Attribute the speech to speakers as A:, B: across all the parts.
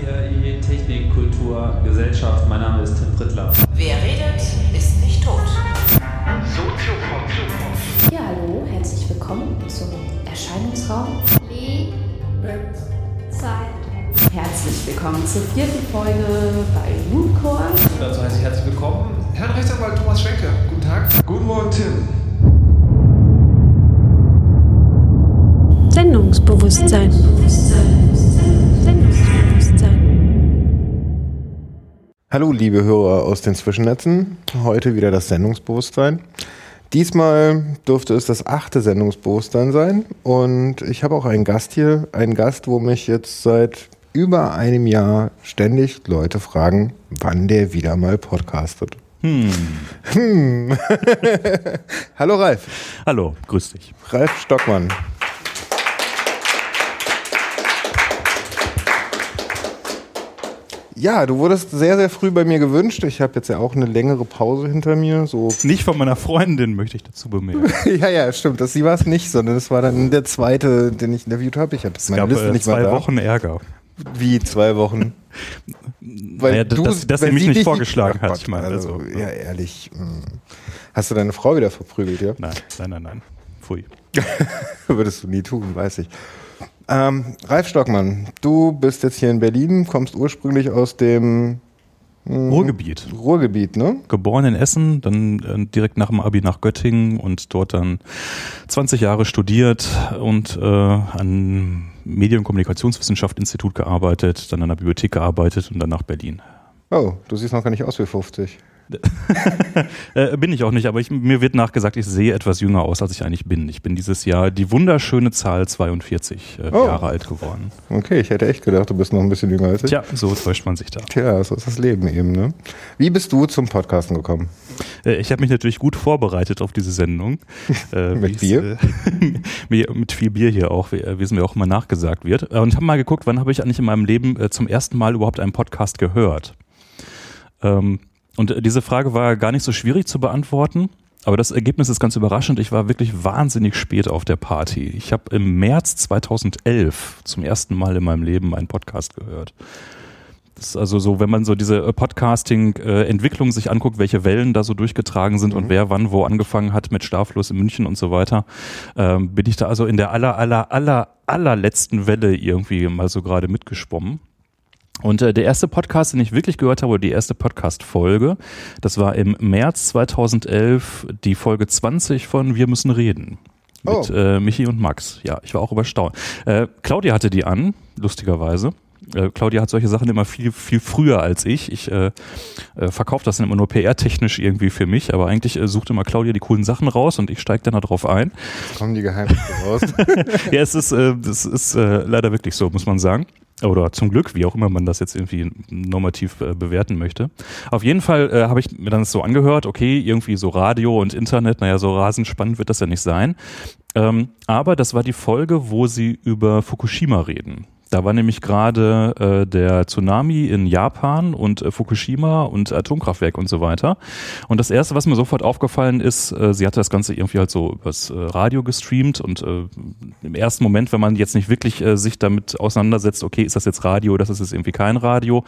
A: CRI Technik, Kultur, Gesellschaft. Mein Name ist Tim Prittler.
B: Wer redet, ist nicht tot.
C: Soziopod.
D: Ja, hallo, herzlich willkommen zum Erscheinungsraum.
C: Zeit.
D: Herzlich willkommen zur vierten Folge bei Mooncore.
E: Dazu heiße ich herzlich willkommen Herrn Rechtsanwalt Thomas Schwenke. Guten Tag.
F: Guten Morgen, Tim.
G: Sendungsbewusstsein. Sendungsbewusstsein.
F: Hallo, liebe Hörer aus den Zwischennetzen. Heute wieder das Sendungsbewusstsein. Diesmal dürfte es das achte Sendungsbewusstsein sein. Und ich habe auch einen Gast hier. Einen Gast, wo mich jetzt seit über einem Jahr ständig Leute fragen, wann der wieder mal podcastet.
H: Hm.
F: Hm. Hallo Ralf.
H: Hallo, grüß dich.
F: Ralf Stockmann. Ja, du wurdest sehr, sehr früh bei mir gewünscht. Ich habe jetzt ja auch eine längere Pause hinter mir. So
H: Nicht von meiner Freundin, möchte ich dazu bemerken.
F: ja, ja, stimmt. Das, sie war es nicht, sondern es war dann der zweite, den ich interviewt habe. Ich habe
H: Es gab äh, zwei
F: da.
H: Wochen Ärger.
F: Wie zwei Wochen? Weil
H: Naja, dass- dass sie mich nicht vorgeschlagen hat, ich meine,
F: also,
H: also,
F: ja, ehrlich. mh. Hast du deine Frau wieder verprügelt, ja?
H: Nein, nein, nein, nein. Pfui.
F: Würdest du nie tun, weiß ich. Ähm, Ralf Stockmann, du bist jetzt hier in Berlin, kommst ursprünglich aus dem
H: Ruhrgebiet.
F: Ruhrgebiet, ne?
H: Geboren in Essen, dann äh, direkt nach dem Abi nach Göttingen und dort dann 20 Jahre studiert und äh, an Medien- und Kommunikationswissenschaft Institut gearbeitet, dann an der Bibliothek gearbeitet und dann nach Berlin.
F: Oh, du siehst noch gar nicht aus wie 50.
H: Äh, bin ich auch nicht, aber ich, mir wird nachgesagt, ich sehe etwas jünger aus, als ich eigentlich bin. Ich bin dieses Jahr die wunderschöne Zahl 42 äh,
F: Oh.
H: Jahre alt geworden.
F: Okay, ich hätte echt gedacht, du bist noch ein bisschen jünger als ich.
H: Tja, so täuscht man sich da.
F: Tja, so ist das Leben eben, ne? Wie bist du zum Podcasten gekommen?
H: Äh, Ich habe mich natürlich gut vorbereitet auf diese Sendung. Äh,
F: Mit Bier?
H: Äh, mit viel Bier hier auch, wie wie es mir auch immer nachgesagt wird. Äh, Und habe mal geguckt, wann habe ich eigentlich in meinem Leben äh, zum ersten Mal überhaupt einen Podcast gehört. Ähm, Und äh, diese Frage war gar nicht so schwierig zu beantworten. Aber das Ergebnis ist ganz überraschend. Ich war wirklich wahnsinnig spät auf der Party. Ich habe im März 2011 zum ersten Mal in meinem Leben einen Podcast gehört. Das ist also so, wenn man so diese äh, Podcasting-Entwicklung sich anguckt, welche Wellen da so durchgetragen sind und wer wann wo angefangen hat mit Schlaflos in München und so weiter, ähm, bin ich da also in der aller, aller, aller, allerletzten Welle irgendwie mal so gerade mitgeschwommen. Und äh, der erste Podcast, den ich wirklich gehört habe, oder die erste Podcast-Folge, das war im März 2011 die Folge 20 von Wir müssen reden. Mit
F: Oh.
H: äh, Michi und Max. Ja, ich war auch überstaunt. Äh, Claudia hatte die an, lustigerweise. Äh, Claudia hat solche Sachen immer viel, viel früher als ich. Ich äh, äh, verkaufe das dann immer nur PR-technisch irgendwie für mich, aber eigentlich äh, sucht immer Claudia die coolen Sachen raus und ich steige dann da drauf ein.
F: Kommen die Geheimnisse raus.
H: ja, es ist, äh, das ist äh, leider wirklich so, muss man sagen. Oder zum Glück, wie auch immer man das jetzt irgendwie normativ äh, bewerten möchte. Auf jeden Fall äh, habe ich mir dann so angehört, okay, irgendwie so Radio und Internet, naja, so rasend spannend wird das ja nicht sein. Ähm, aber das war die Folge, wo sie über Fukushima reden. Da war nämlich gerade äh, der Tsunami in Japan und äh, Fukushima und Atomkraftwerk und so weiter. Und das Erste, was mir sofort aufgefallen ist, äh, sie hatte das Ganze irgendwie halt so übers äh, Radio gestreamt und äh, im ersten Moment, wenn man jetzt nicht wirklich äh, sich damit auseinandersetzt, okay, ist das jetzt Radio, das ist jetzt irgendwie kein Radio,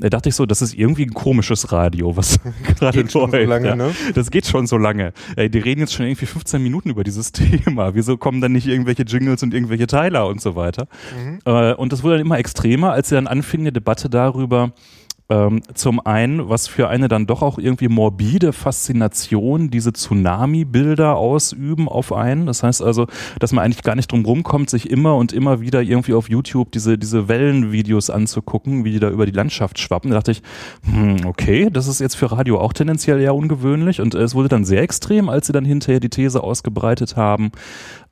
H: äh, dachte ich so, das ist irgendwie ein komisches Radio, was gerade
F: Geht schon so
H: läuft.
F: lange,
H: ja.
F: ne?
H: Das geht schon so lange. Ey, die reden jetzt schon irgendwie 15 Minuten über dieses Thema. Wieso kommen dann nicht irgendwelche Jingles und irgendwelche Teiler und so weiter? Äh, und das wurde dann immer extremer, als sie dann anfing, eine Debatte darüber, ähm, zum einen, was für eine dann doch auch irgendwie morbide Faszination diese Tsunami-Bilder ausüben auf einen. Das heißt also, dass man eigentlich gar nicht drum rumkommt, sich immer und immer wieder irgendwie auf YouTube diese, diese Wellenvideos anzugucken, wie die da über die Landschaft schwappen. Da dachte ich, hm, okay, das ist jetzt für Radio auch tendenziell eher ungewöhnlich. Und es wurde dann sehr extrem, als sie dann hinterher die These ausgebreitet haben,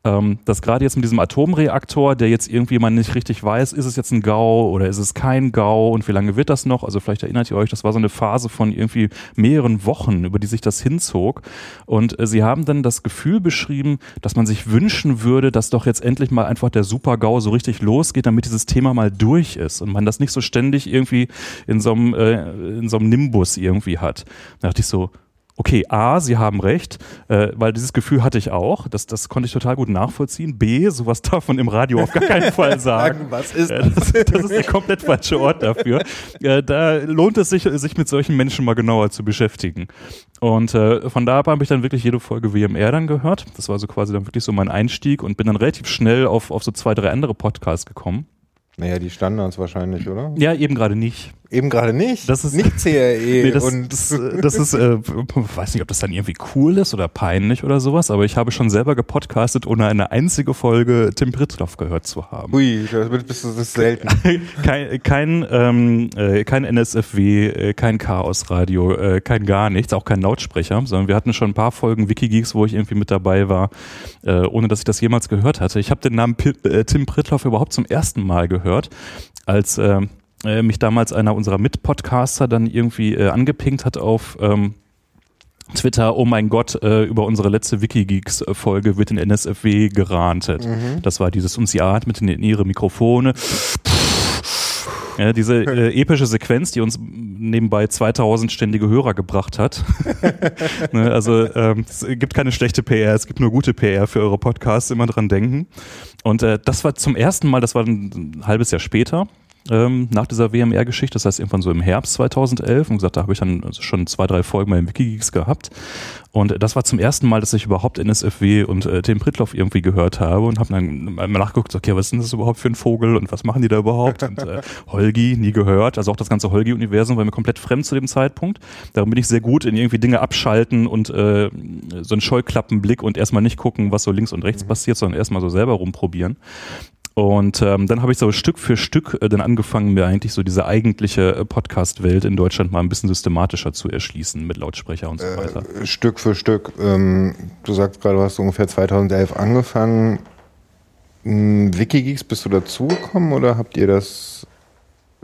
H: ähm, dass gerade jetzt mit diesem Atomreaktor, der jetzt irgendwie man nicht richtig weiß, ist es jetzt ein GAU oder ist es kein GAU und wie lange wird das noch? Also vielleicht erinnert ihr euch, das war so eine Phase von irgendwie mehreren Wochen, über die sich das hinzog. Und äh, sie haben dann das Gefühl beschrieben, dass man sich wünschen würde, dass doch jetzt endlich mal einfach der Super-GAU so richtig losgeht, damit dieses Thema mal durch ist und man das nicht so ständig irgendwie in so einem, äh, in so einem Nimbus irgendwie hat. Da dachte ich so, okay, A, sie haben recht, äh, weil dieses Gefühl hatte ich auch, das, das konnte ich total gut nachvollziehen. B, sowas darf man im Radio auf gar keinen Fall sagen.
F: Was ist
H: Äh, das, das ist der komplett falsche Ort dafür. Äh, da lohnt es sich, sich mit solchen Menschen mal genauer zu beschäftigen. Und äh, von da ab habe ich dann wirklich jede Folge WMR dann gehört. Das war so quasi dann wirklich so mein Einstieg und bin dann relativ schnell auf, auf so zwei, drei andere Podcasts gekommen.
F: Naja, die Standards wahrscheinlich, oder?
H: Ja, eben gerade nicht.
F: Eben gerade nicht.
H: Das ist-
F: nicht CRE
H: Nee, das,
F: und
H: das, das ist, äh, weiß nicht, ob das dann irgendwie cool ist oder peinlich oder sowas, aber ich habe schon selber gepodcastet, ohne eine einzige Folge Tim Pritzloff gehört zu haben.
F: Hui, das bist du das ist selten.
H: kein, kein, ähm, äh, kein NSFW, äh, kein Chaosradio, äh, kein gar nichts, auch kein Lautsprecher, sondern wir hatten schon ein paar Folgen Wikigeeks, wo ich irgendwie mit dabei war, ohne dass ich das jemals gehört hatte. Ich habe den Namen äh, Tim Prittloff überhaupt zum ersten Mal gehört, als äh, mich damals einer unserer Mitpodcaster dann irgendwie äh, angepinkt hat auf ähm, Twitter, oh mein Gott, äh, über unsere letzte Wikigeeks-Folge wird in NSFW gerantet. Das war dieses, und sie atmet in ihre Mikrofone. Ja, diese äh, epische Sequenz, die uns nebenbei 2000 ständige Hörer gebracht hat. ne, also ähm, es gibt keine schlechte PR, es gibt nur gute PR für eure Podcasts, immer dran denken. Und äh, das war zum ersten Mal, das war ein halbes Jahr später, ähm, nach dieser WMR-Geschichte, das heißt irgendwann so im Herbst 2011 und gesagt, da habe ich dann schon zwei, drei Folgen bei Wikigeeks gehabt. Und das war zum ersten Mal, dass ich überhaupt NSFW und äh, Tim Prittloff irgendwie gehört habe und habe dann mal nachgeguckt, okay, was ist denn das überhaupt für ein Vogel und was machen die da überhaupt? Und äh, Holgi, nie gehört, also auch das ganze Holgi-Universum war mir komplett fremd zu dem Zeitpunkt, darum bin ich sehr gut in irgendwie Dinge abschalten und äh, so einen Scheuklappenblick und erstmal nicht gucken, was so links und rechts passiert, sondern erstmal so selber rumprobieren und ähm, dann habe ich so Stück für Stück äh, dann angefangen, mir eigentlich so diese eigentliche äh, Podcast-Welt in Deutschland mal ein bisschen systematischer zu erschließen mit Lautsprecher und so weiter.
F: Äh, Stück für Stück. Ähm, du sagst gerade, du hast ungefähr 2011 angefangen. Hm, Wikigeeks, bist du dazugekommen oder habt ihr das?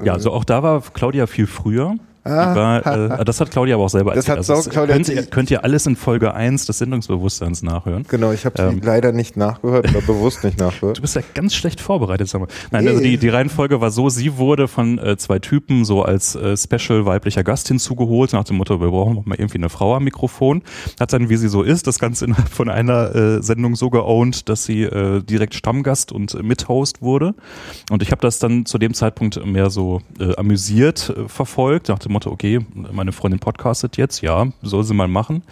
H: Ja, also auch da war Claudia viel früher. War, äh, das hat Claudia aber auch selber
F: Das
H: erzählt.
F: hat
H: Also
F: Claudia
H: könnt, ihr, könnt ihr alles in Folge 1 des Sendungsbewusstseins nachhören.
F: Genau, ich habe
H: Ähm.
F: leider nicht nachgehört oder bewusst nicht
H: Du
F: nachgehört.
H: bist ja ganz schlecht vorbereitet, sag mal. Nein,
F: Nee.
H: also die, die Reihenfolge war so, sie wurde von äh, zwei Typen so als äh, Special weiblicher Gast hinzugeholt, nach dem Motto, wir brauchen noch mal irgendwie eine Frau am Mikrofon. Hat dann, wie sie so ist, das Ganze innerhalb von einer äh, Sendung so geowned, dass sie äh, direkt Stammgast und äh, Mithost wurde. Und ich habe das dann zu dem Zeitpunkt mehr so äh, amüsiert äh, verfolgt, nach dem Motto, okay, meine Freundin podcastet jetzt, ja, soll sie mal machen.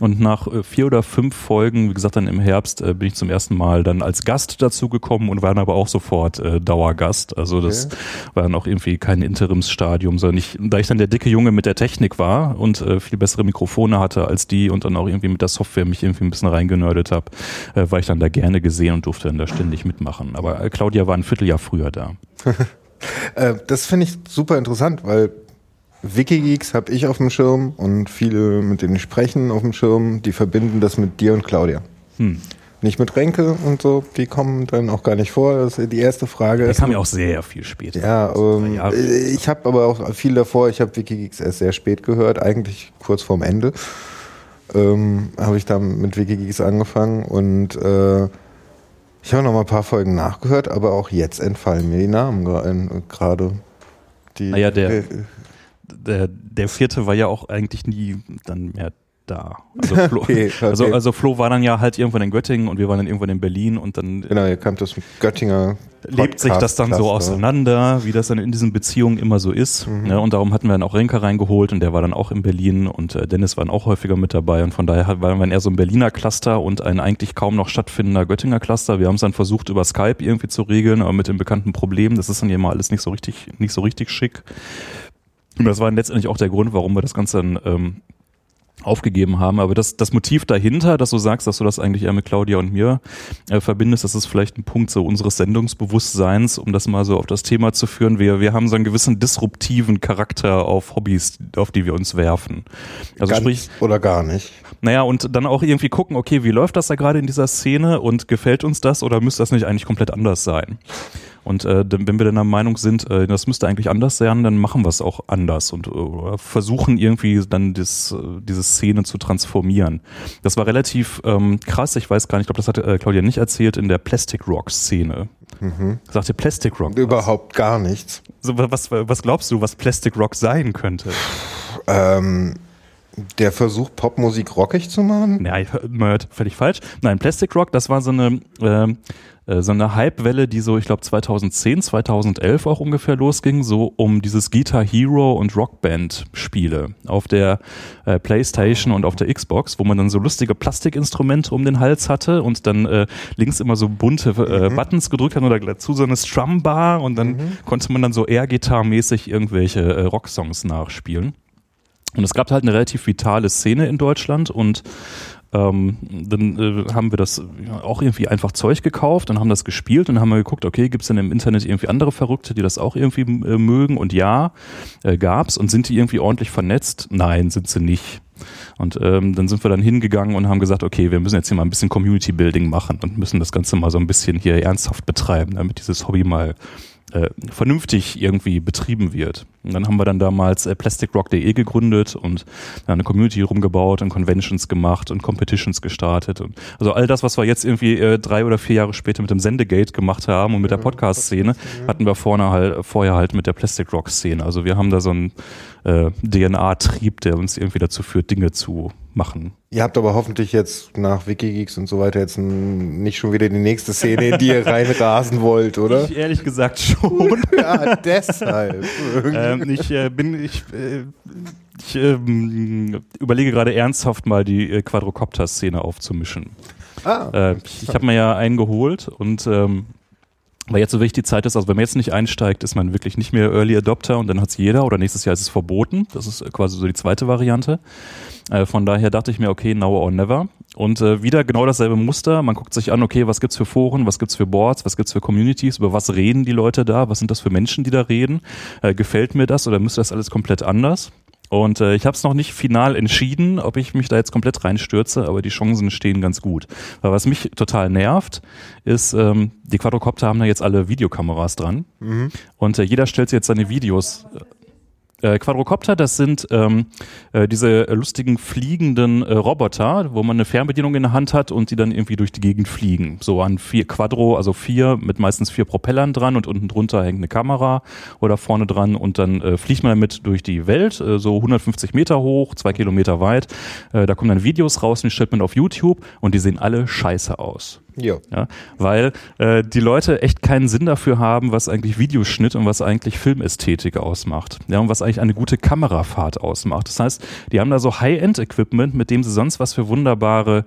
H: Und nach äh, vier oder fünf Folgen, wie gesagt, dann im Herbst, äh, bin ich zum ersten Mal dann als Gast dazu gekommen und war dann aber auch sofort äh, Dauergast. Also das war dann auch irgendwie kein Interimsstadium, sondern ich, da ich dann der dicke Junge mit der Technik war und äh, viel bessere Mikrofone hatte als die und dann auch irgendwie mit der Software mich irgendwie ein bisschen reingenördet habe, äh, war ich dann da gerne gesehen und durfte dann da ständig mitmachen. Aber äh, Claudia war ein Vierteljahr früher da.
F: Das finde ich super interessant, weil Wikigeeks habe ich auf dem Schirm und viele, mit denen ich sprechen, auf dem Schirm, die verbinden das mit dir und Claudia.
H: Hm.
F: Nicht mit Renke und so, die kommen dann auch gar nicht vor. Das ist die erste Frage.
H: Der
F: ist
H: kam ja auch sehr viel später.
F: Ja, ähm,
H: Ja.
F: äh, ich habe aber auch viel davor, ich habe Wikigeeks erst sehr spät gehört, eigentlich kurz vorm Ende. Ähm, habe ich dann mit Wikigeeks angefangen und äh, ich habe noch mal ein paar Folgen nachgehört, aber auch jetzt entfallen mir die Namen äh, gerade. Die,
H: Ah ja, der- der, der vierte war ja auch eigentlich nie dann mehr da. Also Flo,
F: Okay, okay.
H: Also, also Flo war dann ja halt irgendwann in Göttingen und wir waren dann irgendwann in Berlin und dann
F: genau, ihr kamt aus dem Göttinger.
H: lebt sich das dann so
F: Podcast-Cluster.
H: auseinander, wie das dann in diesen Beziehungen immer so ist. Ja, und darum hatten wir dann auch Renker reingeholt und der war dann auch in Berlin und äh, Dennis war dann auch häufiger mit dabei und von daher waren wir eher so ein Berliner Cluster und ein eigentlich kaum noch stattfindender Göttinger Cluster. Wir haben es dann versucht über Skype irgendwie zu regeln, aber mit den bekannten Problemen, das ist dann ja mal alles nicht so richtig, nicht so richtig schick. Und das war letztendlich auch der Grund, warum wir das Ganze dann ähm, aufgegeben haben. Aber das, das Motiv dahinter, dass du sagst, dass du das eigentlich eher mit Claudia und mir äh, verbindest, das ist vielleicht ein Punkt so unseres Sendungsbewusstseins, um das mal so auf das Thema zu führen. Wir, wir haben so einen gewissen disruptiven Charakter auf Hobbys, auf die wir uns werfen. Also
F: Ganz
H: sprich,
F: oder gar nicht.
H: naja, und dann auch irgendwie gucken, okay, wie läuft das da gerade in dieser Szene und gefällt uns das oder müsste das nicht eigentlich komplett anders sein? Und äh, wenn wir dann der Meinung sind, äh, das müsste eigentlich anders sein, dann machen wir es auch anders und äh, versuchen irgendwie dann das, äh, diese Szene zu transformieren. Das war relativ ähm, krass, ich weiß gar nicht, ich glaube, das hat äh, Claudia nicht erzählt, in der Plastic Rock Szene. Sagt ihr Plastic Rock? was?
F: Überhaupt gar nichts.
H: So, was, was glaubst du, was Plastic Rock sein könnte?
F: Ähm, Der Versuch, Popmusik rockig zu machen?
H: Nerd, völlig falsch. Nein, Plastic Rock, das war so eine, äh, äh, so eine Hypewelle, die so, ich glaube, 2010, 2011 auch ungefähr losging, so um dieses Guitar Hero und Rockband-Spiele auf der äh, Playstation und auf der Xbox, wo man dann so lustige Plastikinstrumente um den Hals hatte und dann äh, links immer so bunte äh,
F: Mhm.
H: Buttons gedrückt hat oder dazu so eine Strumbar und dann
F: Mhm.
H: konnte man dann so Air-Gitar-mäßig irgendwelche äh, Rocksongs nachspielen. Und es gab halt eine relativ vitale Szene in Deutschland und ähm, dann äh, haben wir das auch irgendwie einfach Zeug gekauft und haben das gespielt und haben mal geguckt, okay, gibt es denn im Internet irgendwie andere Verrückte, die das auch irgendwie äh, mögen? Und ja, äh, gab's. Und sind die irgendwie ordentlich vernetzt? Nein, sind sie nicht. Und ähm, dann sind wir dann hingegangen und haben gesagt, okay, wir müssen jetzt hier mal ein bisschen Community Building machen und müssen das Ganze mal so ein bisschen hier ernsthaft betreiben, damit dieses Hobby mal äh, vernünftig irgendwie betrieben wird. Und dann haben wir dann damals äh, plasticrock.de gegründet und eine Community rumgebaut und Conventions gemacht und Competitions gestartet. Und also all das, was wir jetzt irgendwie äh, drei oder vier Jahre später mit dem Sendegate gemacht haben und mit der Podcast-Szene, hatten wir vorne halt, vorher halt mit der Plastic Rock-Szene. Also wir haben da so einen äh, DNA-Trieb, der uns irgendwie dazu führt, Dinge zu machen.
F: Ihr habt aber hoffentlich jetzt nach Wikigeeks und so weiter jetzt nicht schon wieder die nächste Szene, in die ihr reinrasen wollt, oder?
H: Ich ehrlich gesagt schon.
F: ja, deshalb.
H: ähm, ich äh, bin, ich, äh, ich ähm, überlege gerade ernsthaft mal die äh, Quadrocopter-Szene aufzumischen.
F: ah,
H: Äh, ich ich habe mir ja einen geholt und ähm, weil jetzt so wirklich die Zeit ist, also wenn man jetzt nicht einsteigt, ist man wirklich nicht mehr Early Adopter und dann hat es jeder oder nächstes Jahr ist es verboten. Das ist äh, quasi so die zweite Variante. Äh, von daher dachte ich mir, okay, now or never. Und äh, wieder genau dasselbe Muster. Man guckt sich an, okay, was gibt's für Foren, was gibt's für Boards, was gibt's für Communities, über was reden die Leute da, was sind das für Menschen, die da reden? Äh, gefällt mir das oder müsste das alles komplett anders? Und äh, ich habe es noch nicht final entschieden, ob ich mich da jetzt komplett reinstürze, aber die Chancen stehen ganz gut. Weil was mich total nervt, ist, ähm, die Quadrocopter haben da jetzt alle Videokameras dran und äh, jeder stellt jetzt seine Videos. Äh, Quadrocopter, das sind ähm, äh, diese lustigen fliegenden äh, Roboter, wo man eine Fernbedienung in der Hand hat und die dann irgendwie durch die Gegend fliegen. So an vier Quadro, also vier mit meistens vier Propellern dran und unten drunter hängt eine Kamera oder vorne dran und dann äh, fliegt man damit durch die Welt, äh, so 150 Meter hoch, zwei Kilometer weit. Äh, da kommen dann Videos raus, die stellt man auf YouTube und die sehen alle scheiße aus.
F: ja.
H: Ja, weil äh, die Leute echt keinen Sinn dafür haben, was eigentlich Videoschnitt und was eigentlich Filmästhetik ausmacht. Ja, und was eigentlich eine gute Kamerafahrt ausmacht. Das heißt, die haben da so High-End-Equipment, mit dem sie sonst was für wunderbare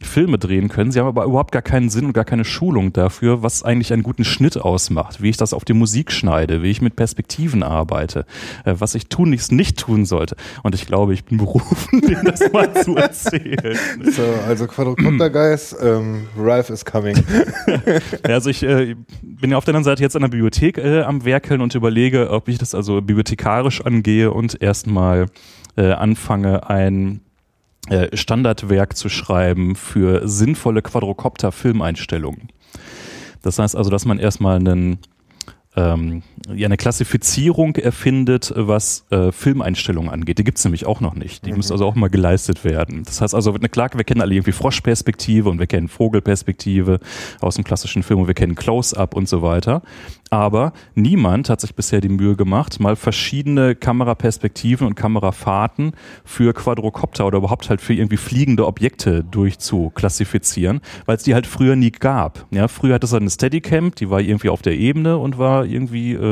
H: Filme drehen können. Sie haben aber überhaupt gar keinen Sinn und gar keine Schulung dafür, was eigentlich einen guten Schnitt ausmacht, wie ich das auf die Musik schneide, wie ich mit Perspektiven arbeite, äh, was ich tunlichst nicht tun sollte. Und ich glaube, ich bin berufen, denen das mal zu erzählen.
F: So, also Quadrocopter Guys, ähm, Ralph is coming.
H: Ja, also ich äh, bin ja auf der anderen Seite jetzt an der Bibliothek äh, am Werkeln und überlege, ob ich das also bibliothekarisch angehe und erstmal äh, anfange, ein Standardwerk zu schreiben für sinnvolle Quadrocopter-Filmeinstellungen. Das heißt also, dass man erstmal einen ähm, ja, eine Klassifizierung erfindet, was äh, Filmeinstellungen angeht. Die gibt's nämlich auch noch nicht. Die muss also auch mal geleistet werden. Das heißt also, na klar, wir kennen alle irgendwie Froschperspektive und wir kennen Vogelperspektive aus dem klassischen Film und wir kennen Close-Up und so weiter. Aber niemand hat sich bisher die Mühe gemacht, mal verschiedene Kameraperspektiven und Kamerafahrten für Quadrocopter oder überhaupt halt für irgendwie fliegende Objekte durchzuklassifizieren, weil es die halt früher nie gab. Ja, früher hatte es eine Steadicam, die war irgendwie auf der Ebene und war irgendwie äh,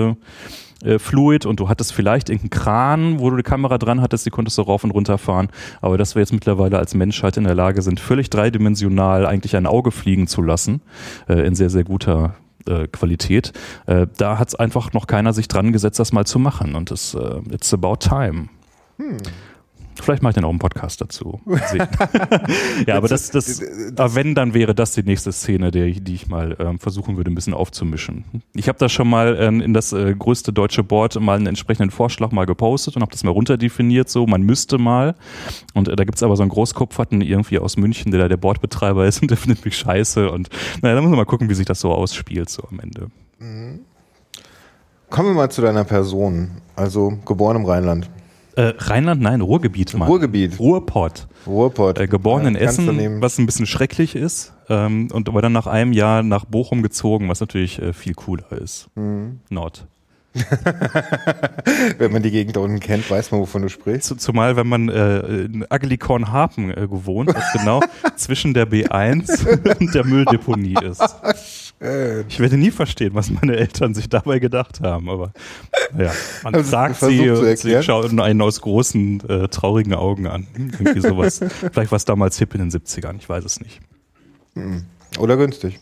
H: äh, fluid und du hattest vielleicht irgendeinen Kran, wo du die Kamera dran hattest, die konntest du rauf und runter fahren. Aber dass wir jetzt mittlerweile als Menschheit in der Lage sind, völlig dreidimensional eigentlich ein Auge fliegen zu lassen, äh, in sehr, sehr guter äh, Qualität, äh, da hat es einfach noch keiner sich dran gesetzt, das mal zu machen. Und es äh, it's about time. Vielleicht mache ich dann auch einen Podcast dazu. Ja, aber das, das, aber wenn, dann wäre das die nächste Szene, ich- die ich mal ähm, versuchen würde, ein bisschen aufzumischen. Ich habe da schon mal ähm, in das äh, größte deutsche Board mal einen entsprechenden Vorschlag mal gepostet und habe das mal runterdefiniert, so man müsste mal. Und äh, da gibt's aber so einen Großkopferten irgendwie aus München, der da der Bordbetreiber ist und der findet mich scheiße. Und naja, da muss man mal gucken, wie sich das so ausspielt, so am Ende.
F: Kommen wir mal zu deiner Person. Also geboren im Rheinland.
H: Äh, Rheinland, nein, Ruhrgebiet, Mann.
F: Ruhrgebiet.
H: Ruhrpott.
F: Ruhrpott.
H: Äh, geboren in
F: Ja, du
H: Essen, was ein bisschen schrecklich ist. Ähm, und aber dann nach einem Jahr nach Bochum gezogen, was natürlich äh, viel cooler ist.
F: Mhm.
H: Nord.
F: Wenn man die Gegend da unten kennt, weiß man, wovon du sprichst.
H: Zu- Zumal, wenn man äh, in Uglycorn Hafen äh, gewohnt, was genau zwischen der B1 und der Mülldeponie ist. Ich werde nie verstehen, was meine Eltern sich dabei gedacht haben, aber naja, man
F: Also, versuch
H: sie und sie schauen einen aus großen, äh, traurigen Augen an. Irgendwie sowas. Vielleicht war es damals hip in den 70ern, ich weiß es nicht.
F: Oder günstig.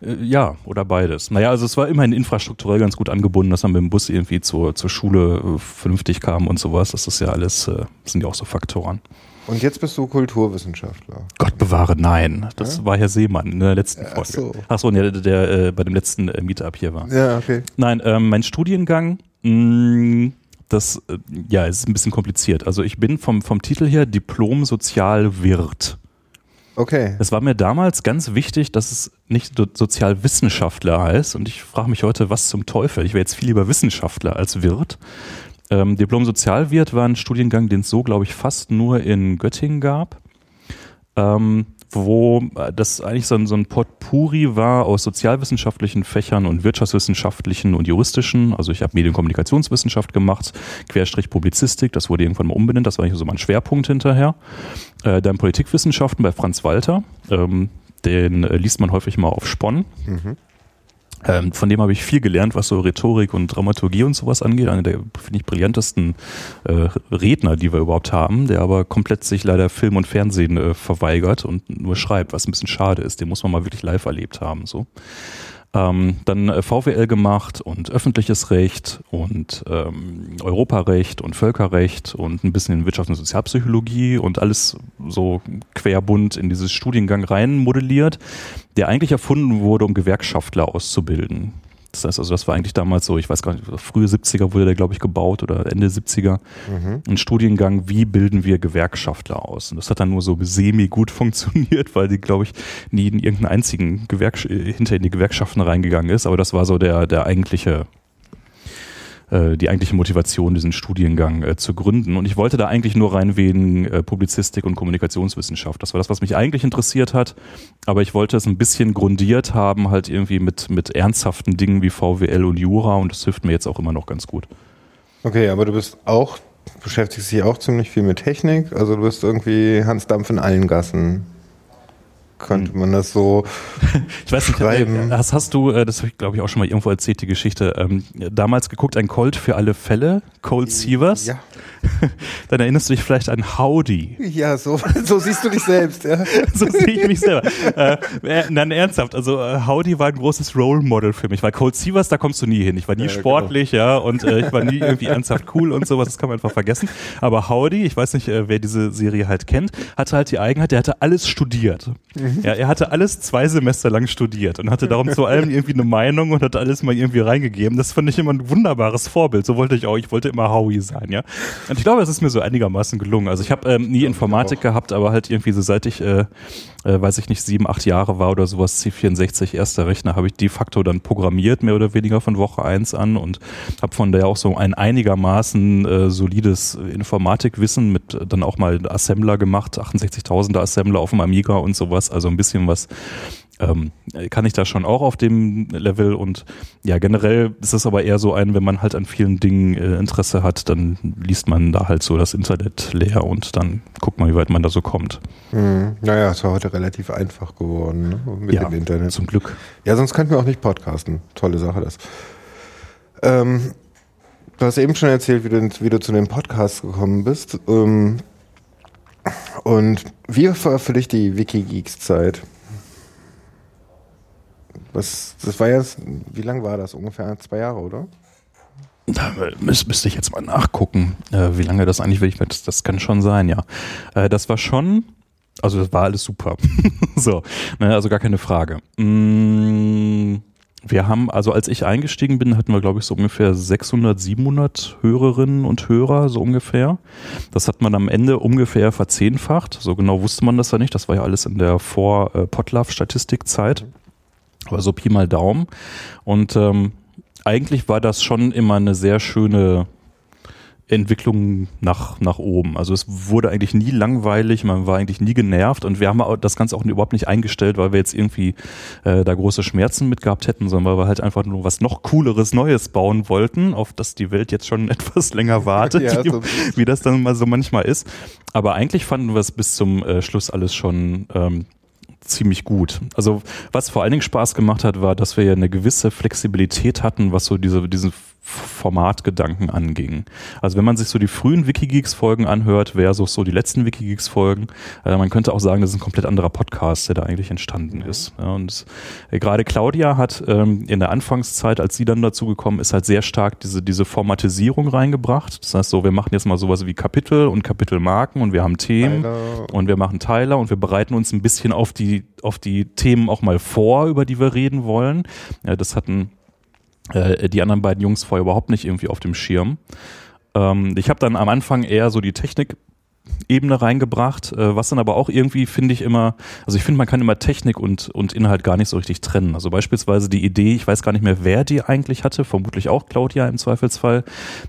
H: Äh, Ja, oder beides. Naja, also es war immerhin infrastrukturell ganz gut angebunden, dass man mit dem Bus irgendwie zur, zur Schule äh, vernünftig kam und sowas. Das ist ja alles, äh, sind ja auch so Faktoren.
F: Und jetzt bist du Kulturwissenschaftler.
H: Gott bewahre, nein. Das war Herr Seemann in der letzten
F: Ach
H: Folge.
F: so.
H: Ach so, der, der äh, bei dem letzten äh, Meetup hier war.
F: Ja, okay.
H: Nein, ähm, mein Studiengang, mh, das äh, ja, ist ein bisschen kompliziert. Also ich bin vom, vom Titel her Diplom-Sozialwirt.
F: Okay.
H: Es war mir damals ganz wichtig, dass es nicht Sozialwissenschaftler heißt. Und ich frage mich heute, was zum Teufel? Ich wäre jetzt viel lieber Wissenschaftler als Wirt. Ähm, Diplom-Sozialwirt war ein Studiengang, den es so, glaube ich, fast nur in Göttingen gab. Ähm, wo äh, das eigentlich so ein, so ein Potpourri war aus sozialwissenschaftlichen Fächern und wirtschaftswissenschaftlichen und juristischen. Also ich habe Medienkommunikationswissenschaft gemacht, Querstrich Publizistik, das wurde irgendwann mal umbenannt, das war eigentlich so mein Schwerpunkt hinterher. Äh, dann Politikwissenschaften bei Franz Walter, ähm, den äh, liest man häufig mal auf Spon. Ähm, von dem habe ich viel gelernt, was so Rhetorik und Dramaturgie und sowas angeht. Einer der, finde ich, brillantesten äh, Redner, die wir überhaupt haben, der aber komplett sich leider Film und Fernsehen äh, verweigert und nur schreibt, was ein bisschen schade ist. Den muss man mal wirklich live erlebt haben. So. Ähm, dann äh, VWL gemacht und öffentliches Recht und ähm, Europarecht und Völkerrecht und ein bisschen in Wirtschafts- und Sozialpsychologie und alles so querbunt in dieses Studiengang rein modelliert, der eigentlich erfunden wurde, um Gewerkschaftler auszubilden. Das heißt also, das war eigentlich damals so, ich weiß gar nicht, frühe 70er wurde der, glaube ich, gebaut oder Ende 70er. Ein Studiengang, wie bilden wir Gewerkschaftler aus? Und das hat dann nur so semi gut funktioniert, weil die, glaube ich, nie in irgendeinen einzigen Gewerksch äh, hinter in die Gewerkschaften reingegangen ist. Aber das war so der, der eigentliche, äh, die eigentliche Motivation, diesen Studiengang äh, zu gründen. Und ich wollte da eigentlich nur rein wegen äh, Publizistik und Kommunikationswissenschaft. Das war das, was mich eigentlich interessiert hat. Aber ich wollte es ein bisschen grundiert haben, halt irgendwie mit, mit ernsthaften Dingen wie VWL und Jura. Und das hilft mir jetzt auch immer noch ganz gut.
F: Okay, aber du bist auch, beschäftigst dich auch ziemlich viel mit Technik. Also du bist irgendwie Hans Dampf in allen Gassen. Könnte man das so
H: Ich weiß nicht,
F: Schreiben.
H: äh, hast, hast du, äh, das habe ich glaube ich auch schon mal irgendwo erzählt, die Geschichte, ähm, damals geguckt, ein Colt für alle Fälle, Cold Sievers.
F: Ja.
H: Dann erinnerst du dich vielleicht an Howdy.
F: Ja, so, so siehst du dich selbst, ja.
H: so sehe ich mich selber. äh, äh, nein, ernsthaft. Also äh, Howdy war ein großes Role Model für mich, weil Cold Sievers, da kommst du nie hin. Ich war nie
F: Ja, genau.
H: sportlich, ja, und äh, ich war nie irgendwie ernsthaft cool und sowas. Das kann man einfach vergessen. Aber Howdy, ich weiß nicht, äh, wer diese Serie halt kennt, hatte halt die Eigenheit, der hatte alles studiert.
F: Mhm.
H: Ja, er hatte alles zwei Semester lang studiert und hatte darum zu allem irgendwie eine Meinung und hat alles mal irgendwie reingegeben. Das fand ich immer ein wunderbares Vorbild. So wollte ich auch. Ich wollte immer Howie sein, ja. Und ich glaube, das ist mir so einigermaßen gelungen. Also ich habe ähm, nie Informatik gehabt, aber halt irgendwie so seit ich, äh, äh, weiß ich nicht, sieben, acht Jahre war oder sowas, C64, erster Rechner, habe ich de facto dann programmiert, mehr oder weniger von Woche eins an und habe von daher auch so ein einigermaßen äh, solides Informatikwissen mit dann auch mal Assembler gemacht, 68.000er Assembler auf dem Amiga und sowas, also ein bisschen was ähm, kann ich da schon auch auf dem Level und ja, generell ist es aber eher so ein, wenn man halt an vielen Dingen äh, Interesse hat, dann liest man da halt so das Internet leer und dann guckt man, wie weit man da so kommt.
F: Hm, naja, ist ja heute relativ einfach geworden ne? mit
H: ja,
F: dem Internet.
H: zum Glück.
F: Ja, sonst könnten wir auch nicht podcasten. Tolle Sache das. Ähm, du hast eben schon erzählt, wie du, wie du zu den Podcasts gekommen bist. Ähm, und wie war für dich die Wikigeeks-Zeit? Was, das war jetzt, wie lang war das? Ungefähr zwei Jahre, oder?
H: Da müß, müsste ich jetzt mal nachgucken, äh, wie lange das eigentlich wirklich das, das kann schon sein, ja. Äh, das war schon, also das war alles super. so, ne, also gar keine Frage. Mm, wir haben, also als ich eingestiegen bin, hatten wir, glaube ich, so ungefähr 600, 700 Hörerinnen und Hörer, so ungefähr. Das hat man am Ende ungefähr verzehnfacht. So genau wusste man das ja nicht. Das war ja alles in der Vor-Potlove-Statistikzeit. Aber so Pi mal Daumen. Und ähm, eigentlich war das schon immer eine sehr schöne Entwicklung nach, nach oben. Also es wurde eigentlich nie langweilig, man war eigentlich nie genervt und wir haben das Ganze auch überhaupt nicht eingestellt, weil wir jetzt irgendwie äh, da große Schmerzen mit gehabt hätten, sondern weil wir halt einfach nur was noch cooleres Neues bauen wollten, auf das die Welt jetzt schon etwas länger wartet, ja, so wie, wie, das dann mal so manchmal ist. Aber eigentlich fanden wir es bis zum äh, Schluss alles schon ähm, ziemlich gut. Also was vor allen Dingen Spaß gemacht hat, war, dass wir ja eine gewisse Flexibilität hatten, was so diese, diesen Formatgedanken anging. Also wenn man sich so die frühen Wikigeeks-Folgen anhört versus so die letzten Wikigeeks-Folgen, äh, man könnte auch sagen, das ist ein komplett anderer Podcast, der da eigentlich entstanden ist. Ja, und äh, gerade Claudia hat ähm, in der Anfangszeit, als sie dann dazu gekommen ist, halt sehr stark diese, diese Formatisierung reingebracht. Das heißt so, wir machen jetzt mal sowas wie Kapitel und Kapitelmarken und wir haben Themen Teiler. und wir machen Teiler und wir bereiten uns ein bisschen auf die, auf die Themen auch mal vor, über die wir reden wollen. Ja, das hatten äh, die anderen beiden Jungs vorher überhaupt nicht irgendwie auf dem Schirm. Ähm, ich habe dann am Anfang eher so die Technik Ebene reingebracht, äh, was dann aber auch irgendwie finde ich immer, also ich finde, man kann immer Technik und, und Inhalt gar nicht so richtig trennen. Also beispielsweise die Idee, ich weiß gar nicht mehr, wer die eigentlich hatte, vermutlich auch Claudia im Zweifelsfall,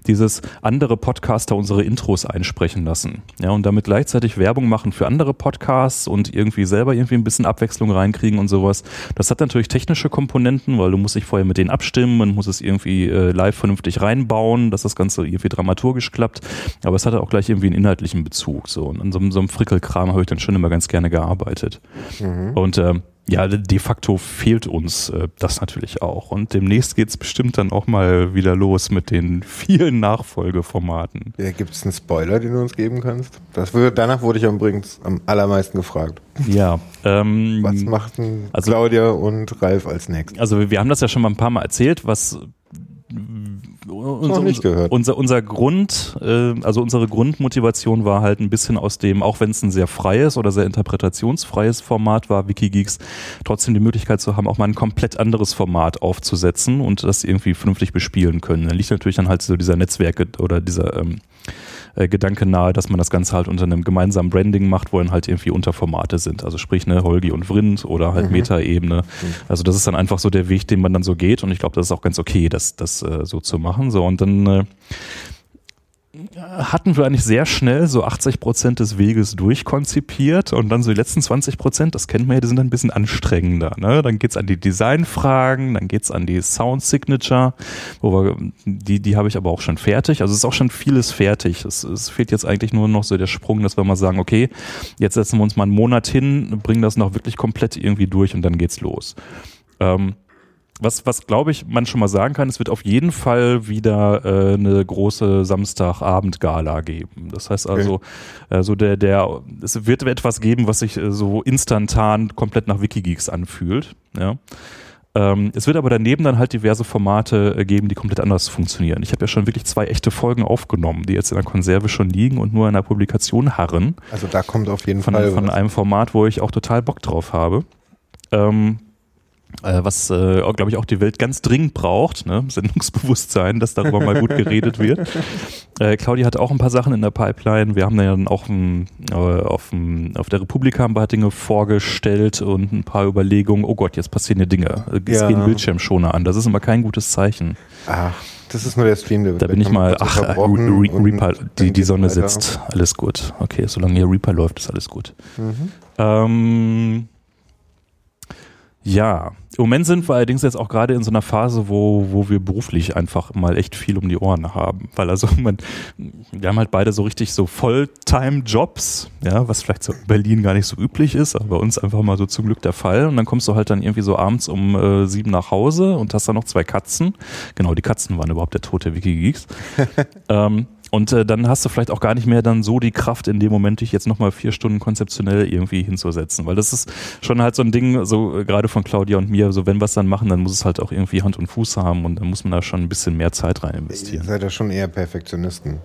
H: dieses andere Podcaster unsere Intros einsprechen lassen. Ja, und damit gleichzeitig Werbung machen für andere Podcasts und irgendwie selber irgendwie ein bisschen Abwechslung reinkriegen und sowas. Das hat natürlich technische Komponenten, weil du musst dich vorher mit denen abstimmen, man muss es irgendwie äh, live vernünftig reinbauen, dass das Ganze irgendwie dramaturgisch klappt. Aber es hat auch gleich irgendwie einen inhaltlichen Bezug. Bezug. So. Und an so, so einem Frickelkram habe ich dann schon immer ganz gerne gearbeitet. Mhm. Und ähm, ja, de facto fehlt uns äh, das natürlich auch. Und demnächst geht es bestimmt dann auch mal wieder los mit den vielen Nachfolgeformaten.
F: Ja, Gibt es einen Spoiler, den du uns geben kannst? Das würde, danach wurde ich übrigens am allermeisten gefragt.
H: Ja. Ähm,
F: was machten also, Claudia und Ralf als nächstes?
H: Also wir haben das ja schon mal ein paar Mal erzählt, was
F: unser, nicht gehört.
H: unser, unser Grund, äh, also unsere Grundmotivation war halt ein bisschen aus dem, auch wenn es ein sehr freies oder sehr interpretationsfreies Format war, Wikigeeks, trotzdem die Möglichkeit zu haben, auch mal ein komplett anderes Format aufzusetzen und das irgendwie vernünftig bespielen können. Da liegt natürlich dann halt so dieser Netzwerke oder dieser ähm, äh, Gedanke nahe, dass man das Ganze halt unter einem gemeinsamen Branding macht, wo dann halt irgendwie Unterformate sind. Also sprich eine Holgi und Vrind oder halt mhm. Meta-Ebene. Mhm. Also das ist dann einfach so der Weg, den man dann so geht und ich glaube, das ist auch ganz okay, das, das äh, so zu machen. So und dann äh, hatten wir eigentlich sehr schnell so 80 Prozent des Weges durchkonzipiert und dann so die letzten 20 Prozent, das kennt man ja, die sind dann ein bisschen anstrengender. Ne? Dann geht's an die Designfragen, dann geht's an die Sound Signature, wo wir, die, die habe ich aber auch schon fertig. Also es ist auch schon vieles fertig. Es, es fehlt jetzt eigentlich nur noch so der Sprung, dass wir mal sagen, okay, jetzt setzen wir uns mal einen Monat hin, bringen das noch wirklich komplett irgendwie durch und dann geht's los. Ähm, was, was glaube ich, man schon mal sagen kann, es wird auf jeden Fall wieder äh, eine große Samstagabend-Gala geben. Das heißt also, okay. äh, so der, der, es wird etwas geben, was sich äh, so instantan komplett nach Wikigeeks anfühlt. Ja. Ähm, es wird aber daneben dann halt diverse Formate äh, geben, die komplett anders funktionieren. Ich habe ja schon wirklich zwei echte Folgen aufgenommen, die jetzt in der Konserve schon liegen und nur in der Publikation harren.
F: Also da kommt auf jeden
H: von,
F: Fall.
H: Von einem Format, wo ich auch total Bock drauf habe. Ähm, äh, was, äh, glaube ich, auch die Welt ganz dringend braucht, ne? Sendungsbewusstsein, dass darüber mal gut geredet wird. Äh, Claudia hat auch ein paar Sachen in der Pipeline. Wir haben dann auch ein, äh, auf, ein, auf der Republika ein paar Dinge vorgestellt und ein paar Überlegungen. Oh Gott, jetzt passieren hier Dinge. Es ja. gehen Bildschirmschoner an. Das ist immer kein gutes Zeichen.
F: Ach, das ist nur der Stream. Der
H: da bin ich mal, ach, äh, Re Reaper, die, die Sonne sitzt. Alles gut. Okay, solange hier Reaper läuft, ist alles gut. Mhm. Ähm, ja, im Moment sind wir allerdings jetzt auch gerade in so einer Phase, wo, wo wir beruflich einfach mal echt viel um die Ohren haben. Weil also man, wir haben halt beide so richtig so Fulltime-Jobs, ja, was vielleicht so in Berlin gar nicht so üblich ist, aber bei uns einfach mal so zum Glück der Fall. Und dann kommst du halt dann irgendwie so abends um äh, sieben nach Hause und hast dann noch zwei Katzen. Genau, die Katzen waren überhaupt der tote Wikigeeks. ähm, und äh, dann hast du vielleicht auch gar nicht mehr dann so die Kraft in dem Moment, dich jetzt nochmal vier Stunden konzeptionell irgendwie hinzusetzen. Weil das ist schon halt so ein Ding, so äh, gerade von Claudia und mir, so wenn wir es dann machen, dann muss es halt auch irgendwie Hand und Fuß haben und dann muss man da schon ein bisschen mehr Zeit rein investieren.
F: Ihr seid ja schon eher Perfektionisten.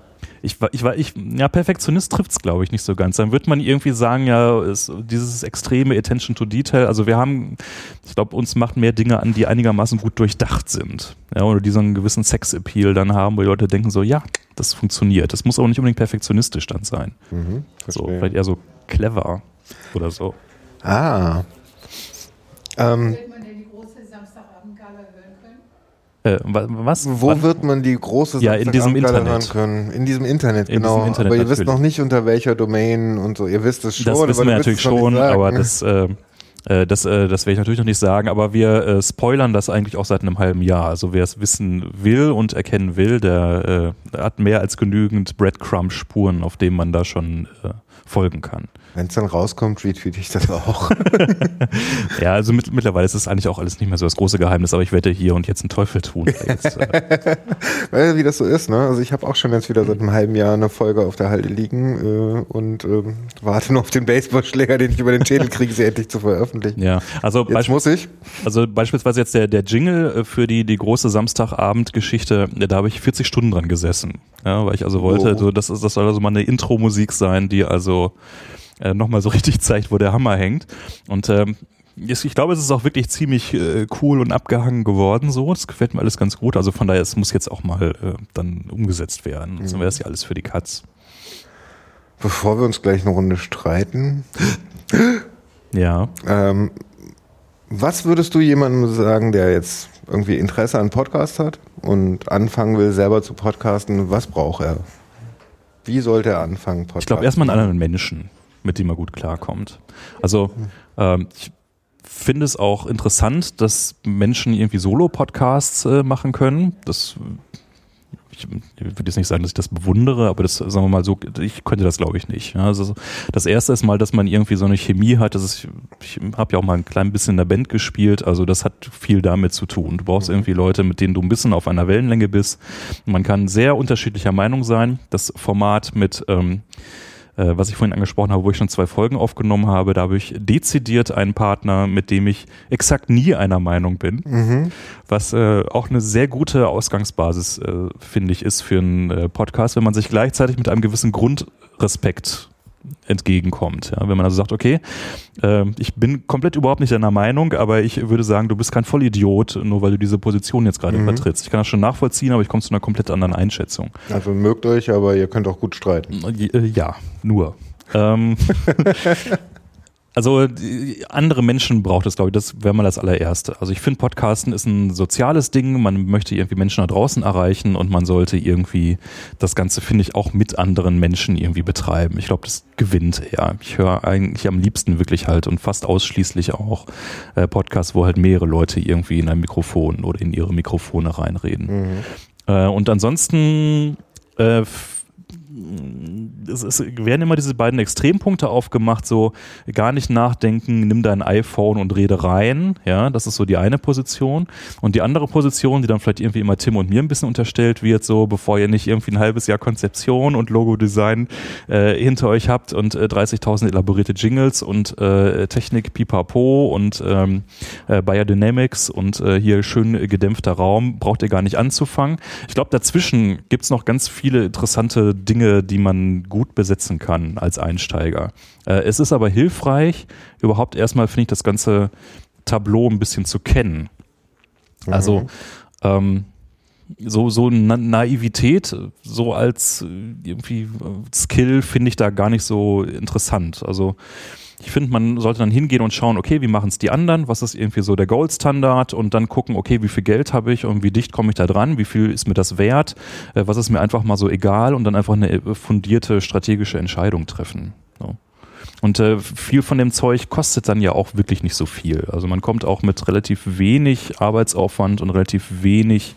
H: Ich war, ich war, ich, ja, Perfektionist trifft es, glaube ich, nicht so ganz. Dann wird man irgendwie sagen, ja, es, dieses extreme Attention to Detail, also wir haben, ich glaube, uns macht mehr Dinge an, die einigermaßen gut durchdacht sind. Ja, oder die so einen gewissen Sex-Appeal dann haben, wo die Leute denken so, ja, das funktioniert. Das muss auch nicht unbedingt perfektionistisch dann sein. Mhm, so, vielleicht eher so clever oder so.
F: Ah. Ähm,
H: Äh, wa- was?
F: Wo
H: Wann?
F: wird man die große
H: Ja, in diesem Internet.
F: hören können? In diesem Internet,
H: In
F: genau.
H: diesem Internet
F: aber ihr wisst noch nicht unter welcher Domain und so. Ihr wisst es schon.
H: Das wissen wir natürlich schon, aber das, äh, äh, das, äh, das werde ich natürlich noch nicht sagen. Aber wir äh, spoilern das eigentlich auch seit einem halben Jahr. Also wer es wissen will und erkennen will, der, äh, hat mehr als genügend Breadcrumb-Spuren, auf denen man da schon äh, folgen kann.
F: Wenn es dann rauskommt, retweet ich das auch.
H: Ja, also mit, mittlerweile ist es eigentlich auch alles nicht mehr so das große Geheimnis, aber ich werde hier und jetzt einen Teufel tun. Jetzt, äh,
F: Weil, wie das so ist, ne? Also ich habe auch schon jetzt wieder seit einem halben Jahr eine Folge auf der Halde liegen äh, und ähm, warte nur auf den Baseballschläger, den ich über den Schädel kriege, sie endlich zu veröffentlichen.
H: ja, also
F: Jetzt muss ich.
H: Also beispielsweise jetzt der, der Jingle äh, für die, die große Samstagabend-Geschichte, äh, da habe ich 40 Stunden dran gesessen. Ja, weil ich also wollte,
F: Oh.
H: so, das, ist- das soll also mal eine Intro-Musik sein, die also äh, nochmal so richtig zeigt, wo der Hammer hängt. Und ähm, ich glaube, es ist auch wirklich ziemlich äh, cool und abgehangen geworden so. Das gefällt mir alles ganz gut. Also von daher, es muss jetzt auch mal äh, dann umgesetzt werden. Sonst wäre es ja alles für die Katz.
F: Bevor wir uns gleich eine Runde streiten,
H: Ja.
F: ähm, was würdest du jemandem sagen, der jetzt irgendwie Interesse an Podcast hat und anfangen will, selber zu podcasten? Was braucht er? Wie sollte er anfangen, Podcast?
H: Ich glaube erstmal einen anderen Menschen, mit dem er gut klarkommt. Also ähm, ich finde es auch interessant, dass Menschen irgendwie Solo-Podcasts äh, machen können. Das ich würde jetzt nicht sagen, dass ich das bewundere, aber das, sagen wir mal so, ich könnte das glaube ich nicht. Also das erste ist mal, dass man irgendwie so eine Chemie hat. Das ist, ich habe ja auch mal ein klein bisschen in der Band gespielt, also das hat viel damit zu tun. Du brauchst irgendwie Leute, mit denen du ein bisschen auf einer Wellenlänge bist. Man kann sehr unterschiedlicher Meinung sein. Das Format mit ähm, äh, was ich vorhin angesprochen habe, wo ich schon zwei Folgen aufgenommen habe, da habe ich dezidiert einen Partner, mit dem ich exakt nie einer Meinung bin,
F: Mhm.
H: was äh, auch eine sehr gute Ausgangsbasis, äh, finde ich, ist für einen äh, Podcast, wenn man sich gleichzeitig mit einem gewissen Grundrespekt entgegenkommt. Ja? Wenn man also sagt, okay, äh, ich bin komplett überhaupt nicht deiner Meinung, aber ich würde sagen, du bist kein Vollidiot, nur weil du diese Position jetzt gerade
F: Mhm.
H: vertrittst. Ich kann das schon nachvollziehen, aber ich komme zu einer komplett anderen Einschätzung.
F: Also mögt euch, aber ihr könnt auch gut streiten.
H: Äh, Ja, nur. Ähm, also andere Menschen braucht es, glaube ich, das wäre mal das allererste. Also ich finde, Podcasten ist ein soziales Ding, man möchte irgendwie Menschen da draußen erreichen und man sollte irgendwie das Ganze, finde ich, auch mit anderen Menschen irgendwie betreiben. Ich glaube, das gewinnt eher. Ich höre eigentlich am liebsten wirklich halt und fast ausschließlich auch äh, Podcasts, wo halt mehrere Leute irgendwie in ein Mikrofon oder in ihre Mikrofone reinreden. Äh, und ansonsten äh, es, es werden immer diese beiden Extrempunkte aufgemacht, so gar nicht nachdenken, nimm dein iPhone und rede rein, ja, das ist so die eine Position. Und die andere Position, die dann vielleicht irgendwie immer Tim und mir ein bisschen unterstellt wird, so bevor ihr nicht irgendwie ein halbes Jahr Konzeption und Logo-Design äh, hinter euch habt und äh, 30.000 elaborierte Jingles und äh, Technik pipapo und ähm, äh, Biodynamics und äh, hier schön gedämpfter Raum, braucht ihr gar nicht anzufangen. Ich glaube, dazwischen gibt's noch ganz viele interessante Dinge, die man gut besetzen kann als Einsteiger. Äh, es ist aber hilfreich, überhaupt erstmal, finde ich, das ganze Tableau ein bisschen zu kennen. Also ähm, so, so Na Naivität, so als irgendwie Skill finde ich da gar nicht so interessant. Also ich finde, man sollte dann hingehen und schauen, okay, wie machen es die anderen, was ist irgendwie so der Goldstandard? Und dann gucken, okay, wie viel Geld habe ich und wie dicht komme ich da dran, wie viel ist mir das wert, äh, was ist mir einfach mal so egal? Und dann einfach eine äh, fundierte strategische Entscheidung treffen. Und äh, viel von dem Zeug kostet dann ja auch wirklich nicht so viel. Also man kommt auch mit relativ wenig Arbeitsaufwand und relativ wenig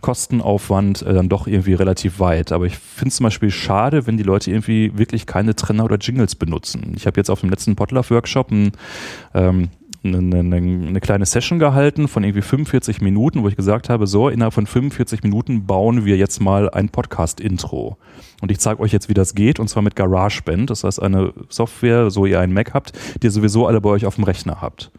H: Kostenaufwand äh, dann doch irgendwie relativ weit. Aber ich finde es zum Beispiel schade, wenn die Leute irgendwie wirklich keine Trenner oder Jingles benutzen. Ich habe jetzt auf dem letzten Potluck-Workshop ein ähm, eine, eine, eine kleine Session gehalten von irgendwie 45 Minuten, wo ich gesagt habe, so, innerhalb von 45 Minuten bauen wir jetzt mal ein Podcast-Intro. Und ich zeige euch jetzt, wie das geht, und zwar mit GarageBand. Das heißt, eine Software, so ihr einen Mac habt, die ihr sowieso alle bei euch auf dem Rechner habt.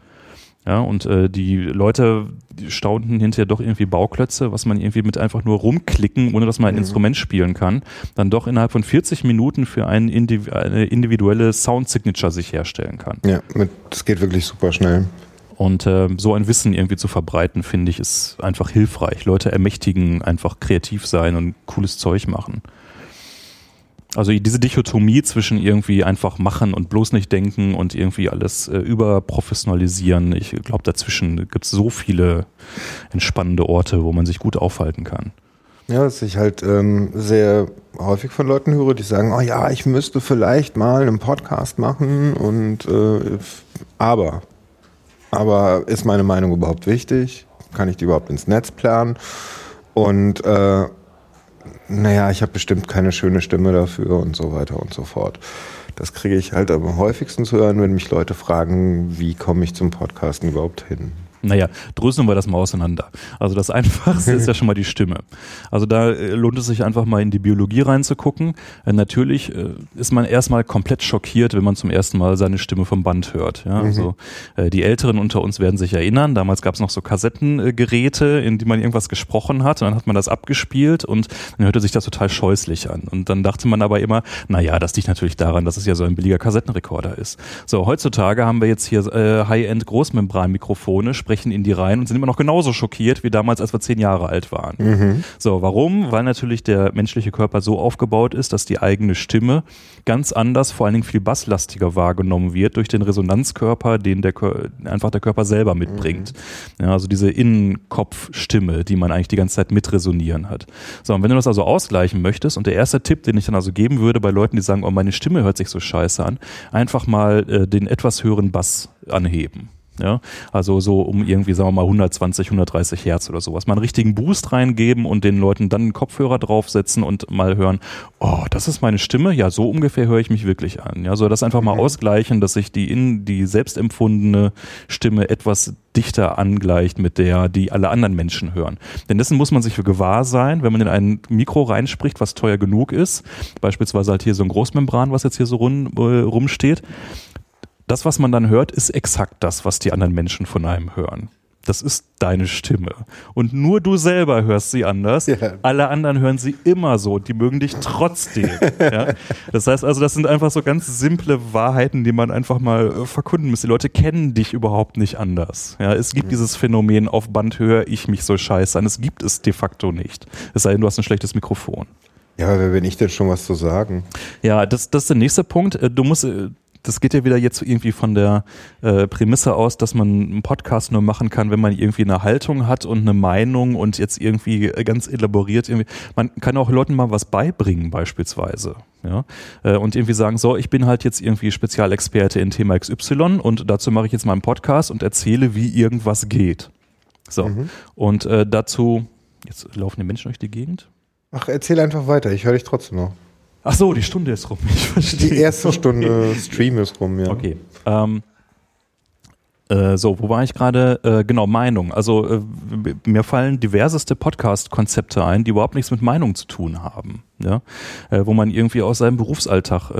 H: Ja, und äh, die Leute die staunten hinterher doch irgendwie Bauklötze, was man irgendwie mit einfach nur rumklicken, ohne dass man ein Instrument spielen kann, dann doch innerhalb von 40 Minuten für ein Indiv eine individuelle Sound-Signature sich herstellen kann.
F: Ja, mit, das geht wirklich super schnell.
H: Und äh, so ein Wissen irgendwie zu verbreiten, finde ich, ist einfach hilfreich. Leute ermächtigen, einfach kreativ sein und cooles Zeug machen. Also diese Dichotomie zwischen irgendwie einfach machen und bloß nicht denken und irgendwie alles äh, überprofessionalisieren. Ich glaube, dazwischen gibt es so viele entspannende Orte, wo man sich gut aufhalten kann.
F: Ja, was ich halt ähm, sehr häufig von Leuten höre, die sagen, oh ja, ich müsste vielleicht mal einen Podcast machen und äh, aber, aber ist meine Meinung überhaupt wichtig? Kann ich die überhaupt ins Netz planen? Und äh, naja, ich habe bestimmt keine schöne Stimme dafür und so weiter und so fort. Das kriege ich halt am häufigsten zu hören, wenn mich Leute fragen, wie komme ich zum Podcasten überhaupt hin.
H: Naja, dröseln wir das mal auseinander. Also das Einfachste ist ja schon mal die Stimme. Also da äh, lohnt es sich einfach mal in die Biologie reinzugucken. Äh, natürlich äh, ist man erstmal komplett schockiert, wenn man zum ersten Mal seine Stimme vom Band hört. Ja, also äh, die Älteren unter uns werden sich erinnern, damals gab es noch so Kassettengeräte, in die man irgendwas gesprochen hat und dann hat man das abgespielt und dann hörte sich das total scheußlich an. Und dann dachte man aber immer, naja, das liegt natürlich daran, dass es ja so ein billiger Kassettenrekorder ist. So, heutzutage haben wir jetzt hier High-End Großmembranmikrofone, sprechen in die rein und sind immer noch genauso schockiert wie damals, als wir zehn Jahre alt waren.
F: Mhm.
H: So, warum? Weil natürlich der menschliche Körper so aufgebaut ist, dass die eigene Stimme ganz anders, vor allen Dingen viel basslastiger wahrgenommen wird durch den Resonanzkörper, den der Kör einfach der Körper selber mitbringt. Ja, also diese Innenkopfstimme, die man eigentlich die ganze Zeit mitresonieren hat. So, und wenn du das also ausgleichen möchtest, und der erste Tipp, den ich dann also geben würde bei Leuten, die sagen, oh, meine Stimme hört sich so scheiße an, einfach mal äh, den etwas höheren Bass anheben. Ja, also so um irgendwie, sagen wir mal, 120, 130 Hertz oder sowas. Mal einen richtigen Boost reingeben und den Leuten dann einen Kopfhörer draufsetzen und mal hören, oh, das ist meine Stimme, ja, so ungefähr höre ich mich wirklich an. Ja, so das einfach mal ausgleichen, dass sich die in die selbstempfundene Stimme etwas dichter angleicht mit der, die alle anderen Menschen hören. Denn dessen muss man sich für gewahr sein, wenn man in ein Mikro reinspricht, was teuer genug ist, beispielsweise halt hier so ein Großmembran, was jetzt hier so rum, äh, rumsteht, das, was man dann hört, ist exakt das, was die anderen Menschen von einem hören. Das ist deine Stimme. Und nur du selber hörst sie anders.
F: Ja.
H: Alle anderen hören sie immer so. Die mögen dich trotzdem. ja? Das heißt also, das sind einfach so ganz simple Wahrheiten, die man einfach mal äh, verkunden muss. Die Leute kennen dich überhaupt nicht anders. Ja? Es gibt dieses Phänomen, auf Band höre ich mich so scheiße an. Es gibt es de facto nicht. Es sei denn, du hast ein schlechtes Mikrofon.
F: Ja, aber wer bin ich denn schon was zu sagen?
H: Ja, das, das ist der nächste Punkt. Äh, Du musst, äh, das geht ja wieder jetzt irgendwie von der äh, Prämisse aus, dass man einen Podcast nur machen kann, wenn man irgendwie eine Haltung hat und eine Meinung und jetzt irgendwie äh, ganz elaboriert irgendwie. Man kann auch Leuten mal was beibringen beispielsweise. Ja, äh, und irgendwie sagen, so, ich bin halt jetzt irgendwie Spezialexperte in Thema XY und dazu mache ich jetzt mal einen Podcast und erzähle, wie irgendwas geht. So. Und äh, dazu, jetzt laufen die Menschen durch die Gegend.
F: Ach, erzähl einfach weiter, ich höre dich trotzdem noch.
H: Ach so, die Stunde ist rum. Ich verstehe.
F: Die erste Stunde Stream ist rum, ja.
H: Okay. Ähm, äh, so, wo war ich gerade? Äh, genau, Meinung. Also äh, mir fallen diverseste Podcast-Konzepte ein, die überhaupt nichts mit Meinung zu tun haben. Ja? Wo man irgendwie aus seinem Berufsalltag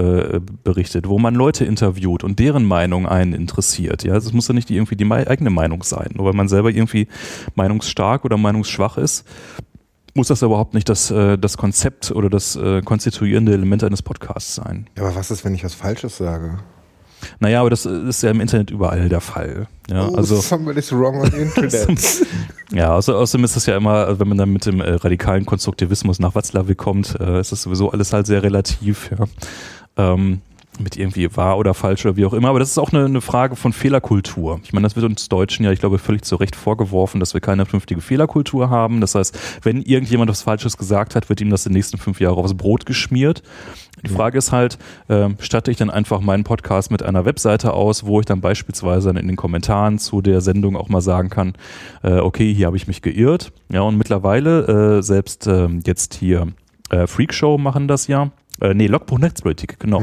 H: berichtet, wo man Leute interviewt und deren Meinung einen interessiert. Ja, es muss ja nicht irgendwie die eigene Meinung sein. Nur weil man selber irgendwie meinungsstark oder meinungsschwach ist, muss das überhaupt nicht das, äh, das Konzept oder das äh, konstituierende Element eines Podcasts sein.
F: Aber was ist, wenn ich was Falsches sage?
H: Naja, aber das ist ja im Internet überall der Fall. Ja,
F: oh,
H: also,
F: somebody's wrong on the internet.
H: ja, außer, außerdem ist es ja immer, wenn man dann mit dem äh, radikalen Konstruktivismus nach Watzlawick kommt, äh, ist das sowieso alles halt sehr relativ. Ja. Ähm, mit irgendwie wahr oder falsch oder wie auch immer. Aber das ist auch eine, eine Frage von Fehlerkultur. Ich meine, das wird uns Deutschen ja, ich glaube, völlig zu Recht vorgeworfen, dass wir keine vernünftige Fehlerkultur haben. Das heißt, wenn irgendjemand was Falsches gesagt hat, wird ihm das die nächsten fünf Jahre aufs Brot geschmiert. Die Frage ist halt, ähm, statte ich dann einfach meinen Podcast mit einer Webseite aus, wo ich dann beispielsweise dann in den Kommentaren zu der Sendung auch mal sagen kann, äh, okay, hier habe ich mich geirrt. Ja, und mittlerweile, äh, selbst ähm, jetzt hier äh, Freakshow machen das ja. Äh, nee, Logbuch Netzpolitik, genau.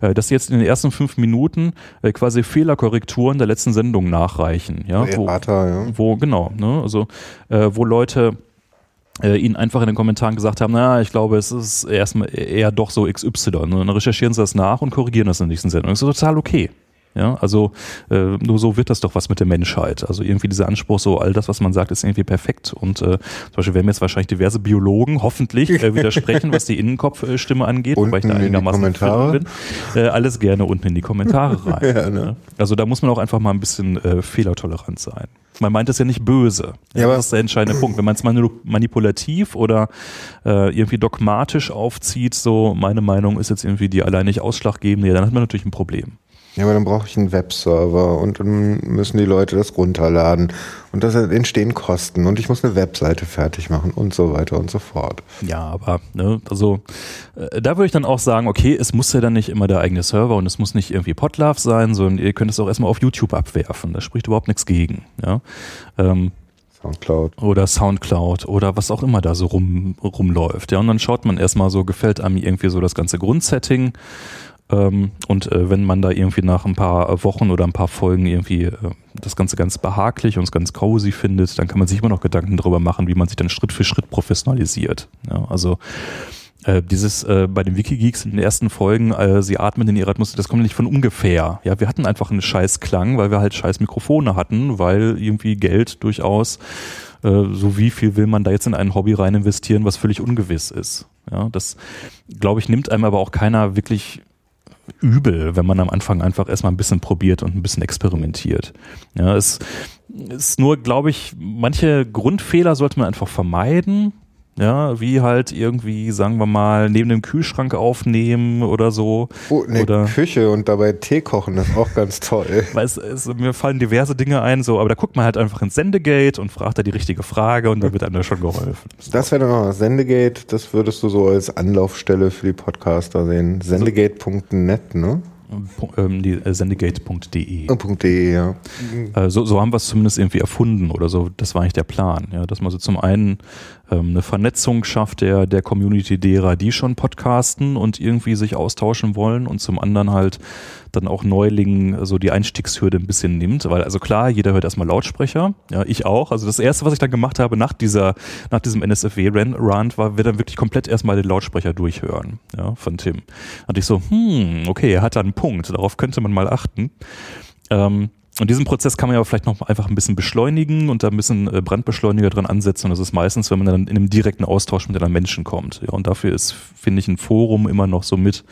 H: Äh, dass sie jetzt in den ersten fünf Minuten äh, quasi Fehlerkorrekturen der letzten Sendung nachreichen. Ja, wo,
F: Errata, ja.
H: wo genau, ne, also äh, wo Leute äh, ihnen einfach in den Kommentaren gesagt haben, naja, ich glaube, es ist erstmal eher doch so XY. Ne? Und dann recherchieren sie das nach und korrigieren das in der nächsten Sendung. Das ist total okay. Ja, also äh, nur so wird das doch was mit der Menschheit. Also irgendwie dieser Anspruch, so all das, was man sagt, ist irgendwie perfekt. Und äh, zum Beispiel werden jetzt wahrscheinlich diverse Biologen hoffentlich äh, widersprechen, was die Innenkopfstimme angeht,
F: Unten
H: wobei ich da einigermaßen bin. Äh, alles gerne unten in die Kommentare rein.
F: Ja, ne?
H: Ja. Also da muss man auch einfach mal ein bisschen äh, fehlertolerant sein. Man meint es ja nicht böse.
F: Ja, aber-
H: das ist der entscheidende Punkt. Wenn man es manipulativ oder äh, irgendwie dogmatisch aufzieht, so meine Meinung ist jetzt irgendwie die alleinig ausschlaggebende, ja, dann hat man natürlich ein Problem.
F: Ja, aber dann brauche ich einen Webserver und dann müssen die Leute das runterladen und das entstehen Kosten und ich muss eine Webseite fertig machen und so weiter und so fort.
H: Ja, aber ne, also äh, da würde ich dann auch sagen, okay, es muss ja dann nicht immer der eigene Server und es muss nicht irgendwie Podlove sein, sondern ihr könnt es auch erstmal auf YouTube abwerfen. Da spricht überhaupt nichts gegen. Ja? Ähm,
F: Soundcloud.
H: oder Soundcloud oder was auch immer da so rum, rumläuft. Ja, und dann schaut man erstmal so, gefällt einem irgendwie so das ganze Grundsetting. Ähm, und äh, wenn man da irgendwie nach ein paar Wochen oder ein paar Folgen irgendwie äh, das Ganze ganz behaglich und ganz cozy findet, dann kann man sich immer noch Gedanken darüber machen, wie man sich dann Schritt für Schritt professionalisiert. Ja, also äh, dieses äh, bei den Wikigeeks in den ersten Folgen, äh, sie atmen in ihrer Atmosphäre, das kommt nicht von ungefähr. Ja, wir hatten einfach einen scheiß Klang, weil wir halt scheiß Mikrofone hatten, weil irgendwie Geld durchaus, äh, so wie viel will man da jetzt in ein Hobby rein investieren, was völlig ungewiss ist. Ja, das glaube ich nimmt einem aber auch keiner wirklich übel, wenn man am Anfang einfach erstmal ein bisschen probiert und ein bisschen experimentiert. Ja, es ist nur, glaube ich, manche Grundfehler sollte man einfach vermeiden. Ja, wie halt irgendwie, sagen wir mal, neben dem Kühlschrank aufnehmen oder so.
F: Oh, eine
H: Oder-
F: Küche und dabei Tee kochen, das ist auch ganz toll.
H: Weil es, es, mir fallen diverse Dinge ein, so, aber da guckt man halt einfach ins Sendegate und fragt da die richtige Frage und da wird einem da schon geholfen.
F: Das wäre dann noch Sendegate, das würdest du so als Anlaufstelle für die Podcaster sehen. Sendegate.net, ne?
H: Ähm, die, äh, Sendegate.de.
F: Oh, .de, ja.
H: Äh, so, so haben wir es zumindest irgendwie erfunden oder so. Das war eigentlich der Plan, ja, dass man so zum einen ähm, eine Vernetzung schafft der, der Community derer, die schon podcasten und irgendwie sich austauschen wollen und zum anderen halt dann auch Neulingen so die Einstiegshürde ein bisschen nimmt, weil also klar, jeder hört erstmal Lautsprecher, ja, ich auch. Also das erste, was ich dann gemacht habe nach dieser, nach diesem NSFW-Rant war, wir dann wirklich komplett erstmal den Lautsprecher durchhören, ja, von Tim. Und ich so, hm, okay, er hat da einen Punkt, darauf könnte man mal achten. Ähm, und diesen Prozess kann man ja vielleicht noch einfach ein bisschen beschleunigen und da ein bisschen äh, Brandbeschleuniger dran ansetzen. Und das ist meistens, wenn man dann in einem direkten Austausch mit anderen Menschen kommt. Ja, und dafür ist, finde ich, ein Forum immer noch so mit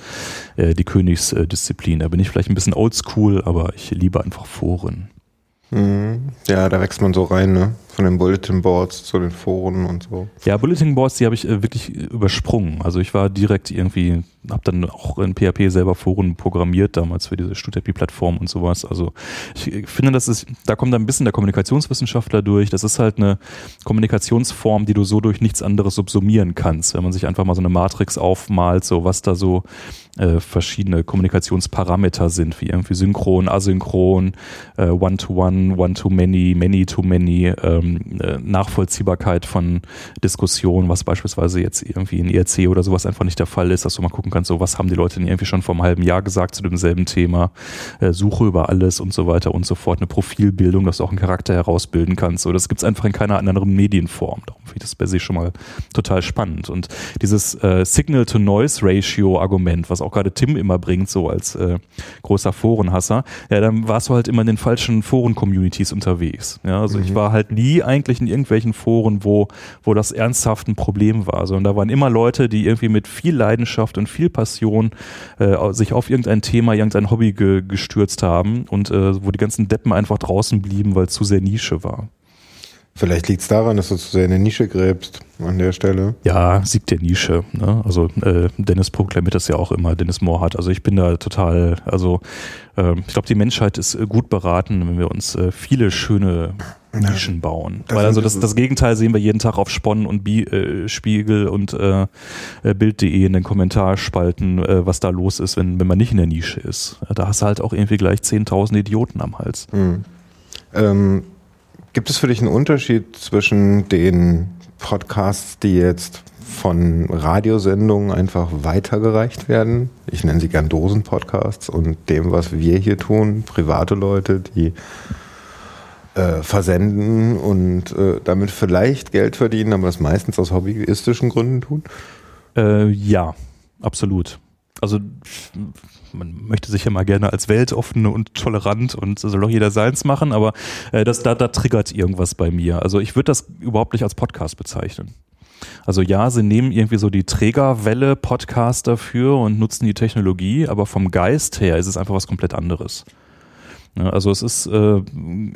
H: äh, die Königsdisziplin. Da bin ich vielleicht ein bisschen oldschool, aber ich liebe einfach Foren.
F: Mhm. Ja, da wächst man so rein, ne? Von den Bulletin Boards zu den Foren und so.
H: Ja, Bulletin Boards, die habe ich äh, wirklich übersprungen. Also ich war direkt irgendwie, habe dann auch in PHP selber Foren programmiert damals für diese StudHappy-Plattform und sowas. Also ich äh, finde, das ist, da kommt ein bisschen der Kommunikationswissenschaftler durch. Das ist halt eine Kommunikationsform, die du so durch nichts anderes subsumieren kannst. Wenn man sich einfach mal so eine Matrix aufmalt, so was da so äh, verschiedene Kommunikationsparameter sind, wie irgendwie synchron, asynchron, äh, one-to-one, one-to-many, many-to-many, ähm, äh, Nachvollziehbarkeit von Diskussionen, was beispielsweise jetzt irgendwie in ERC oder sowas einfach nicht der Fall ist, dass du mal gucken kannst, so was haben die Leute denn irgendwie schon vor einem halben Jahr gesagt zu demselben Thema, äh, Suche über alles und so weiter und so fort, eine Profilbildung, dass du auch einen Charakter herausbilden kannst. So, das gibt's einfach in keiner anderen Medienform. Darum finde ich das per se schon mal total spannend. Und dieses äh, Signal-to-Noise-Ratio-Argument, was auch gerade Tim immer bringt, so als äh, großer Forenhasser, ja, dann warst du halt immer in den falschen Foren-Communities unterwegs. Ja, also ich war halt nie eigentlich in irgendwelchen Foren, wo, wo das ernsthaft ein Problem war, sondern da waren immer Leute, die irgendwie mit viel Leidenschaft und viel Passion äh, sich auf irgendein Thema, irgendein Hobby ge gestürzt haben und äh, wo die ganzen Deppen einfach draußen blieben, weil es zu sehr Nische war.
F: Vielleicht liegt es daran, dass du zu sehr in eine Nische gräbst an der Stelle.
H: Ja, Sieg der Nische. Ne? Also äh, Dennis proklamiert das ja auch immer, Dennis Moorhardt. Also ich bin da total, also äh, ich glaube, die Menschheit ist äh, gut beraten, wenn wir uns äh, viele schöne Nischen bauen.
F: das
H: Weil also das, das Gegenteil sehen wir jeden Tag auf Sponnen und Bi äh, Spiegel und äh, äh, Bild.de in den Kommentarspalten, äh, was da los ist, wenn, wenn man nicht in der Nische ist. Da hast du halt auch irgendwie gleich 10.000 Idioten am Hals.
F: Hm. Ähm, gibt es für dich einen Unterschied zwischen den Podcasts, die jetzt von Radiosendungen einfach weitergereicht werden? Ich nenne sie gern Dosen-Podcasts und dem, was wir hier tun, private Leute, die äh, versenden und äh, damit vielleicht Geld verdienen, aber das meistens aus hobbyistischen Gründen tun?
H: Äh, ja, absolut. Also man möchte sich ja mal gerne als weltoffen und tolerant und soll doch jeder seins machen, aber äh, das, da, da triggert irgendwas bei mir. Also ich würde das überhaupt nicht als Podcast bezeichnen. Also ja, sie nehmen irgendwie so die Trägerwelle Podcast dafür und nutzen die Technologie, aber vom Geist her ist es einfach was komplett anderes. Ja, also es ist äh,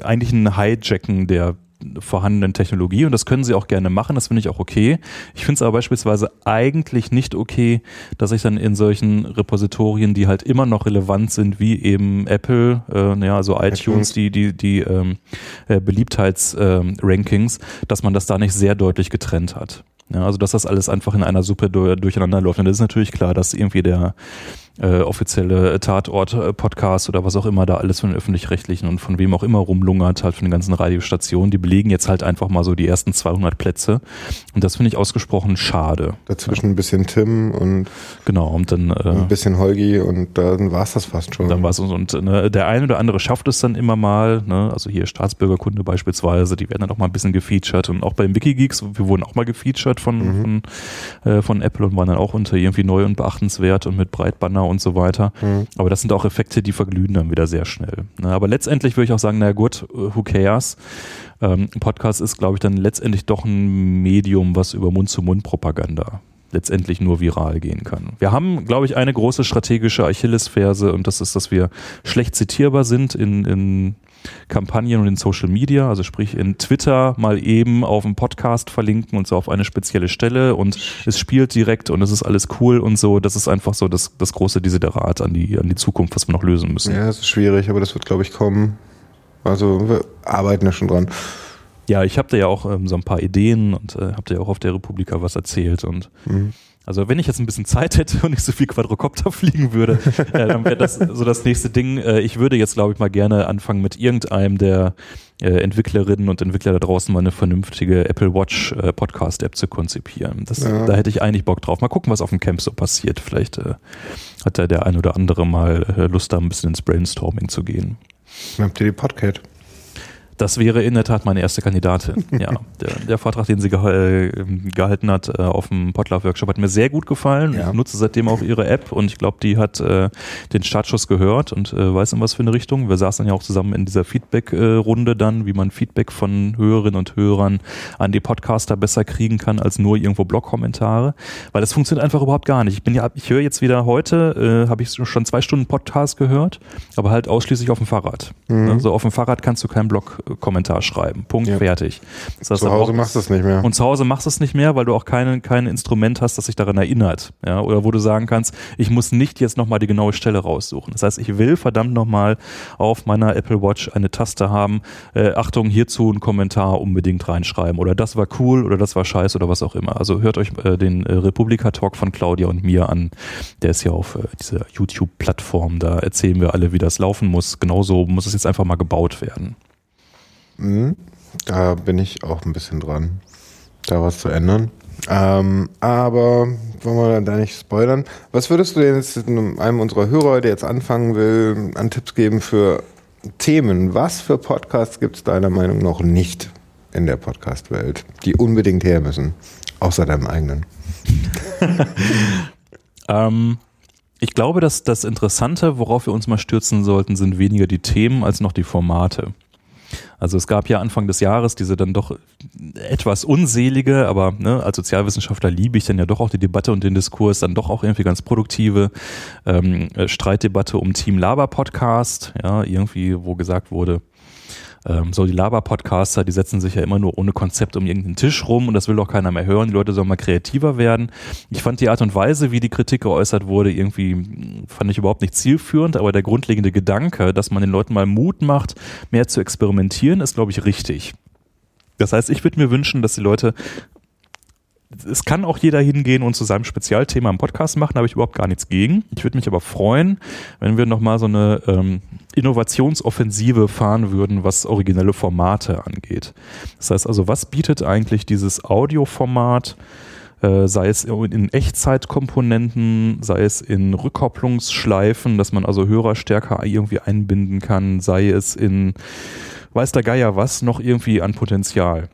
H: eigentlich ein Hijacken der vorhandenen Technologie und das können sie auch gerne machen, das finde ich auch okay. Ich finde es aber beispielsweise eigentlich nicht okay, dass ich dann in solchen Repositorien, die halt immer noch relevant sind, wie eben Apple, äh, ja, also iTunes, die, die, die ähm, äh, Beliebtheitsrankings, ähm, dass man das da nicht sehr deutlich getrennt hat. Ja, also dass das alles einfach in einer Suppe durcheinander läuft. Und das ist natürlich klar, dass irgendwie der äh, offizielle Tatort-Podcast oder was auch immer da alles von den öffentlich-rechtlichen und von wem auch immer rumlungert, halt von den ganzen Radiostationen, die belegen jetzt halt einfach mal so die ersten 200 Plätze. Und das finde ich ausgesprochen schade.
F: Dazwischen ein bisschen Tim und
H: genau und dann äh,
F: ein bisschen Holgi und dann war es das fast schon.
H: Dann war es und, und ne, der eine oder andere schafft es dann immer mal. Ne? Also hier Staatsbürgerkunde beispielsweise, die werden dann auch mal ein bisschen gefeatured und auch bei den Wikigeeks, wir wurden auch mal gefeatured von mhm. von, äh, von Apple und waren dann auch unter irgendwie neu und beachtenswert und mit Breitbanner und so weiter. Mhm. Aber das sind auch Effekte, die verglühen dann wieder sehr schnell. Ne? Aber letztendlich würde ich auch sagen, na gut, who cares? Ähm, Podcast ist, glaube ich, dann letztendlich doch ein Medium, was über Mund-zu-Mund-Propaganda letztendlich nur viral gehen kann. Wir haben, glaube ich, eine große strategische Achillesferse und das ist, dass wir schlecht zitierbar sind in, in Kampagnen und in Social Media, also sprich in Twitter mal eben auf einen Podcast verlinken und so auf eine spezielle Stelle und es spielt direkt und es ist alles cool und so. Das ist einfach so das, das große Desiderat an die, an die Zukunft, was wir noch lösen müssen.
F: Ja, es ist schwierig, aber das wird, glaube ich, kommen. Also wir arbeiten ja schon dran.
H: Ja, ich habe da ja auch ähm, so ein paar Ideen und äh, habe da ja auch auf der Republika was erzählt und mhm. Also wenn ich jetzt ein bisschen Zeit hätte und nicht so viel Quadrocopter fliegen würde, äh, dann wäre das so das nächste Ding. Äh, ich würde jetzt, glaube ich, mal gerne anfangen mit irgendeinem der äh, Entwicklerinnen und Entwickler da draußen mal eine vernünftige Apple Watch äh, Podcast-App zu konzipieren. Das, ja. Da hätte ich eigentlich Bock drauf. Mal gucken, was auf dem Camp so passiert. Vielleicht äh, hat da der ein oder andere mal äh, Lust, da ein bisschen ins Brainstorming zu gehen.
F: Habt ihr die Podcast?
H: Das wäre in der Tat meine erste Kandidatin. Ja, der, der Vortrag, den sie geha gehalten hat äh, auf dem Potluck-Workshop, hat mir sehr gut gefallen. Ja. Ich nutze seitdem auch ihre App und ich glaube, die hat äh, den Startschuss gehört und äh, weiß in was für eine Richtung. Wir saßen ja auch zusammen in dieser Feedback-Runde dann, wie man Feedback von Hörerinnen und Hörern an die Podcaster besser kriegen kann als nur irgendwo Blog-Kommentare, weil das funktioniert einfach überhaupt gar nicht. Ich bin ja, ich höre jetzt wieder heute, äh, habe ich schon zwei Stunden Podcast gehört, aber halt ausschließlich auf dem Fahrrad. Mhm. Also auf dem Fahrrad kannst du keinen Blog Kommentar schreiben. Punkt, ja. fertig.
F: Das heißt, zu Hause machst du es nicht mehr.
H: Und zu Hause machst du es nicht mehr, weil du auch kein, kein Instrument hast, das sich daran erinnert. Ja, oder wo du sagen kannst, ich muss nicht jetzt nochmal die genaue Stelle raussuchen. Das heißt, ich will verdammt nochmal auf meiner Apple Watch eine Taste haben, äh, Achtung, hierzu einen Kommentar unbedingt reinschreiben. Oder das war cool oder das war scheiße oder was auch immer. Also hört euch äh, den äh, Republika-Talk von Claudia und mir an. Der ist ja auf äh, dieser YouTube-Plattform. Da erzählen wir alle, wie das laufen muss. Genauso muss es jetzt einfach mal gebaut werden.
F: Mhm. Da bin ich auch ein bisschen dran, da was zu ändern. Ähm, aber wollen wir da nicht spoilern? Was würdest du denn jetzt einem unserer Hörer, der jetzt anfangen will, an Tipps geben für Themen? Was für Podcasts gibt es deiner Meinung noch nicht in der Podcast-Welt, die unbedingt her müssen, außer deinem eigenen?
H: ähm, ich glaube, dass das Interessante, worauf wir uns mal stürzen sollten, sind weniger die Themen als noch die Formate. Also es gab ja Anfang des Jahres diese dann doch etwas unselige, aber ne, als Sozialwissenschaftler liebe ich dann ja doch auch die Debatte und den Diskurs, dann doch auch irgendwie ganz produktive ähm, Streitdebatte um Team Laber Podcast, ja, irgendwie, wo gesagt wurde, ähm, so die Laber-Podcaster, die setzen sich ja immer nur ohne Konzept um irgendeinen Tisch rum und das will doch keiner mehr hören. Die Leute sollen mal kreativer werden. Ich fand die Art und Weise, wie die Kritik geäußert wurde, irgendwie fand ich überhaupt nicht zielführend, aber der grundlegende Gedanke, dass man den Leuten mal Mut macht, mehr zu experimentieren, ist, glaube ich, richtig. Das heißt, ich würde mir wünschen, dass die Leute es kann auch jeder hingehen und zu seinem Spezialthema einen Podcast machen, habe ich überhaupt gar nichts gegen. Ich würde mich aber freuen, wenn wir nochmal so eine ähm, Innovationsoffensive fahren würden, was originelle Formate angeht. Das heißt also, was bietet eigentlich dieses Audioformat? Äh, sei es in Echtzeitkomponenten, sei es in Rückkopplungsschleifen, dass man also Hörer stärker irgendwie einbinden kann, sei es in weiß der Geier was noch irgendwie an Potenzial.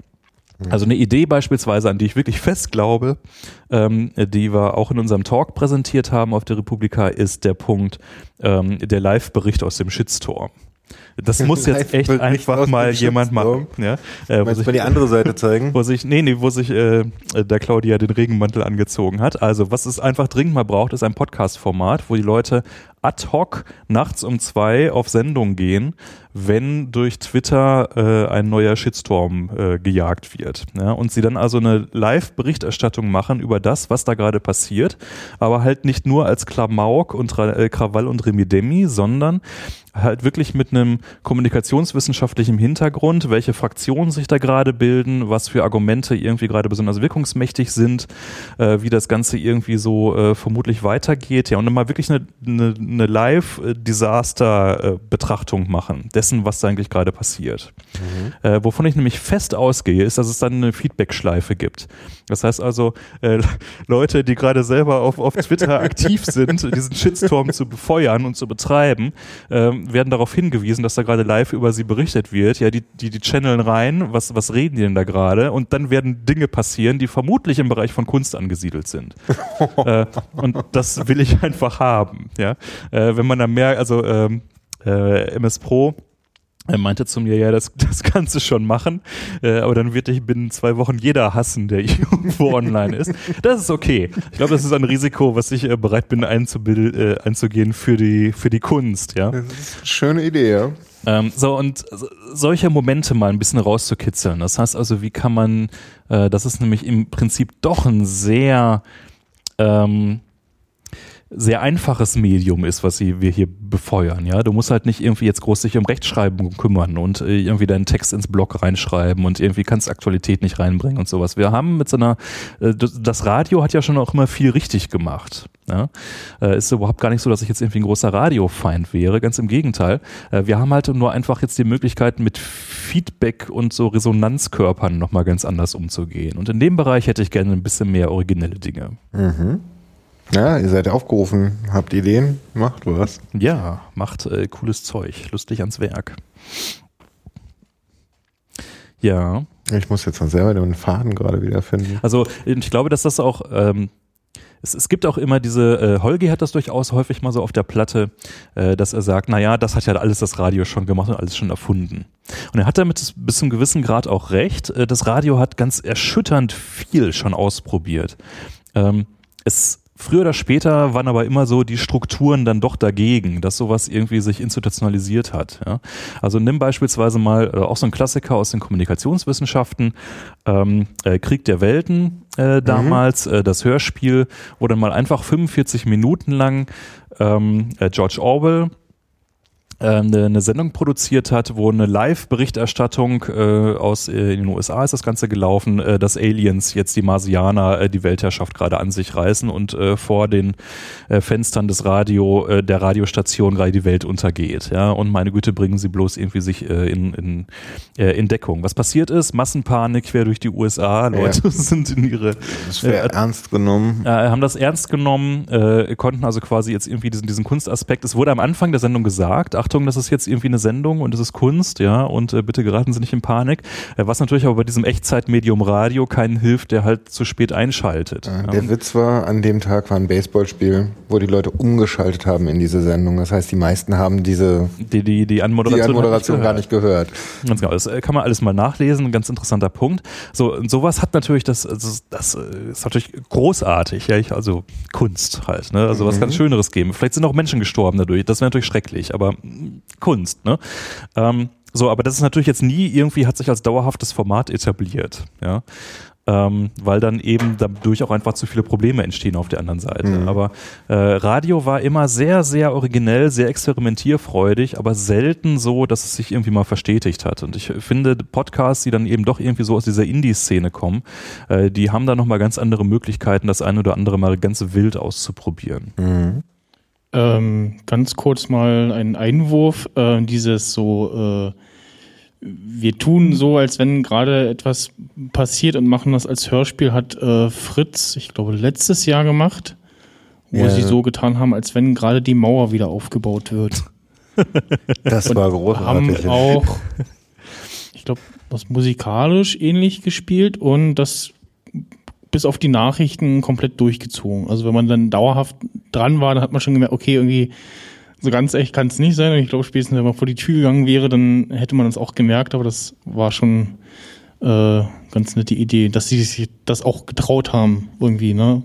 H: Also eine Idee beispielsweise, an die ich wirklich fest glaube, ähm, die wir auch in unserem Talk präsentiert haben auf der Republika, ist der Punkt ähm, der Live-Bericht aus dem Shitstorm. Das muss jetzt echt einfach mal jemand machen. Ja? Äh,
F: Meinst
H: sich-
F: mal die andere Seite zeigen?
H: wo sich, nee, nee, wo sich äh, der Claudia den Regenmantel angezogen hat. Also, was es einfach dringend mal braucht, ist ein Podcast-Format, wo die Leute ad hoc nachts um zwei auf Sendung gehen, wenn durch Twitter äh, ein neuer Shitstorm äh, gejagt wird. Ja? Und sie dann also eine Live-Berichterstattung machen über das, was da gerade passiert, aber halt nicht nur als Klamauk und äh, Krawall und Remidemi, sondern halt wirklich mit einem kommunikationswissenschaftlichen Hintergrund, welche Fraktionen sich da gerade bilden, was für Argumente irgendwie gerade besonders wirkungsmächtig sind, äh, wie das Ganze irgendwie so äh, vermutlich weitergeht. Ja, und dann mal wirklich eine, eine, eine Live-Disaster-Betrachtung machen, dessen, was da eigentlich gerade passiert. Äh, wovon ich nämlich fest ausgehe, ist, dass es dann eine Feedback-Schleife gibt. Das heißt also, äh, Leute, die gerade selber auf, auf Twitter aktiv sind, diesen Shitstorm zu befeuern und zu betreiben, ähm, werden darauf hingewiesen, dass da gerade live über sie berichtet wird. Ja, die, die, die channeln rein, was, was reden die denn da gerade? Und dann werden Dinge passieren, die vermutlich im Bereich von Kunst angesiedelt sind. äh, und das will ich einfach haben. Ja, äh, wenn man da mehr, also ähm, äh, MS Pro er meinte zu mir, ja, das, das kannst du schon machen, äh, aber dann wird dich binnen zwei Wochen jeder hassen, der irgendwo online ist. Das ist okay. Ich glaube, das ist ein Risiko, was ich äh, bereit bin äh, einzugehen für die, für die Kunst, ja.
F: Das ist eine schöne Idee, ja.
H: Ähm, so, und so- solche Momente mal ein bisschen rauszukitzeln. Das heißt also, wie kann man, äh, das ist nämlich im Prinzip doch ein sehr, ähm, sehr einfaches Medium ist, was wir hier befeuern. Ja, du musst halt nicht irgendwie jetzt groß dich um Rechtschreibung kümmern und äh, irgendwie deinen Text ins Blog reinschreiben und irgendwie kannst Aktualität nicht reinbringen und sowas. Wir haben mit so einer, äh, das Radio hat ja schon auch immer viel richtig gemacht. Ja? Äh, ist überhaupt gar nicht so, dass ich jetzt irgendwie ein großer Radiofeind wäre, ganz im Gegenteil. Wir haben halt nur einfach jetzt die Möglichkeit, mit Feedback und so Resonanzkörpern nochmal ganz anders umzugehen. Und in dem Bereich hätte ich gerne ein bisschen mehr originelle Dinge.
F: Ja, ihr seid aufgerufen, habt Ideen, macht was.
H: Ja, macht äh, cooles Zeug, lustig ans Werk. Ja,
F: Ich muss jetzt mal selber den Faden gerade wiederfinden.
H: also ich glaube, dass das auch, ähm, es, es gibt auch immer diese, äh, Holgi hat das durchaus häufig mal so auf der Platte, äh, dass er sagt, naja, das hat ja alles das Radio schon gemacht und alles schon erfunden. Und er hat damit bis zum gewissen Grad auch recht. Äh, das Radio hat ganz erschütternd viel schon ausprobiert. Ähm, es Früher oder später waren aber immer so die Strukturen dann doch dagegen, dass sowas irgendwie sich institutionalisiert hat. Ja? Also nimm beispielsweise mal äh, auch so ein Klassiker aus den Kommunikationswissenschaften, ähm, äh, Krieg der Welten äh, damals, äh, das Hörspiel, wo dann mal einfach 45 Minuten lang ähm, äh, George Orwell eine, eine Sendung produziert hat, wo eine Live-Berichterstattung äh, aus äh, in den USA ist das Ganze gelaufen, äh, dass Aliens jetzt die Marsianer äh, die Weltherrschaft gerade an sich reißen und äh, vor den äh, Fenstern des Radio äh, der Radiostation gerade die Welt untergeht. Ja, und meine Güte, bringen sie bloß irgendwie sich äh, in, in, äh, in Deckung. Was passiert ist? Massenpanik quer durch die USA. Leute sind in ihre
F: Das wäre ernst genommen.
H: äh, haben das ernst genommen, äh, konnten also quasi jetzt irgendwie diesen, diesen Kunstaspekt. Es wurde am Anfang der Sendung gesagt, Achtung, das ist jetzt irgendwie eine Sendung und es ist Kunst, ja, und äh, bitte geraten Sie nicht in Panik. Äh, was natürlich aber bei diesem Echtzeitmedium Radio keinen hilft, der halt zu spät einschaltet.
F: Äh,
H: ja.
F: Der Witz war, an dem Tag war ein Baseballspiel, wo die Leute umgeschaltet haben in diese Sendung. Das heißt, die meisten haben diese
H: Die, die, die
F: die
H: Anmoderation,
F: Anmoderation gar nicht gehört.
H: Ganz genau, das äh, kann man alles mal nachlesen, ein ganz interessanter Punkt. So, und sowas hat natürlich das, das, das äh, ist natürlich großartig, ja, ich, also Kunst halt, ne? Also was ganz Schöneres geben. Vielleicht sind auch Menschen gestorben dadurch, das wäre natürlich schrecklich, aber Kunst, ne? Ähm, so, aber das ist natürlich jetzt nie irgendwie, hat sich als dauerhaftes Format etabliert, ja. Ähm, weil dann eben dadurch auch einfach zu viele Probleme entstehen auf der anderen Seite. Aber äh, Radio war immer sehr, sehr originell, sehr experimentierfreudig, aber selten so, dass es sich irgendwie mal verstetigt hat. Und ich finde, Podcasts, die dann eben doch irgendwie so aus dieser Indie-Szene kommen, äh, die haben da nochmal ganz andere Möglichkeiten, das eine oder andere mal ganz wild auszuprobieren.
C: Ähm, ganz kurz mal ein Einwurf. Äh, dieses so, äh, wir tun so, als wenn gerade etwas passiert und machen das als Hörspiel, hat äh, Fritz, ich glaube, letztes Jahr gemacht, wo
F: Ja.
C: sie so getan haben, als wenn gerade die Mauer wieder aufgebaut wird.
F: Das war
C: haben
F: großartig.
C: auch, ich glaube, was musikalisch ähnlich gespielt und das bis auf die Nachrichten komplett durchgezogen. Also wenn man dann dauerhaft dran war, dann hat man schon gemerkt, okay, irgendwie so ganz echt kann es nicht sein. Und ich glaube, spätestens wenn man vor die Tür gegangen wäre, dann hätte man das auch gemerkt, aber das war schon äh, ganz nette Idee, dass sie sich das auch getraut haben, irgendwie, ne?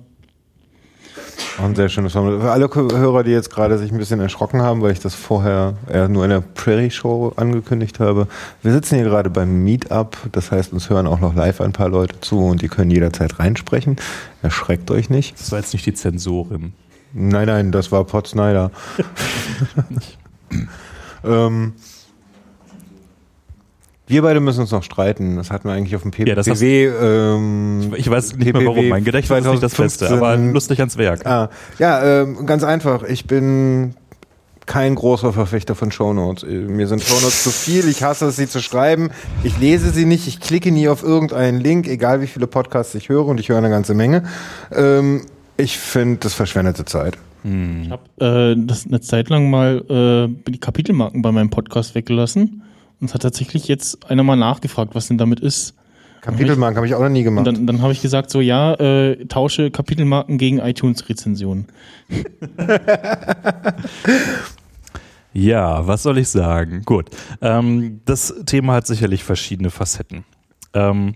F: Auch ein sehr schönes Format. Für alle Hörer, die jetzt gerade sich ein bisschen erschrocken haben, weil ich das vorher eher nur in der Prairie Show angekündigt habe. Wir sitzen hier gerade beim Meetup. Das heißt, uns hören auch noch live ein paar Leute zu und die können jederzeit reinsprechen. Erschreckt euch nicht.
H: Das war jetzt nicht die Zensorin.
F: Nein, nein, das war Pot Snyder. ähm, wir beide müssen uns noch streiten. Das hatten wir eigentlich auf dem PPW.
H: Ja, das hast-
F: ähm,
H: Ich weiß nicht mehr warum. Mein Gedächtnis ist nicht das Beste,
F: 2015.
H: aber lustig ans Werk.
F: Ah, ja, ähm, ganz einfach. Ich bin kein großer Verfechter von Shownotes. Mir sind Shownotes zu viel. Ich hasse es, sie zu schreiben. Ich lese sie nicht. Ich klicke nie auf irgendeinen Link, egal wie viele Podcasts ich höre. Und ich höre eine ganze Menge. Ähm, ich finde, das verschwendete Zeit.
C: Ich habe äh, das eine Zeit lang mal äh, die Kapitelmarken bei meinem Podcast weggelassen. Und es hat tatsächlich jetzt einer mal nachgefragt, was denn damit ist.
F: Kapitelmarken habe ich auch noch nie
C: Und
F: gemacht.
C: dann, dann habe ich gesagt, so ja, äh, tausche Kapitelmarken gegen iTunes-Rezensionen.
H: Ja, was soll ich sagen? Gut. Ähm, das Thema hat sicherlich verschiedene Facetten. Ähm,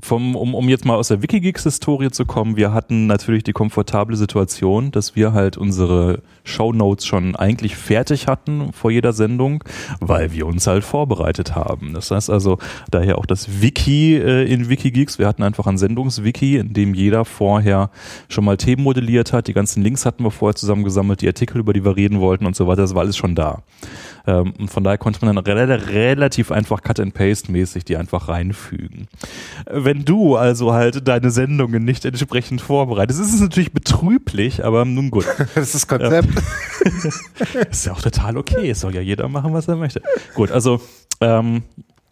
H: vom, um, um jetzt mal aus der Wikigeeks-Historie zu kommen, wir hatten natürlich die komfortable Situation, dass wir halt unsere Shownotes schon eigentlich fertig hatten vor jeder Sendung, weil wir uns halt vorbereitet haben. Das heißt also, daher auch das Wiki äh, in Wikigeeks. Wir hatten einfach ein Sendungswiki, in dem jeder vorher schon mal Themen modelliert hat. Die ganzen Links hatten wir vorher zusammengesammelt, die Artikel, über die wir reden wollten und so weiter. Das war alles schon da. Ähm, und von daher konnte man dann rel relativ einfach Cut-and-Paste-mäßig die einfach reinfügen. Wenn du also halt deine Sendungen nicht entsprechend vorbereitest, ist es natürlich betrüblich, aber nun gut.
F: Das ist das Konzept.
H: Ist ja auch total okay. Soll ja jeder machen, was er möchte. Gut, also ähm,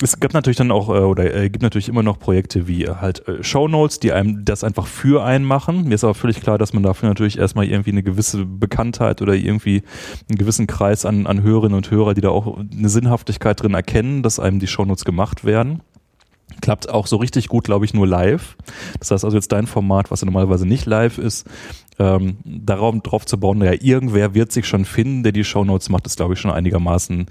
H: es gibt natürlich dann auch, äh, oder äh, gibt natürlich immer noch Projekte wie äh, halt äh, Shownotes, die einem das einfach für einen machen. Mir ist aber völlig klar, dass man dafür natürlich erstmal irgendwie eine gewisse Bekanntheit oder irgendwie einen gewissen Kreis an, an Hörerinnen und Hörer, die da auch eine Sinnhaftigkeit drin erkennen, dass einem die Shownotes gemacht werden. Klappt auch so richtig gut, glaube ich, nur live. Das heißt also jetzt dein Format, was ja normalerweise nicht live ist, ähm, darauf drauf zu bauen, naja, irgendwer wird sich schon finden, der die Shownotes macht, ist, glaube ich, schon einigermaßen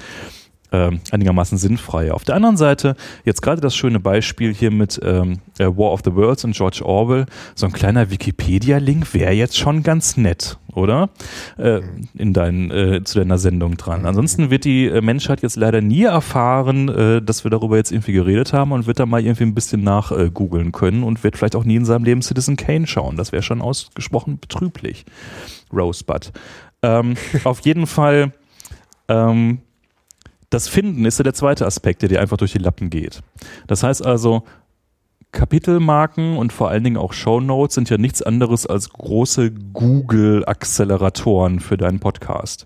H: ähm, einigermaßen sinnfrei. Auf der anderen Seite, jetzt gerade das schöne Beispiel hier mit ähm, äh, War of the Worlds und George Orwell, so ein kleiner Wikipedia-Link wäre jetzt schon ganz nett, oder? Äh, in dein, äh, zu deiner Sendung dran. Ansonsten wird die äh, Menschheit jetzt leider nie erfahren, äh, dass wir darüber jetzt irgendwie geredet haben und wird da mal irgendwie ein bisschen nach äh, googeln können und wird vielleicht auch nie in seinem Leben Citizen Kane schauen. Das wäre schon ausgesprochen betrüblich. Rosebud. Ähm, auf jeden Fall ähm, das Finden ist ja der zweite Aspekt, der dir einfach durch die Lappen geht. Das heißt also, Kapitelmarken und vor allen Dingen auch Shownotes sind ja nichts anderes als große Google-Acceleratoren für deinen Podcast.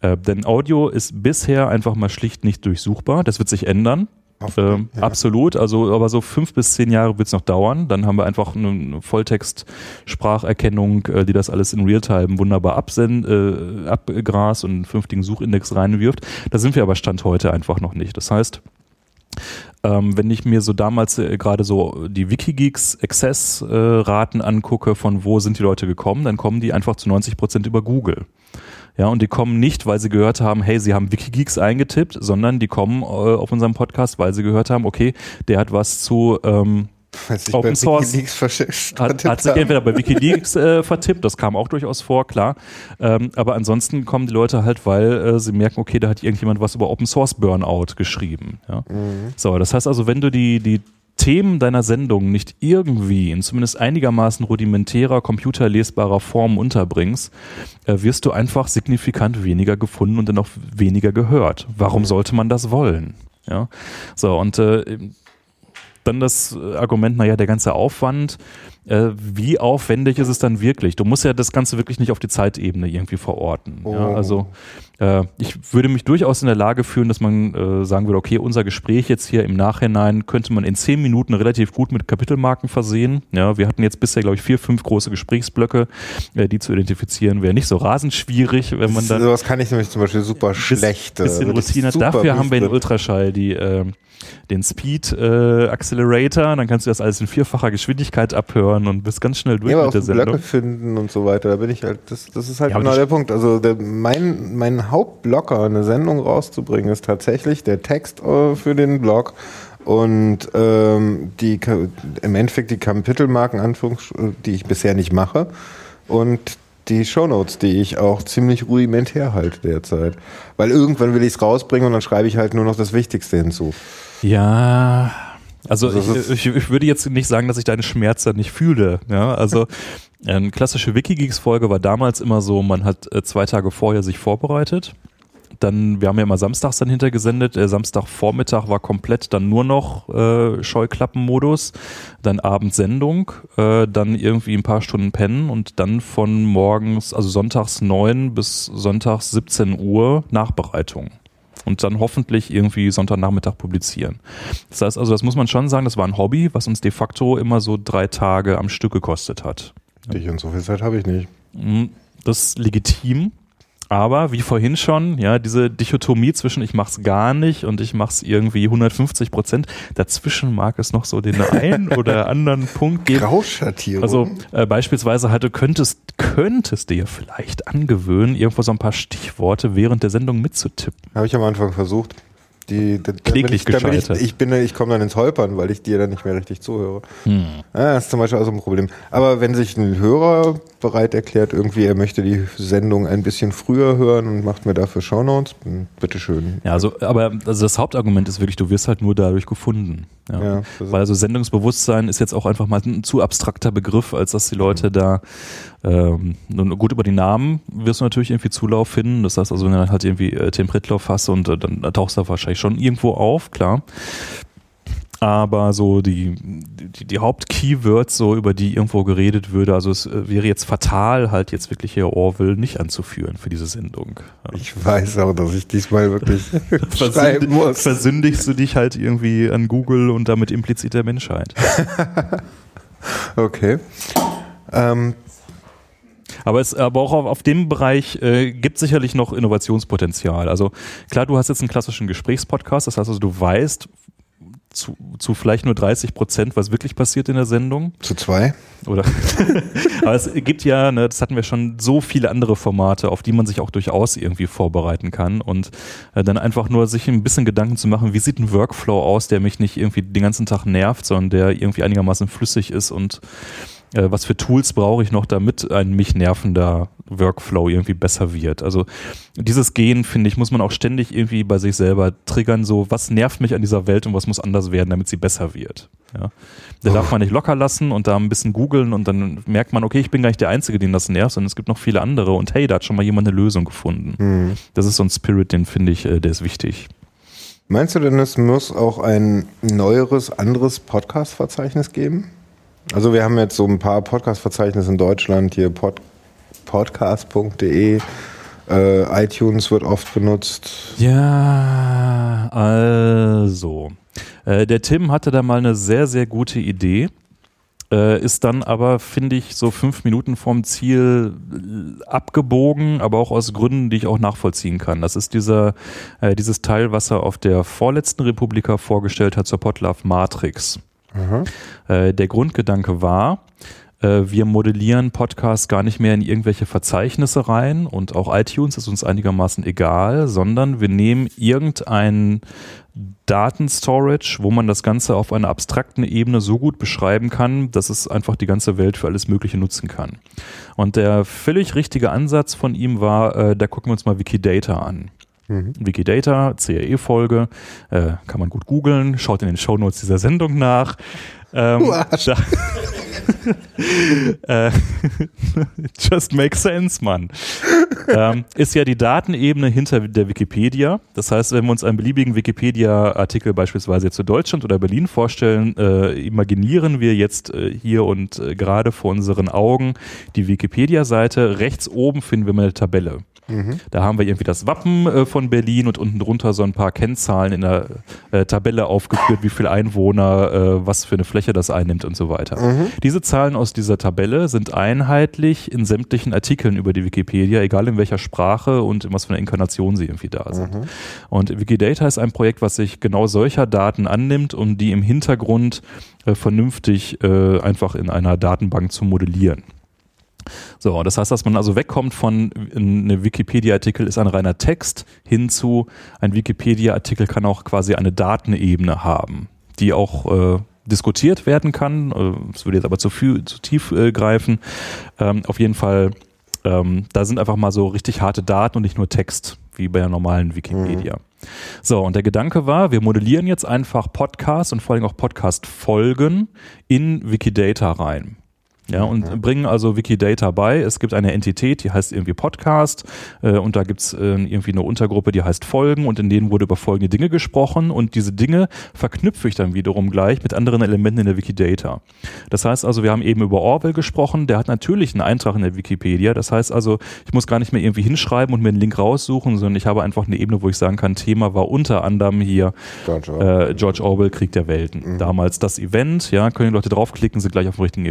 H: Äh, denn Audio ist bisher einfach mal schlicht nicht durchsuchbar. Das wird sich ändern. Ähm,
F: ja.
H: Absolut, also aber so fünf bis zehn Jahre wird es noch dauern. Dann haben wir einfach eine Volltext-Spracherkennung, äh, die das alles in Realtime wunderbar absend, äh, abgrast und einen vernünftigen Suchindex reinwirft. Da sind wir aber Stand heute einfach noch nicht. Das heißt, ähm, wenn ich mir so damals äh, gerade so die Wikigeeks Access äh, angucke, von wo sind die Leute gekommen, dann kommen die einfach zu 90 Prozent über Google. Ja, und die kommen nicht, weil sie gehört haben, hey, sie haben Wikigeeks eingetippt, sondern die kommen äh, auf unserem Podcast, weil sie gehört haben, okay, der hat was zu ähm, Open Source hat, hat sich entweder bei Wikileaks äh, vertippt, das kam auch durchaus vor, klar. Ähm, aber ansonsten kommen die Leute halt, weil äh, sie merken, okay, da hat irgendjemand was über Open Source Burnout geschrieben. Ja? So, das heißt also, wenn du die, die Themen deiner Sendung nicht irgendwie in zumindest einigermaßen rudimentärer, computerlesbarer Form unterbringst, äh, wirst du einfach signifikant weniger gefunden und dann auch weniger gehört. Warum sollte man das wollen? Ja, so und äh, dann das Argument, naja, der ganze Aufwand, äh, wie aufwendig ist es dann wirklich? Du musst ja das Ganze wirklich nicht auf die Zeitebene irgendwie verorten. Ja?
F: Oh.
H: Also äh, ich würde mich durchaus in der Lage fühlen, dass man äh, sagen würde, okay, unser Gespräch jetzt hier im Nachhinein könnte man in zehn Minuten relativ gut mit Kapitelmarken versehen. Ja, wir hatten jetzt bisher, glaube ich, vier, fünf große Gesprächsblöcke, äh, die zu identifizieren wäre nicht so rasend schwierig, wenn man dann
F: Sowas kann ich nämlich zum Beispiel super schlecht.
H: bisschen Routine Dafür haben wir in. Ultraschall die, äh, den Speed äh, Accelerator. Dann kannst du das alles in vierfacher Geschwindigkeit abhören und bist ganz schnell durch
F: Ja, aber
H: mit
F: auch
H: der
F: so Blöcke
H: Sendung.
F: finden und so weiter, da bin ich halt, das, das ist halt
H: Ja,
F: genau der Punkt. Also der, mein, mein Hauptblocker, eine Sendung rauszubringen, ist tatsächlich der Text äh, für den Blog und ähm, die im Endeffekt die Kapitelmarken, Anführungs die ich bisher nicht mache und die Shownotes, die ich auch ziemlich rudimentär halte derzeit. Weil irgendwann will ich es rausbringen und dann schreibe ich halt nur noch das Wichtigste hinzu.
H: Ja. Also
F: Also
H: ich, ich, ich würde jetzt nicht sagen, dass ich deine Schmerzen nicht fühle. Ja, also eine klassische Wikigeeks-Folge war damals immer so, man hat äh, zwei Tage vorher sich vorbereitet. Dann, wir haben ja immer samstags dann hintergesendet. Der Samstagvormittag war komplett dann nur noch äh, Scheuklappenmodus, dann Abendsendung, äh, dann irgendwie ein paar Stunden pennen und dann von morgens, also sonntags 9 bis sonntags 17 Uhr Nachbereitung. Und dann hoffentlich irgendwie Sonntagnachmittag publizieren. Das heißt also, das muss man schon sagen, das war ein Hobby, was uns de facto immer so drei Tage am Stück gekostet hat.
F: Dich und so viel Zeit habe ich nicht.
H: Mm, Das ist legitim. Aber wie vorhin schon, ja, diese Dichotomie zwischen ich mach's gar nicht und ich mach's irgendwie 150 Prozent, dazwischen mag es noch so den einen oder anderen Punkt geben.
F: Grauschattierung.
H: Also äh, beispielsweise halt, du könntest, könntest dir vielleicht angewöhnen, irgendwo so ein paar Stichworte während der Sendung mitzutippen.
F: Habe ich am Anfang versucht. Die, bin
H: Kläglich
F: bin ich,
H: gescheitert.
F: ich, bin, ich komme dann ins Holpern, weil ich dir dann nicht mehr richtig zuhöre.
H: Hm.
F: Das ist zum Beispiel auch so ein Problem. Aber wenn sich ein Hörer bereit erklärt, irgendwie, er möchte die Sendung ein bisschen früher hören und macht mir dafür Shownotes, dann bitteschön.
H: Ja, also, aber also das Hauptargument ist wirklich, du wirst halt nur dadurch gefunden. Ja.
F: Ja,
H: Weil also Sendungsbewusstsein ist jetzt auch einfach mal ein zu abstrakter Begriff, als dass die Leute da ähm, nun gut über die Namen wirst du natürlich irgendwie Zulauf finden. Das heißt also, wenn du dann halt irgendwie äh, Tim Pritloff hast und äh, dann tauchst du wahrscheinlich schon irgendwo auf, klar. Aber so die, die, die Hauptkeywords, so über die irgendwo geredet würde, also es äh, wäre jetzt fatal, halt jetzt wirklich hier Orwell nicht anzuführen für diese Sendung.
F: Ich weiß auch, dass ich diesmal wirklich schreiben muss.
H: versündigst du dich halt irgendwie an Google und damit implizit der Menschheit.
F: Okay. Ähm,
H: Aber es aber auch auf, auf dem Bereich äh, gibt sicherlich noch Innovationspotenzial. Also klar, du hast jetzt einen klassischen Gesprächspodcast, das heißt also, du weißt zu, zu vielleicht nur 30 Prozent, was wirklich passiert in der Sendung.
F: zu zwei.
H: Oder aber es gibt ja, ne, das hatten wir schon, so viele andere Formate, auf die man sich auch durchaus irgendwie vorbereiten kann und äh, dann einfach nur sich ein bisschen Gedanken zu machen, wie sieht ein Workflow aus, der mich nicht irgendwie den ganzen Tag nervt, sondern der irgendwie einigermaßen flüssig ist und äh, was für Tools brauche ich noch, damit ein mich nervender Workflow irgendwie besser wird. Also dieses Gehen, finde ich, muss man auch ständig irgendwie bei sich selber triggern, so was nervt mich an dieser Welt und was muss anders werden, damit sie besser wird. Ja. Da darf man nicht locker lassen und da ein bisschen googeln und dann merkt man, okay, ich bin gar nicht der Einzige, den das nervt, sondern es gibt noch viele andere und hey, da hat schon mal jemand eine Lösung gefunden.
F: Hm.
H: Das ist so ein Spirit, den finde ich, äh, der ist wichtig.
F: Meinst du denn, es muss auch ein neueres, anderes Podcast-Verzeichnis geben? Also wir haben jetzt so ein paar Podcast-Verzeichnisse in Deutschland, hier pod, podcast.de, äh, iTunes wird oft benutzt.
H: Ja, also. Äh, der Tim hatte da mal eine sehr, sehr gute Idee. Äh, ist dann aber, finde ich, so fünf Minuten vom Ziel äh, abgebogen, aber auch aus Gründen, die ich auch nachvollziehen kann. Das ist dieser, äh, dieses Teil, was er auf der vorletzten Republika vorgestellt hat zur Podlove Matrix. Äh, der Grundgedanke war, äh, wir modellieren Podcasts gar nicht mehr in irgendwelche Verzeichnisse rein und auch iTunes ist uns einigermaßen egal, sondern wir nehmen irgendein Datenstorage, wo man das Ganze auf einer abstrakten Ebene so gut beschreiben kann, dass es einfach die ganze Welt für alles Mögliche nutzen kann. Und der völlig richtige Ansatz von ihm war, äh, da gucken wir uns mal Wikidata an. Wikidata, CRE-Folge, äh, kann man gut googeln, schaut in den Shownotes dieser Sendung nach. Ähm,
F: Du Arsch.
H: äh, just makes sense, Mann. ähm, ist ja die Datenebene hinter der Wikipedia. Das heißt, wenn wir uns einen beliebigen Wikipedia-Artikel beispielsweise jetzt zu Deutschland oder Berlin vorstellen, äh, imaginieren wir jetzt äh, hier und äh, gerade vor unseren Augen die Wikipedia-Seite. Rechts oben finden wir mal eine Tabelle. Da haben wir irgendwie das Wappen äh, von Berlin und unten drunter so ein paar Kennzahlen in der äh, Tabelle aufgeführt, wie viele Einwohner, äh, was für eine Fläche das einnimmt und so weiter. Diese Zahlen aus dieser Tabelle sind einheitlich in sämtlichen Artikeln über die Wikipedia, egal in welcher Sprache und in was für einer Inkarnation sie irgendwie da sind. Und Wikidata ist ein Projekt, was sich genau solcher Daten annimmt, um die im Hintergrund äh, vernünftig äh, einfach in einer Datenbank zu modellieren. So, das heißt, dass man also wegkommt von ein Wikipedia-Artikel ist ein reiner Text hin zu ein Wikipedia-Artikel kann auch quasi eine Datenebene haben, die auch äh, diskutiert werden kann. Äh, Das würde jetzt aber zu, viel, zu tief äh, greifen. Ähm, auf jeden Fall, ähm, da sind einfach mal so richtig harte Daten und nicht nur Text, wie bei der normalen Wikipedia. So, und der Gedanke war, wir modellieren jetzt einfach Podcasts und vor allem auch Podcast-Folgen in Wikidata rein. Ja, und bringen also Wikidata bei. Es gibt eine Entität, die heißt irgendwie Podcast äh, und da gibt's äh, irgendwie eine Untergruppe, die heißt Folgen und in denen wurde über folgende Dinge gesprochen und diese Dinge verknüpfe ich dann wiederum gleich mit anderen Elementen in der Wikidata. Das heißt also, wir haben eben über Orwell gesprochen, der hat natürlich einen Eintrag in der Wikipedia. Das heißt also, ich muss gar nicht mehr irgendwie hinschreiben und mir einen Link raussuchen, sondern ich habe einfach eine Ebene, wo ich sagen kann, Thema war unter anderem hier
F: George Orwell.
H: äh, George Orwell, Krieg der Welten. Damals das Event, ja, können die Leute draufklicken, sind gleich auf dem richtigen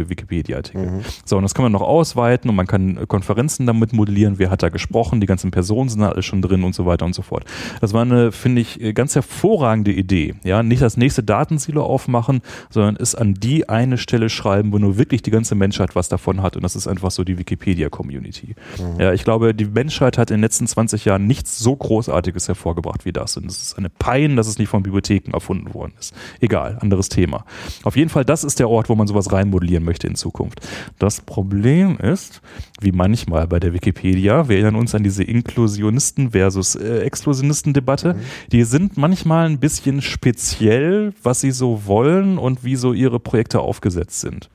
H: Wikipedia-Artikel. So, und das kann man noch ausweiten und man kann äh, Konferenzen damit modellieren, wer hat da gesprochen, die ganzen Personen sind da alle schon drin und so weiter und so fort. Das war eine, finde ich, äh, ganz hervorragende Idee. Ja, nicht das nächste Datensilo aufmachen, sondern es an die eine Stelle schreiben, wo nur wirklich die ganze Menschheit was davon hat und das ist einfach so die Wikipedia-Community. Ja, ich glaube, die Menschheit hat in den letzten 20 Jahren nichts so Großartiges hervorgebracht wie das und es ist eine Pein, dass es nicht von Bibliotheken erfunden worden ist. Egal, anderes Thema. Auf jeden Fall, das ist der Ort, wo man sowas reinmodellieren möchte in Zukunft. Das Problem ist, wie manchmal bei der Wikipedia, wir erinnern uns an diese Inklusionisten versus äh, Exklusionisten-Debatte, die sind manchmal ein bisschen speziell, was sie so wollen und wie so ihre Projekte aufgesetzt sind.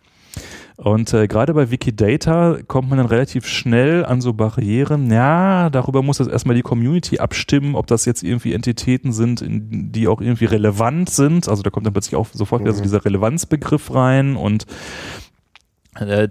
H: Und äh, gerade bei Wikidata kommt man dann relativ schnell an so Barrieren. Ja, darüber muss jetzt erstmal die Community abstimmen, ob das jetzt irgendwie Entitäten sind, in, die auch irgendwie relevant sind. Also da kommt dann plötzlich auch sofort wieder so dieser Relevanzbegriff rein und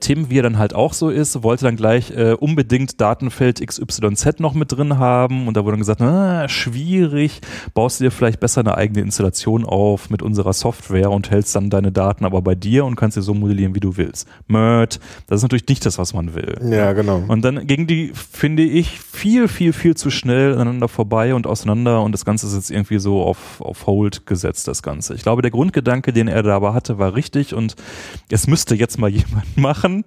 H: Tim, wie er dann halt auch so ist, wollte dann gleich äh, unbedingt Datenfeld XYZ noch mit drin haben und da wurde dann gesagt, ah, schwierig, baust du dir vielleicht besser eine eigene Installation auf mit unserer Software und hältst dann deine Daten aber bei dir und kannst dir so modellieren, wie du willst. Mört, das ist natürlich nicht das, was man will.
F: Ja, genau.
H: Und dann ging die, finde ich, viel, viel, viel zu schnell aneinander vorbei und auseinander und das Ganze ist jetzt irgendwie so auf, auf Hold gesetzt, das Ganze. Ich glaube, der Grundgedanke, den er dabei hatte, war richtig und es müsste jetzt mal jemand machen,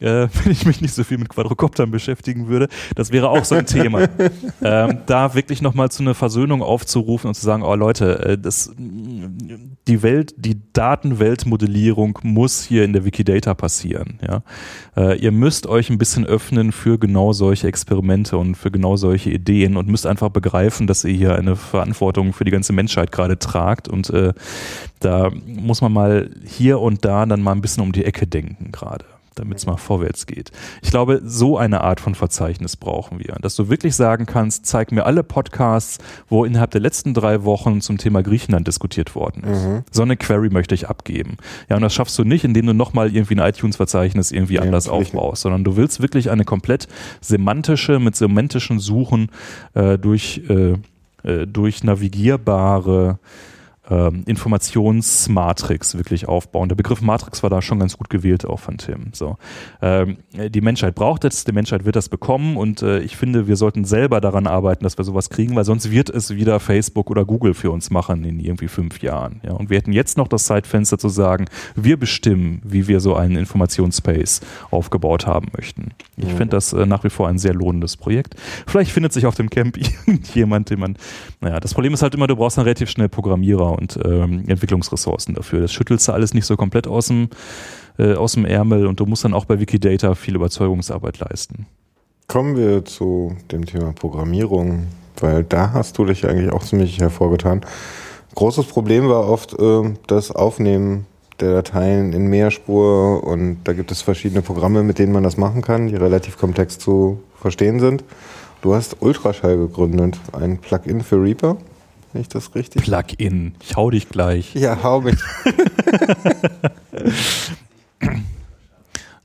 H: äh, wenn ich mich nicht so viel mit Quadrocoptern beschäftigen würde. Das wäre auch so ein Thema. ähm, da wirklich nochmal zu einer Versöhnung aufzurufen und zu sagen, oh Leute, äh, das, die Welt, die Datenweltmodellierung muss hier in der Wikidata passieren. Ja? Äh, ihr müsst euch ein bisschen öffnen für genau solche Experimente und für genau solche Ideen und müsst einfach begreifen, dass ihr hier eine Verantwortung für die ganze Menschheit gerade tragt und äh, da muss man mal hier und da dann mal ein bisschen um die Ecke denken gerade damit es mal vorwärts geht. Ich glaube, so eine Art von Verzeichnis brauchen wir, dass du wirklich sagen kannst, zeig mir alle Podcasts, wo innerhalb der letzten drei Wochen zum Thema Griechenland diskutiert worden ist. So eine Query möchte ich abgeben. Ja, und das schaffst du nicht, indem du nochmal irgendwie ein iTunes-Verzeichnis irgendwie
F: Ja,
H: anders aufbaust, sondern du willst wirklich eine komplett semantische, mit semantischen Suchen äh, durch, äh, äh, durch navigierbare ähm, Informationsmatrix wirklich aufbauen. Der Begriff Matrix war da schon ganz gut gewählt auch von Tim. So, ähm, die Menschheit braucht es, die Menschheit wird das bekommen und äh, ich finde, wir sollten selber daran arbeiten, dass wir sowas kriegen, weil sonst wird es wieder Facebook oder Google für uns machen in irgendwie fünf Jahren. Ja, und wir hätten jetzt noch das Zeitfenster zu sagen, wir bestimmen, wie wir so einen Informationsspace aufgebaut haben möchten. Ich finde das äh, nach wie vor ein sehr lohnendes Projekt. Vielleicht findet sich auf dem Camp irgendjemand, den man, naja, das Problem ist halt immer, du brauchst dann relativ schnell Programmierer und ähm, Entwicklungsressourcen dafür. Das schüttelst du alles nicht so komplett aus dem, äh, aus dem Ärmel und du musst dann auch bei Wikidata viel Überzeugungsarbeit leisten.
F: Kommen wir zu dem Thema Programmierung, weil da hast du dich eigentlich auch ziemlich hervorgetan. Großes Problem war oft äh, das Aufnehmen der Dateien in Mehrspur und da gibt es verschiedene Programme, mit denen man das machen kann, die relativ komplex zu verstehen sind. Du hast Ultraschall gegründet, ein Plugin für Reaper, wenn ich das richtig...
H: Plug-in. Ich hau dich gleich.
F: Ja, hau mich.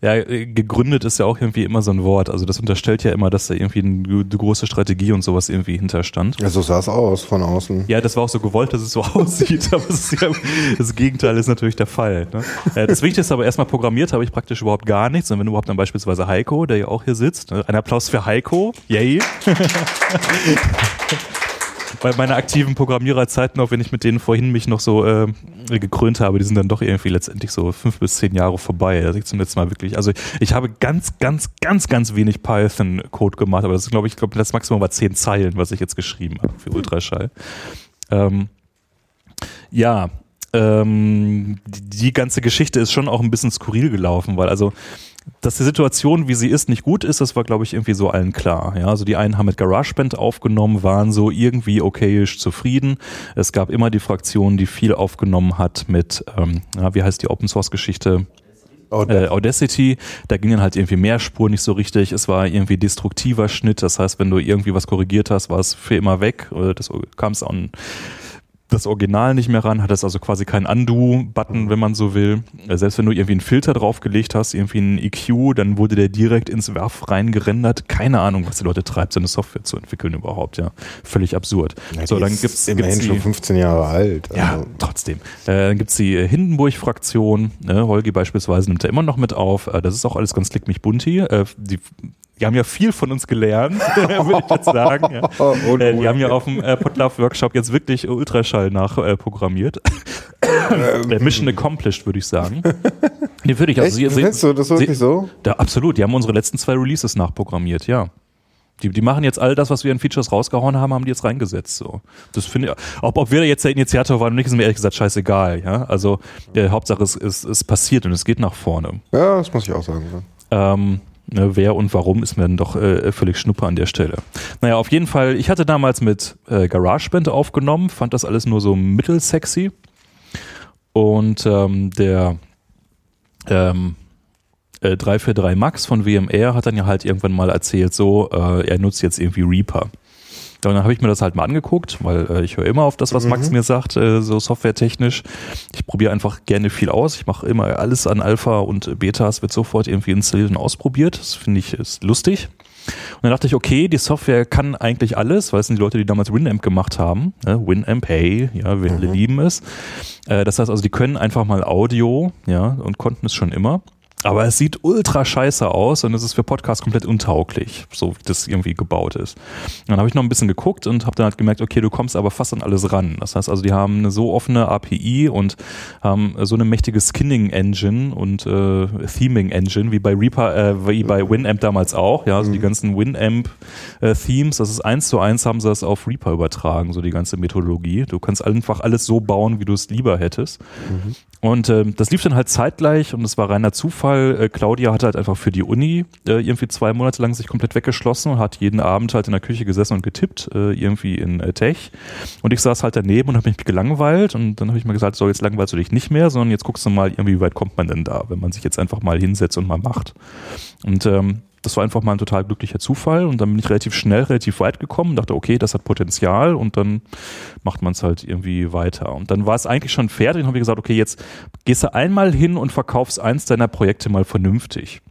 H: Ja, gegründet ist ja auch irgendwie immer so ein Wort. Also das unterstellt ja immer, dass da irgendwie eine, große Strategie und sowas irgendwie hinterstand.
F: Ja, so sah es aus von außen.
H: Ja, das war auch so gewollt, dass es so aussieht, aber ja, das Gegenteil ist natürlich der Fall. Ne? Das Wichtigste aber erstmal programmiert habe ich praktisch überhaupt gar nichts. Und wenn überhaupt dann beispielsweise Heiko, der ja auch hier sitzt, ne? ein Applaus für Heiko, yay. Bei meiner aktiven Programmiererzeit noch, wenn ich mit denen vorhin mich noch so äh, gekrönt habe, die sind dann doch irgendwie letztendlich so fünf bis zehn Jahre vorbei. Also ich zum letzten Mal wirklich, also ich habe ganz, ganz, ganz, ganz wenig Python-Code gemacht, aber das ist, glaube ich, glaub, das Maximum war zehn Zeilen, was ich jetzt geschrieben habe für Ultraschall. Ähm, ja, ähm, die, die ganze Geschichte ist schon auch ein bisschen skurril gelaufen, weil also dass die Situation, wie sie ist, nicht gut ist, das war, glaube ich, irgendwie so allen klar. Ja, also die einen haben mit GarageBand aufgenommen, waren so irgendwie okayisch zufrieden. Es gab immer die Fraktion, die viel aufgenommen hat mit, ähm, ja, wie heißt die Open Source Geschichte? Äh, Audacity, da ging dann halt irgendwie mehr Spur nicht so richtig. Es war irgendwie destruktiver Schnitt. Das heißt, wenn du irgendwie was korrigiert hast, war es für immer weg. Das kam es an das Original nicht mehr ran, hat es also quasi keinen Undo-Button, wenn man so will. Äh, Selbst wenn du irgendwie einen Filter draufgelegt hast, irgendwie einen EQ, dann wurde der direkt ins Werf reingerendert. Keine Ahnung, was die Leute treibt, so eine Software zu entwickeln überhaupt, ja. Völlig absurd.
F: Ja,
H: so, dann
F: ist
H: gibt's,
F: immerhin
H: gibt's
F: schon
H: die,
F: 15 Jahre alt.
H: ja,
F: also.
H: trotzdem. Äh, dann gibt's die Hindenburg-Fraktion. Ne? Holgi beispielsweise nimmt da immer noch mit auf. Äh, das ist auch alles ganz klick mich bunti. Äh, die, die haben ja viel von uns gelernt, würde ich jetzt sagen. Ja.
F: Und
H: Äh, die haben ja auf dem äh, Podlove Workshop jetzt wirklich Ultraschall nachprogrammiert. Äh, Mission accomplished, würde ich sagen. Nee, würde ich also
F: Echt?
H: sie-
F: Findest du das wirklich
H: sie-
F: so?
H: Da, absolut, die haben unsere letzten zwei Releases nachprogrammiert, ja. Die, die machen jetzt all das, was wir in Features rausgehauen haben, haben die jetzt reingesetzt. So. Das finde ich, ob, ob wir da jetzt der Initiator waren oder nicht, ist mir ehrlich gesagt scheißegal. Ja? Also äh, Hauptsache es, es, es passiert und es geht nach vorne.
F: Ja, das muss ich auch sagen.
H: Ähm, ne, wer und warum ist mir dann doch äh, völlig schnuppe an der Stelle. Naja, auf jeden Fall, ich hatte damals mit äh, GarageBand aufgenommen, fand das alles nur so mittelsexy. Und ähm, der ähm, äh, 343 Max von WMR hat dann ja halt irgendwann mal erzählt, so, äh, er nutzt jetzt irgendwie Reaper. Und dann habe ich mir das halt mal angeguckt, weil äh, ich höre immer auf das, was Max mir sagt, äh, so softwaretechnisch. Ich probiere einfach gerne viel aus. Ich mache immer alles an Alpha und Betas, wird sofort irgendwie installiert und ausprobiert. Das finde ich ist lustig. Und dann dachte ich, okay, die Software kann eigentlich alles, weil es sind die Leute, die damals Winamp gemacht haben. Ne? Winamp, hey, ja, wir alle lieben es. Äh, das heißt also, die können einfach mal Audio, ja, und konnten es schon immer. Aber es sieht ultra scheiße aus und es ist für Podcasts komplett untauglich, so wie das irgendwie gebaut ist. Und dann habe ich noch ein bisschen geguckt und habe dann halt gemerkt, okay, du kommst aber fast an alles ran. Das heißt also, die haben eine so offene API und haben so eine mächtige Skinning-Engine und äh, Theming-Engine, wie bei Reaper, äh, wie bei Winamp damals auch. Ja, also die ganzen Winamp-Themes, das ist eins zu eins, haben sie das auf Reaper übertragen, so die ganze Methodologie. Du kannst einfach alles so bauen, wie du es lieber hättest. Und ähm, das lief dann halt zeitgleich und es war reiner Zufall. Äh, Claudia hat halt einfach für die Uni äh, irgendwie zwei Monate lang sich komplett weggeschlossen und hat jeden Abend halt in der Küche gesessen und getippt, äh, irgendwie in äh, Tech. Und ich saß halt daneben und habe mich gelangweilt und dann habe ich mir gesagt, so jetzt langweilst du dich nicht mehr, sondern jetzt guckst du mal, irgendwie, wie weit kommt man denn da, wenn man sich jetzt einfach mal hinsetzt und mal macht. Und ähm, das war einfach mal ein total glücklicher Zufall und dann bin ich relativ schnell, relativ weit gekommen und dachte, okay, das hat Potenzial und dann macht man es halt irgendwie weiter. Und dann war es eigentlich schon fertig und habe ich gesagt, okay, jetzt gehst du einmal hin und verkaufst eins deiner Projekte mal vernünftig.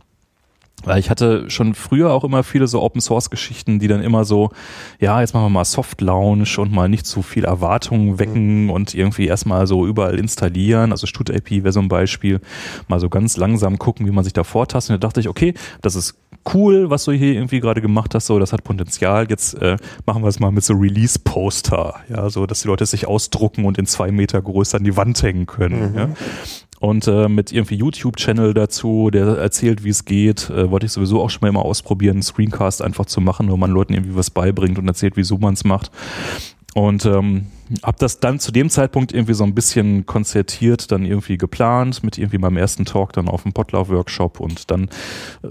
H: Weil ich hatte schon früher auch immer viele so Open Source Geschichten, die dann immer so, ja, jetzt machen wir mal Soft Launch und mal nicht zu viel Erwartungen wecken und irgendwie erstmal so überall installieren. Also StudAP wäre so ein Beispiel. Mal so ganz langsam gucken, wie man sich da vortastet. Und da dachte ich, okay, das ist cool, was du hier irgendwie gerade gemacht hast, so, das hat Potenzial. Jetzt äh, machen wir es mal mit so Release-Poster, ja, so, dass die Leute sich ausdrucken und in zwei Meter Größe an die Wand hängen können. Ja. Und äh, mit irgendwie YouTube-Channel dazu, der erzählt, wie es geht, äh, wollte ich sowieso auch schon mal immer ausprobieren, einen Screencast einfach zu machen, wo man Leuten irgendwie was beibringt und erzählt, wieso man es macht. Und ähm, habe das dann zu dem Zeitpunkt irgendwie so ein bisschen konzertiert, dann irgendwie geplant, mit irgendwie meinem ersten Talk dann auf dem Potlauf-Workshop und dann, äh,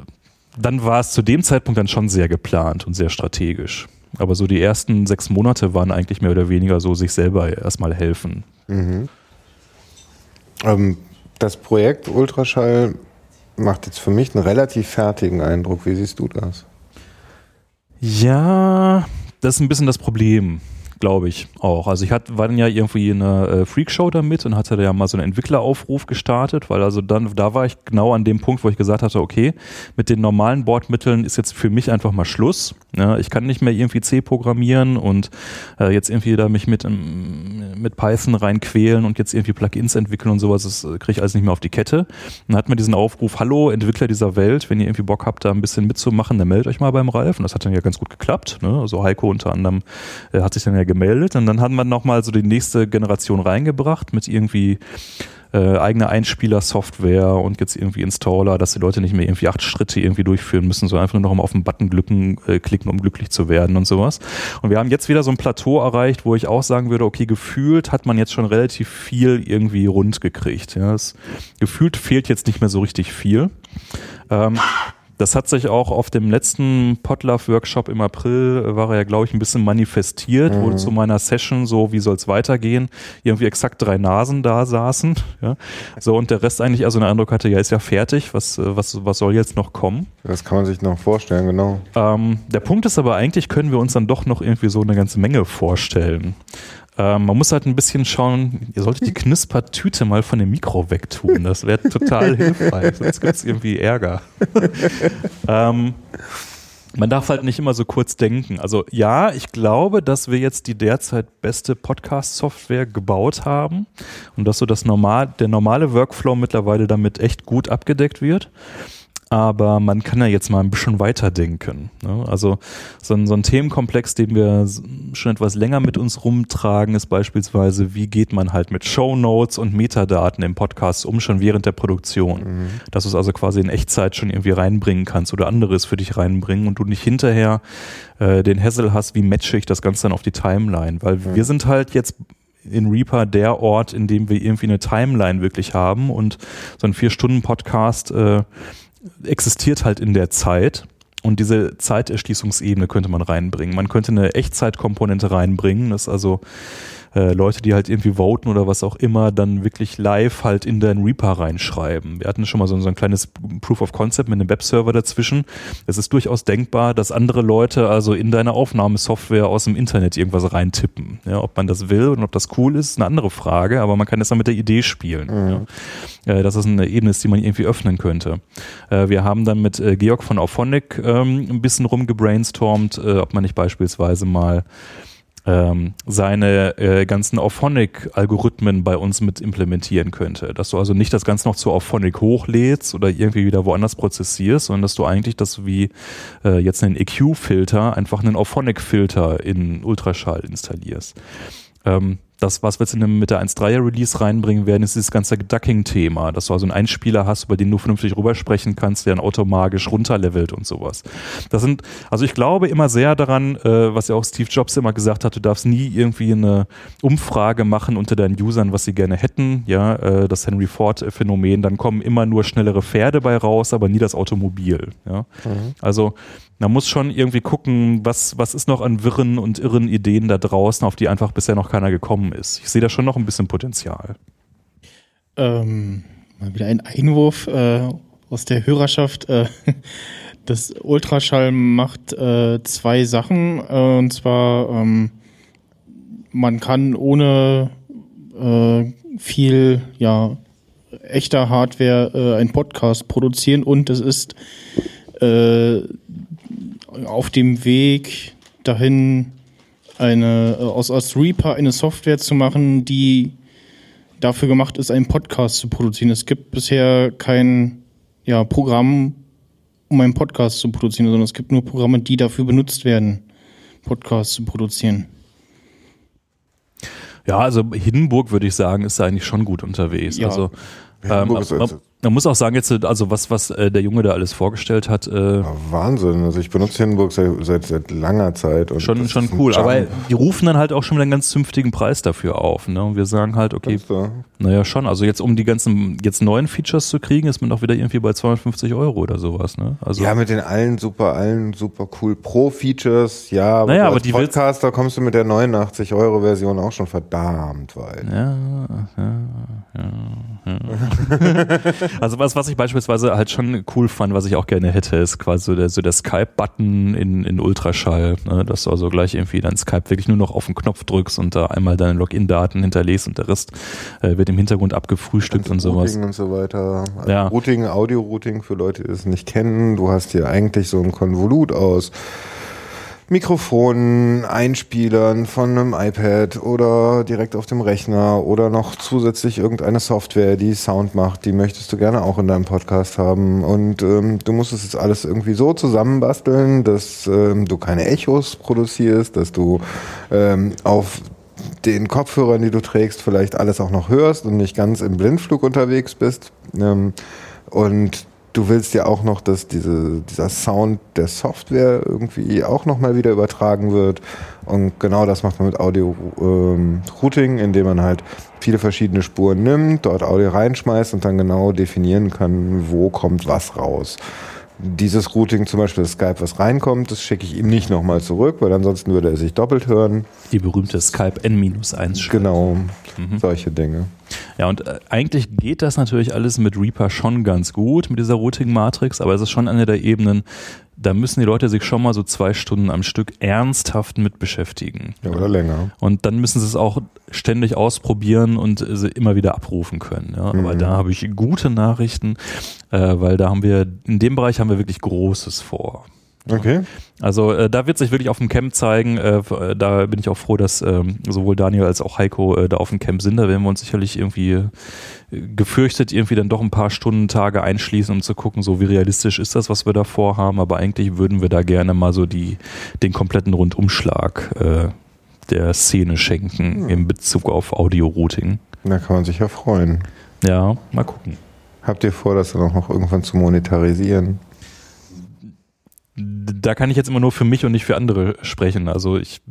H: dann war es zu dem Zeitpunkt dann schon sehr geplant und sehr strategisch. Aber so die ersten sechs Monate waren eigentlich mehr oder weniger so sich selber erstmal helfen.
F: Ähm, das Projekt Ultraschall macht jetzt für mich einen relativ fertigen Eindruck. Wie siehst du das?
H: Ja, das ist ein bisschen das Problem glaube ich auch. Also ich hat, war dann ja irgendwie in einer äh, Freakshow damit und hatte da ja mal so einen Entwickleraufruf gestartet, weil also dann, da war ich genau an dem Punkt, wo ich gesagt hatte, okay, mit den normalen Bordmitteln ist jetzt für mich einfach mal Schluss. Ja, ich kann nicht mehr irgendwie C programmieren und äh, jetzt irgendwie da mich mit, ähm, mit Python reinquälen und jetzt irgendwie Plugins entwickeln und sowas, das äh, kriege ich alles nicht mehr auf die Kette. dann hat man diesen Aufruf, hallo Entwickler dieser Welt, wenn ihr irgendwie Bock habt, da ein bisschen mitzumachen, dann meldet euch mal beim Ralf. Und das hat dann ja ganz gut geklappt. Ne? Also Heiko unter anderem äh, hat sich dann ja gemeldet und dann haben wir nochmal so die nächste Generation reingebracht mit irgendwie äh, eigene Einspieler-Software und jetzt irgendwie Installer, dass die Leute nicht mehr irgendwie acht Schritte irgendwie durchführen müssen, sondern einfach nur noch mal auf den Button glücken, äh, klicken, um glücklich zu werden und sowas. Und wir haben jetzt wieder so ein Plateau erreicht, wo ich auch sagen würde, okay, gefühlt hat man jetzt schon relativ viel irgendwie rund gekriegt. Ja, es, gefühlt fehlt jetzt nicht mehr so richtig viel. Ähm, das hat sich auch auf dem letzten Potlove-Workshop im April, äh, war er ja, glaube ich, ein bisschen manifestiert, mhm. wo zu meiner Session so, wie soll es weitergehen, irgendwie exakt drei Nasen da saßen. Ja. So, und der Rest eigentlich also einen Eindruck hatte, ja, ist ja fertig, was, äh, was, was soll jetzt noch kommen?
F: Das kann man sich noch vorstellen, genau.
H: Ähm, der Punkt ist aber eigentlich, können wir uns dann doch noch irgendwie so eine ganze Menge vorstellen. Ähm, man muss halt ein bisschen schauen, ihr solltet die Knuspertüte mal von dem Mikro wegtun. Das wäre total hilfreich, sonst gibt es irgendwie Ärger. ähm, man darf halt nicht immer so kurz denken. Also ja, ich glaube, dass wir jetzt die derzeit beste Podcast-Software gebaut haben und dass so das normal, der normale Workflow mittlerweile damit echt gut abgedeckt wird aber man kann ja jetzt mal ein bisschen weiterdenken. Ne? Also so ein, so ein Themenkomplex, den wir schon etwas länger mit uns rumtragen, ist beispielsweise, wie geht man halt mit Show Notes und Metadaten im Podcast um, schon während der Produktion. Mhm. Dass du es also quasi in Echtzeit schon irgendwie reinbringen kannst oder anderes für dich reinbringen und du nicht hinterher äh, den Hassel hast, wie matche ich das Ganze dann auf die Timeline. Weil mhm. wir sind halt jetzt in Reaper der Ort, in dem wir irgendwie eine Timeline wirklich haben und so ein Vier-Stunden-Podcast äh, existiert halt in der Zeit. Und diese Zeiterschließungsebene könnte man reinbringen. Man könnte eine Echtzeitkomponente reinbringen, das also äh, Leute, die halt irgendwie voten oder was auch immer, dann wirklich live halt in den Reaper reinschreiben. Wir hatten schon mal so, so ein kleines Proof of Concept mit einem Webserver dazwischen. Es ist durchaus denkbar, dass andere Leute also in deine Aufnahmesoftware aus dem Internet irgendwas reintippen. Ja, ob man das will und ob das cool ist, ist eine andere Frage, aber man kann jetzt mal mit der Idee spielen. Mhm. Ja. Äh, dass das eine Ebene ist, die man irgendwie öffnen könnte. Äh, wir haben dann mit Georg von Auphonic ähm, ein bisschen rumgebrainstormt, ob man nicht beispielsweise mal ähm, seine äh, ganzen Auphonic-Algorithmen bei uns mit implementieren könnte. Dass du also nicht das Ganze noch zu Auphonic hochlädst oder irgendwie wieder woanders prozessierst, sondern dass du eigentlich das wie äh, jetzt einen EQ-Filter einfach einen Auphonic-Filter in Ultraschall installierst. Ähm, das, was wir jetzt in dem, mit der 1.3er Release reinbringen werden, ist dieses ganze Ducking-Thema, dass du also einen Einspieler hast, über den du vernünftig rübersprechen kannst, der dann automagisch runterlevelt und sowas. Das sind, also ich glaube immer sehr daran, äh, was ja auch Steve Jobs immer gesagt hat, du darfst nie irgendwie eine Umfrage machen unter deinen Usern, was sie gerne hätten, ja, äh, das Henry Ford-Phänomen, dann kommen immer nur schnellere Pferde bei raus, aber nie das Automobil, ja. Mhm. Also man muss schon irgendwie gucken, was, was ist noch an wirren und irren Ideen da draußen, auf die einfach bisher noch keiner gekommen ist. Ich sehe da schon noch ein bisschen Potenzial.
C: Ähm, mal wieder ein Einwurf äh, aus der Hörerschaft. Äh, das Ultraschall macht äh, zwei Sachen. Äh, und zwar, ähm, man kann ohne äh, viel, ja, echter Hardware einen Podcast produzieren und es ist auf dem Weg dahin, eine, äh, aus, aus Reaper eine Software zu machen, die dafür gemacht ist, einen Podcast zu produzieren. Es gibt bisher kein ja, Programm, um einen Podcast zu produzieren, sondern es gibt nur Programme, die dafür benutzt werden, Podcasts zu produzieren.
H: Ja, also Hindenburg würde ich sagen, ist da eigentlich schon gut unterwegs. Ja. Also ähm, man muss auch sagen, jetzt, also was, was äh, der Junge da alles vorgestellt hat. Äh,
F: ja, Wahnsinn. Also ich benutze Hindenburg seit, seit, seit langer Zeit.
H: Und schon schon cool. Aber die rufen dann halt auch schon mit einem ganz zünftigen Preis dafür auf. Ne? Und wir sagen halt, okay, naja schon. Also jetzt um die ganzen jetzt neuen Features zu kriegen, ist man doch wieder irgendwie bei 250 Euro oder sowas. Ne? Also
F: ja, mit den allen super, allen super cool Pro-Features. Ja,
H: aber, naja, aber
F: als
H: die
F: Podcaster kommst du mit der 89 Euro Version auch schon verdammt weit.
H: Ja, ja, ja, ja. Also was, was ich beispielsweise halt schon cool fand, was ich auch gerne hätte, ist quasi so der, so der Skype-Button in, in Ultraschall, ne? dass du also gleich irgendwie dein Skype wirklich nur noch auf den Knopf drückst und da einmal deine Login-Daten hinterlegst und der Rest äh, wird im Hintergrund abgefrühstückt und sowas.
F: Routing und so weiter. Also
H: Ja.
F: Routing, Audio-Routing für Leute, die es nicht kennen. Du hast hier eigentlich so ein Konvolut aus Mikrofonen, Einspielern von einem iPad oder direkt auf dem Rechner oder noch zusätzlich irgendeine Software, die Sound macht, die möchtest du gerne auch in deinem Podcast haben. Und ähm, du musst es jetzt alles irgendwie so zusammenbasteln, dass ähm, du keine Echos produzierst, dass du ähm, auf den Kopfhörern, die du trägst, vielleicht alles auch noch hörst und nicht ganz im Blindflug unterwegs bist. Ähm, und du willst ja auch noch, dass diese, dieser Sound der Software irgendwie auch nochmal wieder übertragen wird. Und genau das macht man mit Audio-Routing, indem man halt viele verschiedene Spuren nimmt, dort Audio reinschmeißt und dann genau definieren kann, wo kommt was raus. Dieses Routing, zum Beispiel das Skype, was reinkommt, das schicke ich ihm nicht nochmal zurück, weil ansonsten würde er sich doppelt hören.
H: Die berühmte Skype N-1.
F: Genau, solche Dinge.
H: Ja, und äh, eigentlich geht das natürlich alles mit Reaper schon ganz gut, mit dieser Routing-Matrix, aber es ist schon eine der Ebenen, da müssen die Leute sich schon mal so zwei Stunden am Stück ernsthaft mit beschäftigen.
F: Ja, oder länger.
H: Und dann müssen sie es auch ständig ausprobieren und sie immer wieder abrufen können. Ja. Aber da habe ich gute Nachrichten, äh, weil da haben wir, in dem Bereich haben wir wirklich Großes vor.
F: Okay.
H: Also äh, da wird sich wirklich auf dem Camp zeigen. Äh, äh, da bin ich auch froh, dass ähm, sowohl Daniel als auch Heiko äh, da auf dem Camp sind. Da werden wir uns sicherlich irgendwie äh, gefürchtet irgendwie dann doch ein paar Stunden, Tage einschließen, um zu gucken, so wie realistisch ist das, was wir da vorhaben. Aber eigentlich würden wir da gerne mal so die den kompletten Rundumschlag äh, der Szene schenken in Bezug auf Audio-Routing.
F: Da kann man sich ja freuen.
H: Ja, mal gucken.
F: Habt ihr vor, das dann auch noch irgendwann zu monetarisieren?
H: Da kann ich jetzt immer nur für mich und nicht für andere sprechen. Also ich,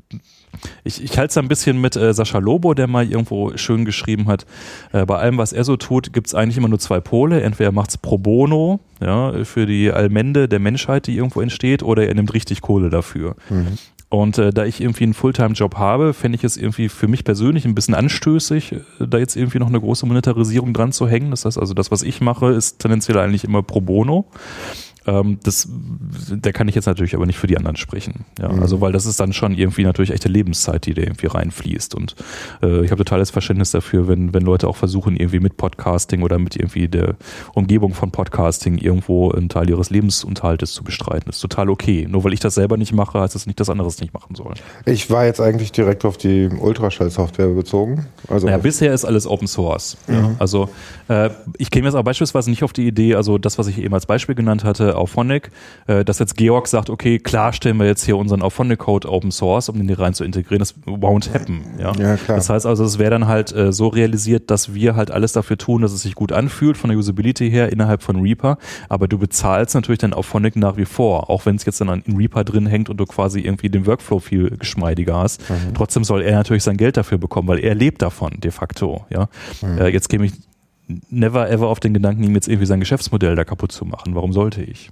H: ich, ich halte es ein bisschen mit äh, Sascha Lobo, der mal irgendwo schön geschrieben hat, äh, bei allem, was er so tut, gibt es eigentlich immer nur zwei Pole. Entweder er macht es pro bono, ja, für die Allmende der Menschheit, die irgendwo entsteht, oder er nimmt richtig Kohle dafür. Und äh, da ich irgendwie einen Fulltime-Job habe, fände ich es irgendwie für mich persönlich ein bisschen anstößig, äh, da jetzt irgendwie noch eine große Monetarisierung dran zu hängen. Das heißt also, das, was ich mache, ist tendenziell eigentlich immer pro bono. Ähm, das, da kann ich jetzt natürlich aber nicht für die anderen sprechen. Ja, also weil das ist dann schon irgendwie natürlich echte Lebenszeit, die da irgendwie reinfließt. Und äh, ich habe totales Verständnis dafür, wenn, wenn Leute auch versuchen, irgendwie mit Podcasting oder mit irgendwie der Umgebung von Podcasting irgendwo einen Teil ihres Lebensunterhaltes zu bestreiten. Das ist total okay. Nur weil ich das selber nicht mache, heißt das nicht, dass andere es nicht machen sollen.
F: Ich war jetzt eigentlich direkt auf die Ultraschall-Software bezogen. Also
H: Naja, bisher ist alles Open Source. Ja. Also äh, ich käme jetzt aber beispielsweise nicht auf die Idee, also das, was ich eben als Beispiel genannt hatte, Auphonic, äh, dass jetzt Georg sagt, okay, klar stellen wir jetzt hier unseren Auphonic-Code Open Source, um den hier rein zu integrieren. Das won't happen. Ja,
F: Ja, klar.
H: Das heißt also, es wäre dann halt äh, so realisiert, dass wir halt alles dafür tun, dass es sich gut anfühlt von der Usability her innerhalb von Reaper, aber du bezahlst natürlich dann Auphonic nach wie vor, auch wenn es jetzt dann an- in Reaper drin hängt und du quasi irgendwie den Workflow viel geschmeidiger hast.
F: Mhm.
H: Trotzdem soll er natürlich sein Geld dafür bekommen, weil er lebt davon de facto. Ja,
F: Mhm.
H: äh, jetzt käme ich never ever auf den Gedanken, ihm jetzt irgendwie sein Geschäftsmodell da kaputt zu machen. Warum sollte ich?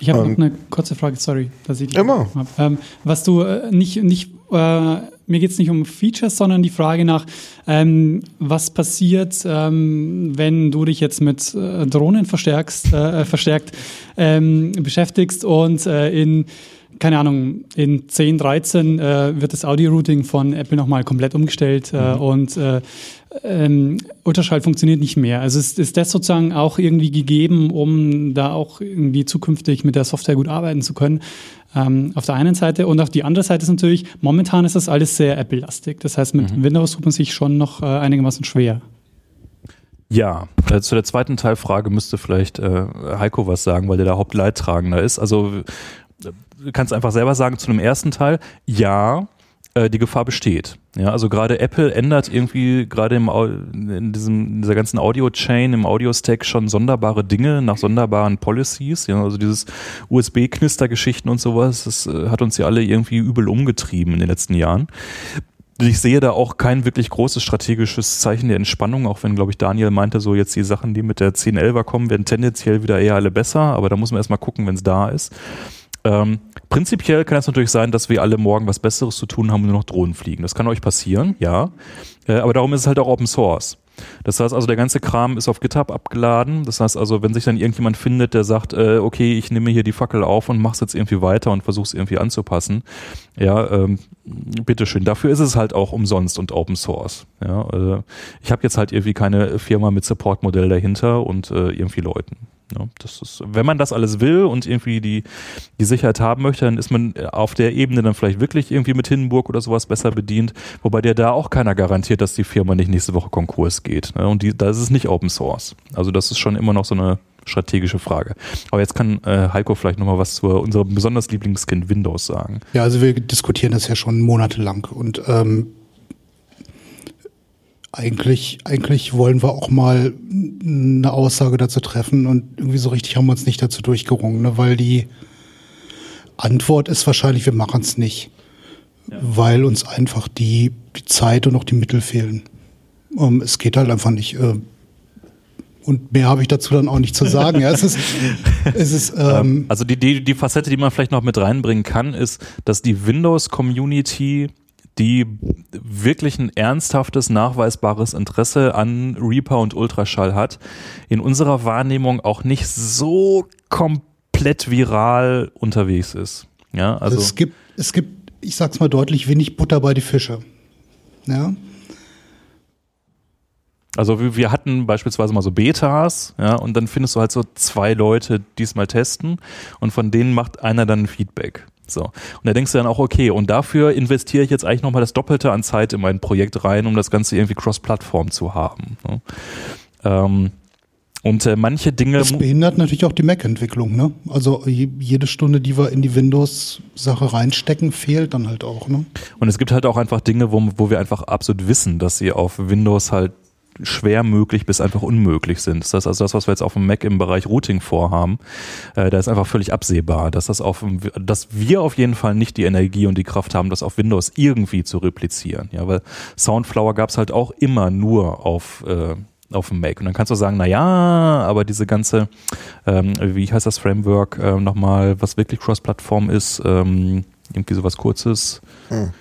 G: Ich habe
F: Ähm,
G: noch eine kurze Frage, sorry, dass ich die
F: Immer.
G: hab. Ähm, was du äh, nicht, nicht äh, mir geht es nicht um Features, sondern die Frage nach, ähm, was passiert, ähm, wenn du dich jetzt mit äh, Drohnen verstärkst, äh, verstärkt ähm, beschäftigst und äh, in keine Ahnung, in 10, 13 äh, wird das Audio-Routing von Apple nochmal komplett umgestellt äh, und äh, ähm, Ultraschall funktioniert nicht mehr. Also ist, ist das sozusagen auch irgendwie gegeben, um da auch irgendwie zukünftig mit der Software gut arbeiten zu können? Ähm, auf der einen Seite und auf die andere Seite ist natürlich, momentan ist das alles sehr Apple-lastig. Das heißt, mit Windows tut man sich schon noch äh, einigermaßen schwer.
H: Ja, äh, zu der zweiten Teilfrage müsste vielleicht äh, Heiko was sagen, weil der der Hauptleidtragender ist. Also du kannst einfach selber sagen zu dem ersten Teil, ja, äh, die Gefahr besteht. Ja, also gerade Apple ändert irgendwie gerade im in diesem in dieser ganzen Audio-Chain, im Audio-Stack schon sonderbare Dinge nach sonderbaren Policies. Ja, also dieses USB-Knister-Geschichten und sowas, das äh, hat uns ja alle irgendwie übel umgetrieben in den letzten Jahren. Ich sehe da auch kein wirklich großes strategisches Zeichen der Entspannung, auch wenn, glaube ich, Daniel meinte, so jetzt die Sachen, die mit der 1011er kommen, werden tendenziell wieder eher alle besser, aber da muss man erstmal gucken, wenn es da ist. Ähm, prinzipiell kann es natürlich sein, dass wir alle morgen was Besseres zu tun haben und nur noch Drohnen fliegen. Das kann euch passieren, ja. Äh, aber darum ist es halt auch Open Source. Das heißt also, der ganze Kram ist auf GitHub abgeladen. Das heißt also, wenn sich dann irgendjemand findet, der sagt, äh, okay, ich nehme hier die Fackel auf und mach's jetzt irgendwie weiter und versuch's irgendwie anzupassen, ja, ähm, bitteschön. Dafür ist es halt auch umsonst und Open Source. Ja, äh, ich habe jetzt halt irgendwie keine Firma mit Support-Modell dahinter und äh, irgendwie Leuten. Ja, das ist, wenn man das alles will und irgendwie die, die Sicherheit haben möchte, dann ist man auf der Ebene dann vielleicht wirklich irgendwie mit Hindenburg oder sowas besser bedient, wobei dir da auch keiner garantiert, dass die Firma nicht nächste Woche Konkurs geht. Ne? Und da ist es nicht Open Source. Also das ist schon immer noch so eine strategische Frage. Aber jetzt kann äh, Heiko vielleicht nochmal was zu unserem besonders Lieblingskind Windows sagen.
I: Ja, also wir diskutieren das ja schon monatelang und ähm, eigentlich, eigentlich wollen wir auch mal eine Aussage dazu treffen und irgendwie so richtig haben wir uns nicht dazu durchgerungen, ne? weil die Antwort ist wahrscheinlich, wir machen es nicht, ja. weil uns einfach die, die Zeit und auch die Mittel fehlen. Ähm, es geht halt einfach nicht. Äh, und mehr habe ich dazu dann auch nicht zu sagen. Ja, es ist, es ist, ähm
H: also die, die, die Facette, die man vielleicht noch mit reinbringen kann, ist, dass die Windows-Community die wirklich ein ernsthaftes, nachweisbares Interesse an Reaper und Ultraschall hat, in unserer Wahrnehmung auch nicht so komplett viral unterwegs ist. Ja, also,
I: also es gibt, es gibt, ich sag's mal deutlich, wenig Butter bei die Fische. Ja.
H: Also wir hatten beispielsweise mal so Betas, ja, und dann findest du halt so zwei Leute, die es mal testen und von denen macht einer dann ein Feedback. So. Und da denkst du dann auch, okay, und dafür investiere ich jetzt eigentlich nochmal das Doppelte an Zeit in mein Projekt rein, um das Ganze irgendwie cross-Plattform zu haben. Ne? Ähm, und äh, manche Dinge.
I: Das behindert natürlich auch die Mac-Entwicklung, ne? Also jede Stunde, die wir in die Windows-Sache reinstecken, fehlt dann halt auch, ne?
H: Und es gibt halt auch einfach Dinge, wo, wo wir einfach absolut wissen, dass sie auf Windows halt schwer möglich bis einfach unmöglich sind. Das heißt also das, was wir jetzt auf dem Mac im Bereich Routing vorhaben, äh, da ist einfach völlig absehbar, dass das auf, dass wir auf jeden Fall nicht die Energie und die Kraft haben, das auf Windows irgendwie zu replizieren. Ja, weil Soundflower gab es halt auch immer nur auf äh, auf dem Mac. Und dann kannst du sagen, na ja, aber diese ganze, ähm, wie heißt das Framework äh, nochmal, was wirklich Cross-Plattform ist, ähm, irgendwie sowas Kurzes. Hm.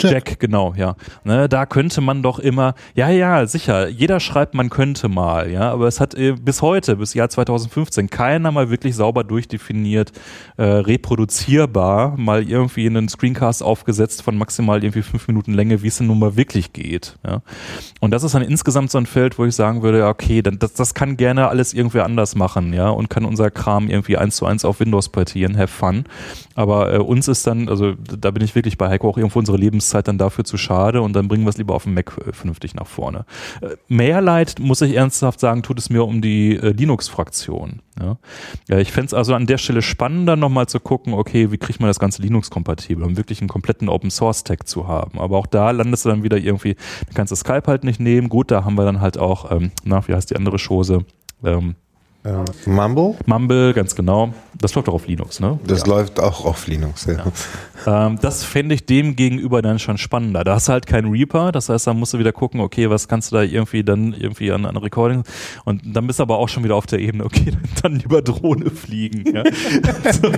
H: Jack. Jack, genau, ja. Ne, da könnte man doch immer, ja, ja, sicher, jeder schreibt, man könnte mal, ja, aber es hat äh, bis heute, bis Jahr 2015, keiner mal wirklich sauber durchdefiniert, äh, reproduzierbar, mal irgendwie einen Screencast aufgesetzt von maximal irgendwie fünf Minuten Länge, wie es denn nun mal wirklich geht, ja. Und das ist dann insgesamt so ein Feld, wo ich sagen würde, okay, dann, das, das kann gerne alles irgendwie anders machen, ja, und kann unser Kram irgendwie eins zu eins auf Windows portieren, have fun. Aber äh, uns ist dann, also da bin ich wirklich bei Heiko auch irgendwo unsere Lebens Lebenszeit dann dafür zu schade und dann bringen wir es lieber auf dem Mac äh, vernünftig nach vorne. Äh, mehr Leid, muss ich ernsthaft sagen, tut es mir um die äh, Linux-Fraktion. Ja. ich fände es also an der Stelle spannender, nochmal zu gucken, okay, wie kriegt man das Ganze Linux-kompatibel, um wirklich einen kompletten Open-Source-Tag zu haben. Aber auch da landest du dann wieder irgendwie, du kannst das Skype halt nicht nehmen. Gut, da haben wir dann halt auch, ähm, na, wie heißt die andere Chose? Ähm,
F: ähm, Mumble?
H: Mumble, ganz genau. Das läuft auch auf Linux, ne?
F: Das ja. läuft auch auf Linux, ja.
H: ja. Ähm, das fände ich dem gegenüber dann schon spannender. Da hast du halt keinen Reaper, das heißt, da musst du wieder gucken, okay, was kannst du da irgendwie dann irgendwie an, an Recording und dann bist du aber auch schon wieder auf der Ebene, okay, dann lieber Drohne fliegen. Ja? also,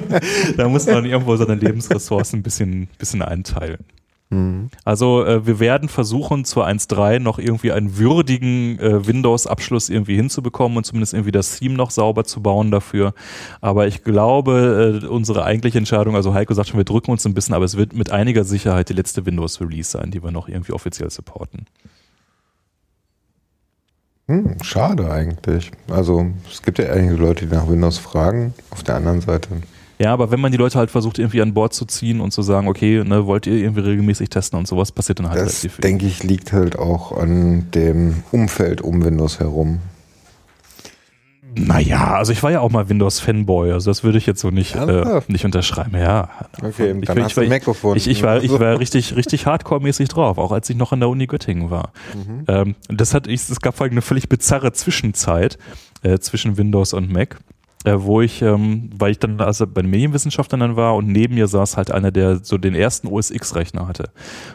H: da muss man irgendwo seine Lebensressourcen ein bisschen, bisschen einteilen. Mhm. Also äh, wir werden versuchen, zur 1.3 noch irgendwie einen würdigen äh, Windows-Abschluss irgendwie hinzubekommen und zumindest irgendwie das Theme noch sauber zu bauen dafür. Aber ich glaube, äh, unsere eigentliche Entscheidung, also Heiko sagt schon, wir drücken uns ein bisschen, aber es wird mit einiger Sicherheit die letzte Windows-Release sein, die wir noch irgendwie offiziell supporten.
F: Hm, schade eigentlich. Also es gibt ja einige Leute, die nach Windows fragen. Auf der anderen Seite
H: ja, aber wenn man die Leute halt versucht, irgendwie an Bord zu ziehen und zu sagen, okay, ne, wollt ihr irgendwie regelmäßig testen und sowas, passiert dann halt
F: das relativ viel. denke ich, liegt halt auch an dem Umfeld um Windows herum.
H: Naja, also ich war ja auch mal Windows-Fanboy, also das würde ich jetzt so nicht, äh, nicht unterschreiben. Ja.
F: Okay,
H: ich,
F: dann ich, hast du Mac gefunden.
H: Ich, ich, war, ich war richtig, richtig hardcore-mäßig drauf, auch als ich noch an der Uni Göttingen war. Mhm. Ähm, das hat, ich, es gab eine völlig bizarre Zwischenzeit äh, zwischen Windows und Mac. Äh, wo ich, ähm, weil ich dann also bei den Medienwissenschaftlern dann war und neben mir saß halt einer, der so den ersten OS X-Rechner hatte.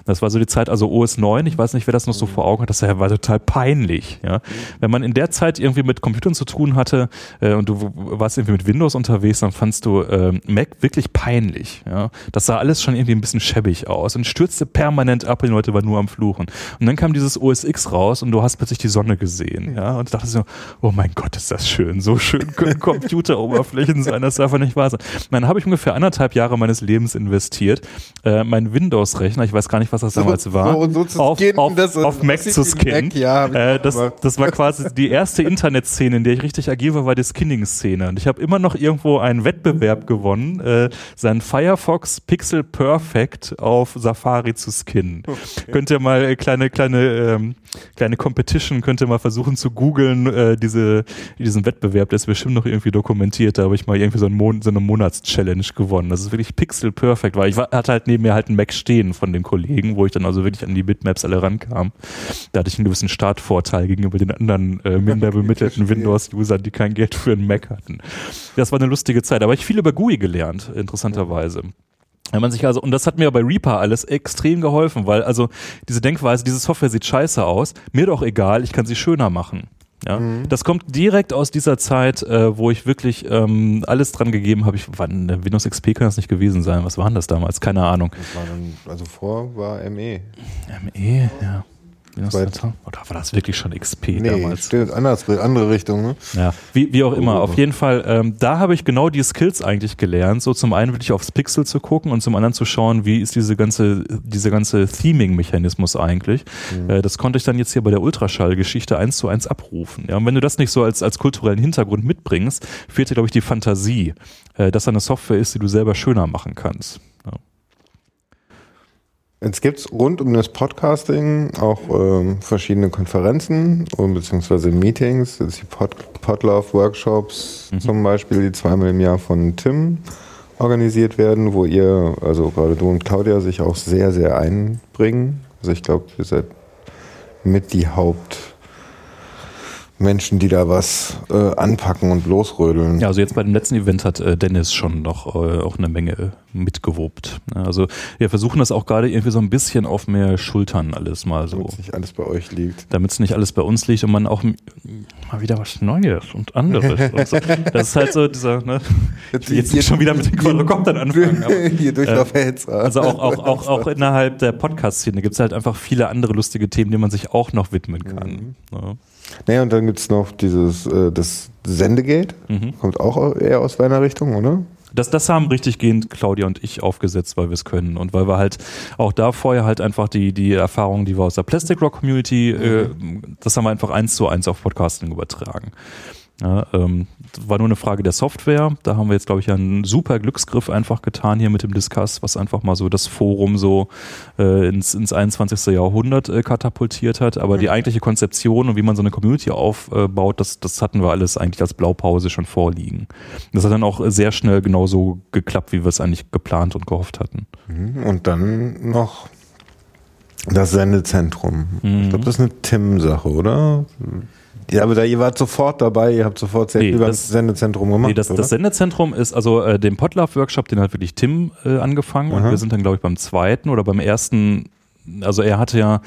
H: Das war so die Zeit, also OS 9, ich weiß nicht, wer das noch so vor Augen hat, das war total peinlich. Ja? Wenn man in der Zeit irgendwie mit Computern zu tun hatte äh, und du warst irgendwie mit Windows unterwegs, dann fandst du äh, Mac wirklich peinlich. Ja? Das sah alles schon irgendwie ein bisschen schäbig aus und stürzte permanent ab und die Leute waren nur am Fluchen. Und dann kam dieses OS X raus und du hast plötzlich die Sonne gesehen. Ja? Und dachte so, oh mein Gott, ist das schön, so schön können Computeroberflächen sein, das darf nicht wahr sein. Dann habe ich ungefähr anderthalb Jahre meines Lebens investiert, äh, mein Windows-Rechner, ich weiß gar nicht, was das damals war,
F: so, so zu
H: auf, auf,
F: das-
H: auf Mac
F: das
H: zu.
F: Mac, ja,
H: äh, das, das war quasi die erste Internetszene, in der ich richtig agil war, war die Skinning-Szene. Und ich habe immer noch irgendwo einen Wettbewerb gewonnen, äh, seinen Firefox Pixel Perfect auf Safari zu skinnen. Könnt ihr mal äh, kleine, kleine, ähm, kleine Competition, könnt ihr mal versuchen zu googeln, äh, diese, diesen Wettbewerb, der ist bestimmt noch irgendwie dokumentiert. Da habe ich mal irgendwie so, einen Mon so eine Monatschallenge gewonnen. Das ist wirklich Pixel Perfect, weil ich war, hatte halt neben mir halt einen Mac stehen von den Kollegen, wo ich dann also wirklich an die Bitmaps alle rankam. Da hatte ich einen gewissen Startvorteil gegenüber den anderen äh, minder bemittelten Windows-Usern, die kein Geld für einen Mac hatten. Das war eine lustige Zeit. Aber ich viel über GUI gelernt, interessanterweise. Wenn man sich also, und das hat mir bei Reaper alles extrem geholfen, weil also diese Denkweise, diese Software sieht scheiße aus, mir doch egal, ich kann sie schöner machen. Ja, das kommt direkt aus dieser Zeit, äh, wo ich wirklich ähm, alles dran gegeben habe. Ich, wann, Windows XP kann das nicht gewesen sein. Was war denn das damals? Keine Ahnung.
F: Das war dann, also vor war ME.
H: ME, ja. 2000? Oder war das wirklich schon XP
F: Nee,
H: damals?
F: stimmt, anders, andere Richtung, ne?
H: Ja, wie, wie auch immer.
F: Oh.
H: Auf jeden Fall, ähm, da habe ich genau die Skills eigentlich gelernt. So zum einen wirklich aufs Pixel zu gucken und zum anderen zu schauen, wie ist diese ganze, diese ganze Theming-Mechanismus eigentlich. Äh, das konnte ich dann jetzt hier bei der Ultraschall-Geschichte eins zu eins abrufen. Ja, und wenn du das nicht so als, als kulturellen Hintergrund mitbringst, fehlt dir, glaube ich, die Fantasie, äh, dass da eine Software ist, die du selber schöner machen kannst. Ja.
F: Jetzt gibt es rund um das Podcasting auch ähm, verschiedene Konferenzen und beziehungsweise Meetings. Jetzt die Pod Podlove-Workshops zum Beispiel, die zweimal im Jahr von Tim organisiert werden, wo ihr, also gerade du und Claudia, sich auch sehr, sehr einbringen. Also ich glaube, ihr seid mit die Hauptmenschen, die da was äh, anpacken und losrödeln.
H: Ja, also jetzt bei dem letzten Event hat äh, Dennis schon noch äh, auch eine Menge äh, mitgewobt. Also wir versuchen das auch gerade irgendwie so ein bisschen auf mehr Schultern alles mal so.
F: Damit nicht alles bei euch liegt.
H: Damit es nicht alles bei uns liegt und man auch mal wieder was Neues und anderes. und so. Das ist halt so dieser, ne? Ich will jetzt nicht schon wieder mit den Quadrocoptern anfangen. Aber,
F: Hier durch
H: äh, also auch, auch, auch, auch innerhalb der Podcast-Szene gibt es halt einfach viele andere lustige Themen, denen man sich auch noch widmen kann. Ja.
F: Naja, und dann gibt es noch dieses, äh, das Sendegate.
H: Mhm.
F: Kommt auch eher aus deiner Richtung, oder?
H: Das, das haben richtig gehend Claudia und ich aufgesetzt, weil wir es können und weil wir halt auch da vorher halt einfach die, die Erfahrungen, die wir aus der Plastic Rock Community, äh, das haben wir einfach eins zu eins auf Podcasting übertragen. Ja, ähm, war nur eine Frage der Software. Da haben wir jetzt, glaube ich, einen super Glücksgriff einfach getan hier mit dem Discuss, was einfach mal so das Forum so äh, ins, ins 21. Jahrhundert äh, katapultiert hat. Aber die eigentliche Konzeption und wie man so eine Community aufbaut, das, das hatten wir alles eigentlich als Blaupause schon vorliegen. Das hat dann auch sehr schnell genauso geklappt, wie wir es eigentlich geplant und gehofft hatten.
F: Mhm. Und dann noch das Sendezentrum.
H: Mhm.
F: Ich glaube, das ist eine Tim-Sache, oder? Ja, aber da, ihr wart sofort dabei, ihr habt sofort sehr
H: Nee,
F: viel
H: das-
F: Sendezentrum gemacht.
H: Nee, das, das Sendezentrum ist, also äh, den Potlove-Workshop, den hat wirklich Tim äh, angefangen und
F: Aha.
H: wir sind dann, glaube ich, beim zweiten oder beim ersten, also er hatte ja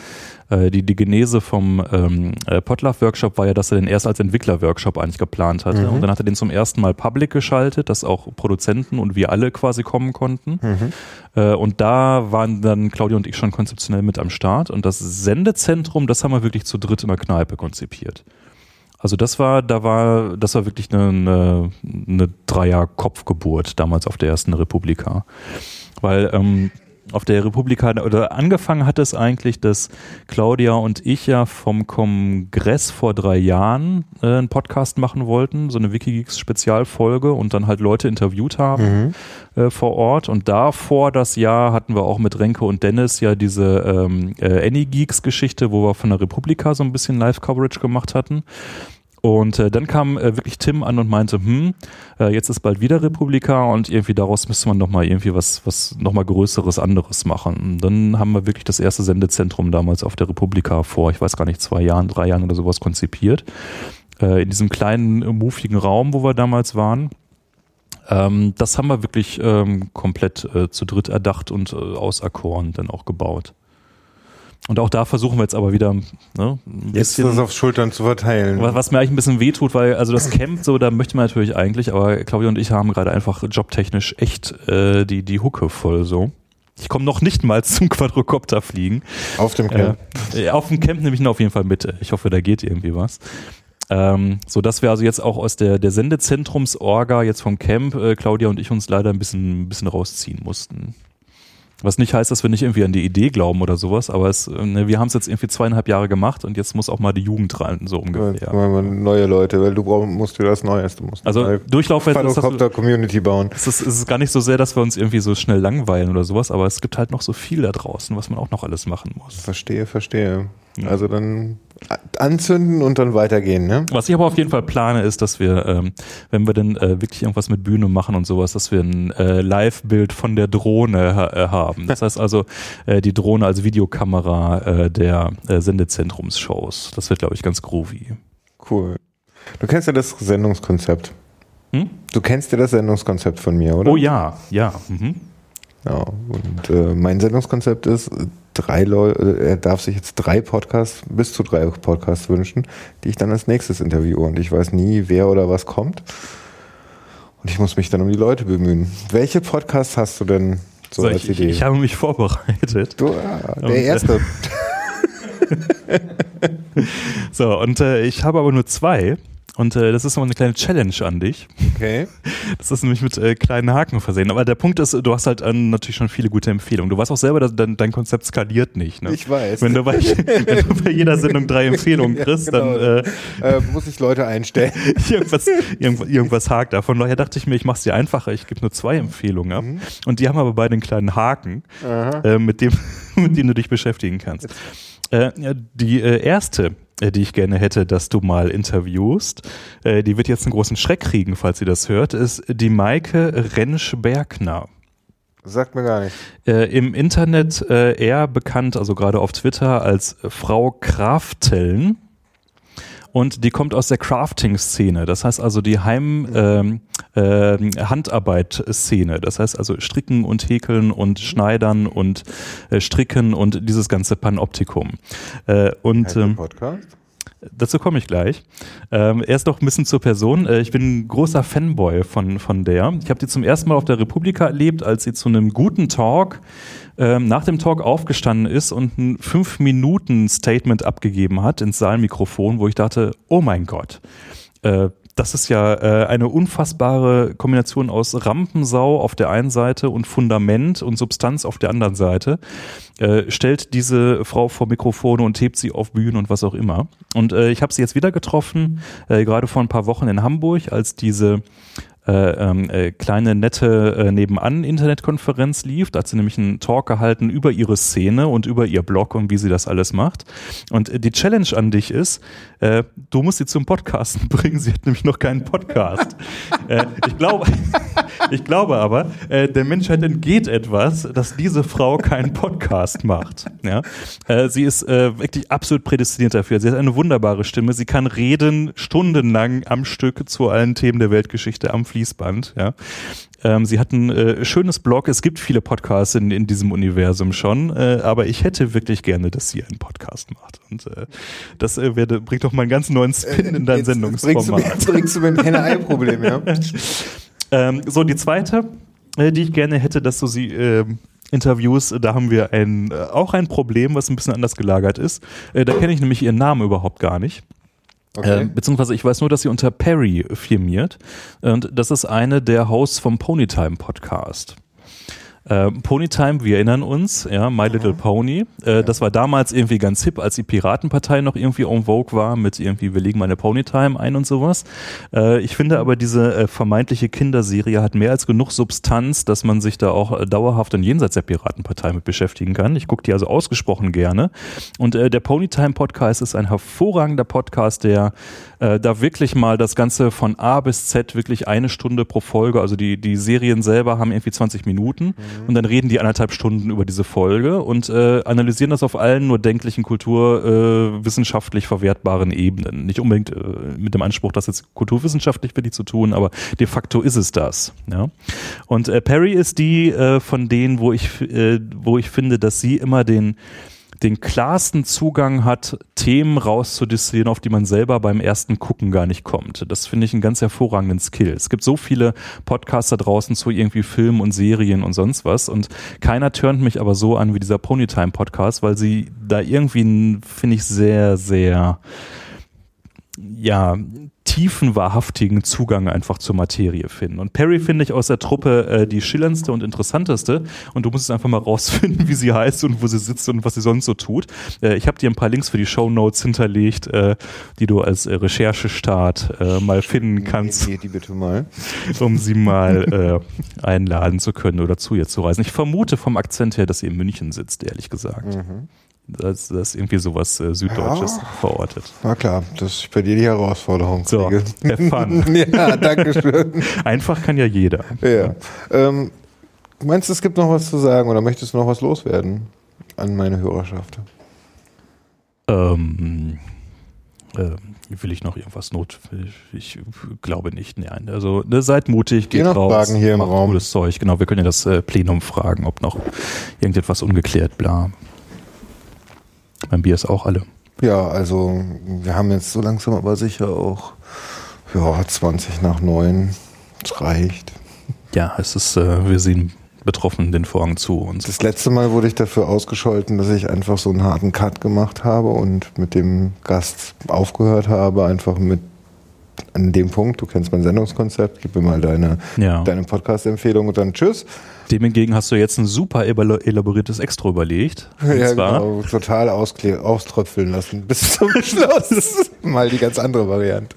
H: äh, die, die Genese vom ähm, äh, Potlove-Workshop war ja, dass er den erst als Entwickler-Workshop eigentlich geplant hatte
F: Mhm.
H: und dann hat er den zum ersten Mal public geschaltet, dass auch Produzenten und wir alle quasi kommen konnten.
F: Mhm.
H: Äh, und da waren dann Claudia und ich schon konzeptionell mit am Start und das Sendezentrum, das haben wir wirklich zu dritt in der Kneipe konzipiert. Also das war, da war, das war wirklich eine, eine, eine Dreier-Kopfgeburt damals auf der ersten Republika. Weil ähm, auf der Republika, oder angefangen hat es eigentlich, dass Claudia und ich ja vom Kongress vor drei Jahren äh, einen Podcast machen wollten, so eine Wikigeeks-Spezialfolge und dann halt Leute interviewt haben äh, vor Ort. Und davor das Jahr hatten wir auch mit Renke und Dennis ja diese ähm, äh, Anygeeks-Geschichte, wo wir von der Republika so ein bisschen Live-Coverage gemacht hatten. Und äh, dann kam äh, wirklich Tim an und meinte, hm, äh, jetzt ist bald wieder Republika und irgendwie daraus müsste man noch mal irgendwie was, was noch mal Größeres, anderes machen. Und dann haben wir wirklich das erste Sendezentrum damals auf der Republika vor, ich weiß gar nicht, zwei Jahren, drei Jahren oder sowas konzipiert. äh, in diesem kleinen, äh, muffigen Raum, wo wir damals waren. Ähm, das haben wir wirklich ähm, komplett äh, zu dritt erdacht und äh, auserkoren dann auch gebaut. Und auch da versuchen wir jetzt aber wieder ne, ein
F: Jetzt
H: bisschen-
F: das auf Schultern zu verteilen.
H: was, was mir eigentlich ein bisschen wehtut, weil also das Camp so, da möchte man natürlich eigentlich, aber Claudia und ich haben gerade einfach jobtechnisch echt äh, die, die Hucke voll so. Ich komme noch nicht mal zum Quadrocopter fliegen.
F: Auf dem Camp.
H: Äh, auf dem Camp nehme ich ihn auf jeden Fall mit. Ich hoffe, da geht irgendwie was. Ähm, so dass wir also jetzt auch aus der, der Sendezentrums-Orga jetzt vom Camp, äh, Claudia und ich uns leider ein bisschen, ein bisschen rausziehen mussten. Was nicht heißt, dass wir nicht irgendwie an die Idee glauben oder sowas, aber es, äh, ne, wir haben es jetzt irgendwie zweieinhalb Jahre gemacht und jetzt muss auch mal die Jugend rein, so ungefähr.
F: wir neue Leute, weil du brauch, musst dir das Neues. Du musst
H: Also Durchlauf ist das,
F: Community bauen.
H: es ist, es ist gar nicht so sehr, dass wir uns irgendwie so schnell langweilen oder sowas, aber es gibt halt noch so viel da draußen, was man auch noch alles machen muss.
F: Verstehe, verstehe.
H: Ja.
F: Also dann anzünden und dann weitergehen, ne?
H: Was ich aber auf jeden Fall plane, ist, dass wir, ähm, wenn wir denn äh, wirklich irgendwas mit Bühne machen und sowas, dass wir ein äh, Live-Bild von der Drohne ha äh, haben. Das heißt also, äh, die Drohne als Videokamera äh, der äh, Sendezentrumsshows. Das wird, glaube ich, ganz groovy.
F: Cool. Du kennst ja das Sendungskonzept.
H: Hm?
F: Du kennst ja das Sendungskonzept von mir, oder?
H: Oh ja, ja. Mhm.
F: Ja, und äh, mein Sendungskonzept ist, äh, drei Leute, er darf sich jetzt drei Podcasts, bis zu drei Podcasts wünschen, die ich dann als nächstes interviewe. Und ich weiß nie, wer oder was kommt. Und ich muss mich dann um die Leute bemühen. Welche Podcasts hast du denn so,
H: So,
F: als
H: ich,
F: Idee?
H: ich habe mich vorbereitet.
F: du, ah,
H: Und,
F: der
H: äh,
F: erste.
H: So, und äh, ich habe aber nur zwei. Und äh, das ist noch eine kleine Challenge an dich.
F: Okay.
H: Das ist nämlich mit äh, kleinen Haken versehen. Aber der Punkt ist, du hast halt äh, natürlich schon viele gute Empfehlungen. Du weißt auch selber, dass dein, dein Konzept skaliert nicht. Ne?
F: Ich weiß.
H: Wenn du, bei, wenn du bei jeder Sendung drei Empfehlungen
F: Ja,
H: kriegst,
F: genau.
H: dann äh,
F: äh, muss ich Leute einstellen.
H: irgendwas, irgendwas, irgendwas hakt da. Von daher dachte ich mir, ich mache es dir einfacher. Ich gebe nur zwei Empfehlungen ab.
F: Mhm.
H: Und die haben aber beide einen kleinen Haken, äh, mit, dem, mit dem du dich beschäftigen kannst. Ja, die äh, erste, die ich gerne hätte, dass du mal interviewst, äh, die wird jetzt einen großen Schreck kriegen, falls sie das hört, ist die Maike Rentsch-Bergner.
F: Sagt mir gar nicht.
H: Äh, Im Internet äh, eher bekannt, also gerade auf Twitter, als Frau Kraftellen. Und die kommt aus der Crafting-Szene, das heißt also die Heim ähm, ähm, Handarbeit-Szene, das heißt also Stricken und Häkeln und Schneidern und äh, Stricken und dieses ganze Panoptikum. Äh, und ähm,
F: Podcast?
H: Dazu komme ich gleich. Ähm, erst noch ein bisschen zur Person. Äh, ich bin ein großer Fanboy von, von der. Ich habe die zum ersten Mal auf der Republika erlebt, als sie zu einem guten Talk ähm, nach dem Talk aufgestanden ist und ein Fünf-Minuten-Statement abgegeben hat ins Saalmikrofon, wo ich dachte, oh mein Gott, äh, das ist ja äh, eine unfassbare Kombination aus Rampensau auf der einen Seite und Fundament und Substanz auf der anderen Seite. Äh, stellt diese Frau vor Mikrofone und hebt sie auf Bühnen und was auch immer. Und äh, ich habe sie jetzt wieder getroffen, äh, gerade vor ein paar Wochen in Hamburg, als diese äh, ähm, äh, kleine nette äh, nebenan Internetkonferenz lief. Da hat sie nämlich einen Talk gehalten über ihre Szene und über ihr Blog und wie sie das alles macht. Und die Challenge an dich ist, äh, du musst sie zum Podcasten bringen. Sie hat nämlich noch keinen Podcast. ich glaube, ich glaube aber, der Menschheit entgeht etwas, dass diese Frau keinen Podcast macht. Ja? Sie ist wirklich absolut prädestiniert dafür. Sie hat eine wunderbare Stimme. Sie kann reden stundenlang am Stück zu allen Themen der Weltgeschichte am Fließband. Ja? Ähm, sie hat ein äh, schönes Blog. Es gibt viele Podcasts in, in diesem Universum schon, äh, aber ich hätte wirklich gerne, dass sie einen Podcast macht. Und äh, das äh, werde, bringt doch mal einen ganz neuen Spin in dein
F: Jetzt Bringst du,
H: Sendungsformat.
F: mir, bringst du mir ein Henne-Ei-Problem, ja?
H: Ähm, so, die zweite, äh, die ich gerne hätte, dass du sie ähm, Interviews, äh, da haben wir ein, äh, auch ein Problem, was ein bisschen anders gelagert ist. Äh, da kenne ich nämlich ihren Namen überhaupt gar nicht.
F: Okay.
H: Äh, beziehungsweise ich weiß nur, dass sie unter Perry firmiert. Und das ist eine der Hosts vom Ponytime Podcast. Äh, Ponytime, wir erinnern uns, ja, My Little Pony. Äh, Das war damals irgendwie ganz hip, als die Piratenpartei noch irgendwie en vogue war, mit irgendwie, wir legen mal eine Ponytime ein und sowas. Äh, ich finde aber, diese äh, vermeintliche Kinderserie hat mehr als genug Substanz, dass man sich da auch äh, dauerhaft und jenseits der Piratenpartei mit beschäftigen kann. Ich gucke die also ausgesprochen gerne. Und äh, der Ponytime Podcast ist ein hervorragender Podcast, der da wirklich mal das Ganze von A bis Z wirklich eine Stunde pro Folge, also die, die Serien selber haben irgendwie 20 Minuten und dann reden die anderthalb Stunden über diese Folge und äh, analysieren das auf allen nur denklichen kulturwissenschaftlich verwertbaren Ebenen. Nicht unbedingt äh, mit dem Anspruch, das jetzt kulturwissenschaftlich wirklich zu tun, aber de facto ist es das. Ja? Und äh, Perry ist die äh, von denen, wo ich, äh, wo ich finde, dass sie immer den den klarsten Zugang hat, Themen rauszudestillieren, auf die man selber beim ersten Gucken gar nicht kommt. Das finde ich einen ganz hervorragenden Skill. Es gibt so viele Podcaster draußen zu irgendwie Filmen und Serien und sonst was und keiner turnt mich aber so an wie dieser Ponytime Podcast, weil sie da irgendwie, finde ich, sehr, sehr ja, tiefen, wahrhaftigen Zugang einfach zur Materie finden. Und Perry finde ich aus der Truppe äh, die schillerndste und interessanteste. Und du musst es einfach mal rausfinden, wie sie heißt und wo sie sitzt und was sie sonst so tut. Äh, ich habe dir ein paar Links für die Show Notes hinterlegt, äh, die du als äh, Recherchestart äh, mal finden kannst.
F: Nee, die bitte mal.
H: Um sie mal äh, einladen zu können oder zu ihr zu reisen. Ich vermute vom Akzent her, dass sie in München sitzt, ehrlich gesagt.
F: Mhm.
H: Das, das irgendwie sowas äh, Süddeutsches
F: Ja.
H: verortet.
F: Na klar, das ist bei dir die Herausforderung.
H: So, have fun.
F: ja, danke schön.
H: Einfach kann ja jeder.
F: Ja. Ähm, meinst du, es gibt noch was zu sagen oder möchtest du noch was loswerden an meine Hörerschaft?
H: Ähm, äh, will ich noch irgendwas not? Ich glaube nicht. Nein. Also ne, seid mutig, geht
F: noch
H: raus,
F: Fragen hier im Raum?
H: cooles Zeug. Genau, wir können ja das äh, Plenum fragen, ob noch irgendetwas ungeklärt, bla. Mein Bier ist auch alle.
F: Ja, also wir haben jetzt so langsam aber sicher auch ja, 20 nach 9. Das reicht.
H: Ja, es ist, äh, wir sehen betroffen den Vorhang zu. Und
F: Das letzte Mal wurde ich dafür ausgescholten, dass ich einfach so einen harten Cut gemacht habe und mit dem Gast aufgehört habe, einfach mit an dem Punkt, du kennst mein Sendungskonzept, gib mir mal deine,
H: Ja.
F: deine Podcast-Empfehlung und dann tschüss.
H: Dem hingegen hast du jetzt ein super elabor- elaboriertes Extra überlegt.
F: Ja, genau, total auströpfeln lassen bis zum Schluss. mal die ganz andere Variante.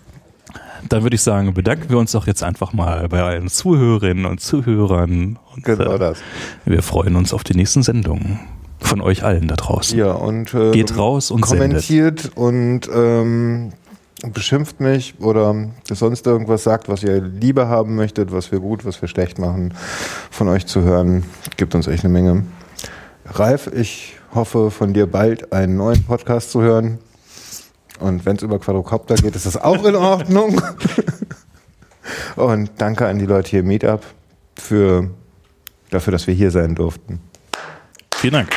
H: dann würde ich sagen, bedanken wir uns doch jetzt einfach mal bei allen Zuhörerinnen und Zuhörern. Und,
F: Genau
H: äh,
F: das.
H: Wir freuen uns auf die nächsten Sendungen. Von euch allen da draußen.
F: Ja, und äh,
H: Geht raus und sendet.
F: kommentiert und ähm, beschimpft mich oder sonst irgendwas sagt, was ihr lieber haben möchtet, was wir gut, was wir schlecht machen, von euch zu hören. Gibt uns echt eine Menge. Ralf, ich hoffe von dir bald einen neuen Podcast zu hören. Und wenn es über Quadrocopter geht, ist das auch in Ordnung. Und danke an die Leute hier im Meetup für, dafür, dass wir hier sein durften.
H: Vielen Dank.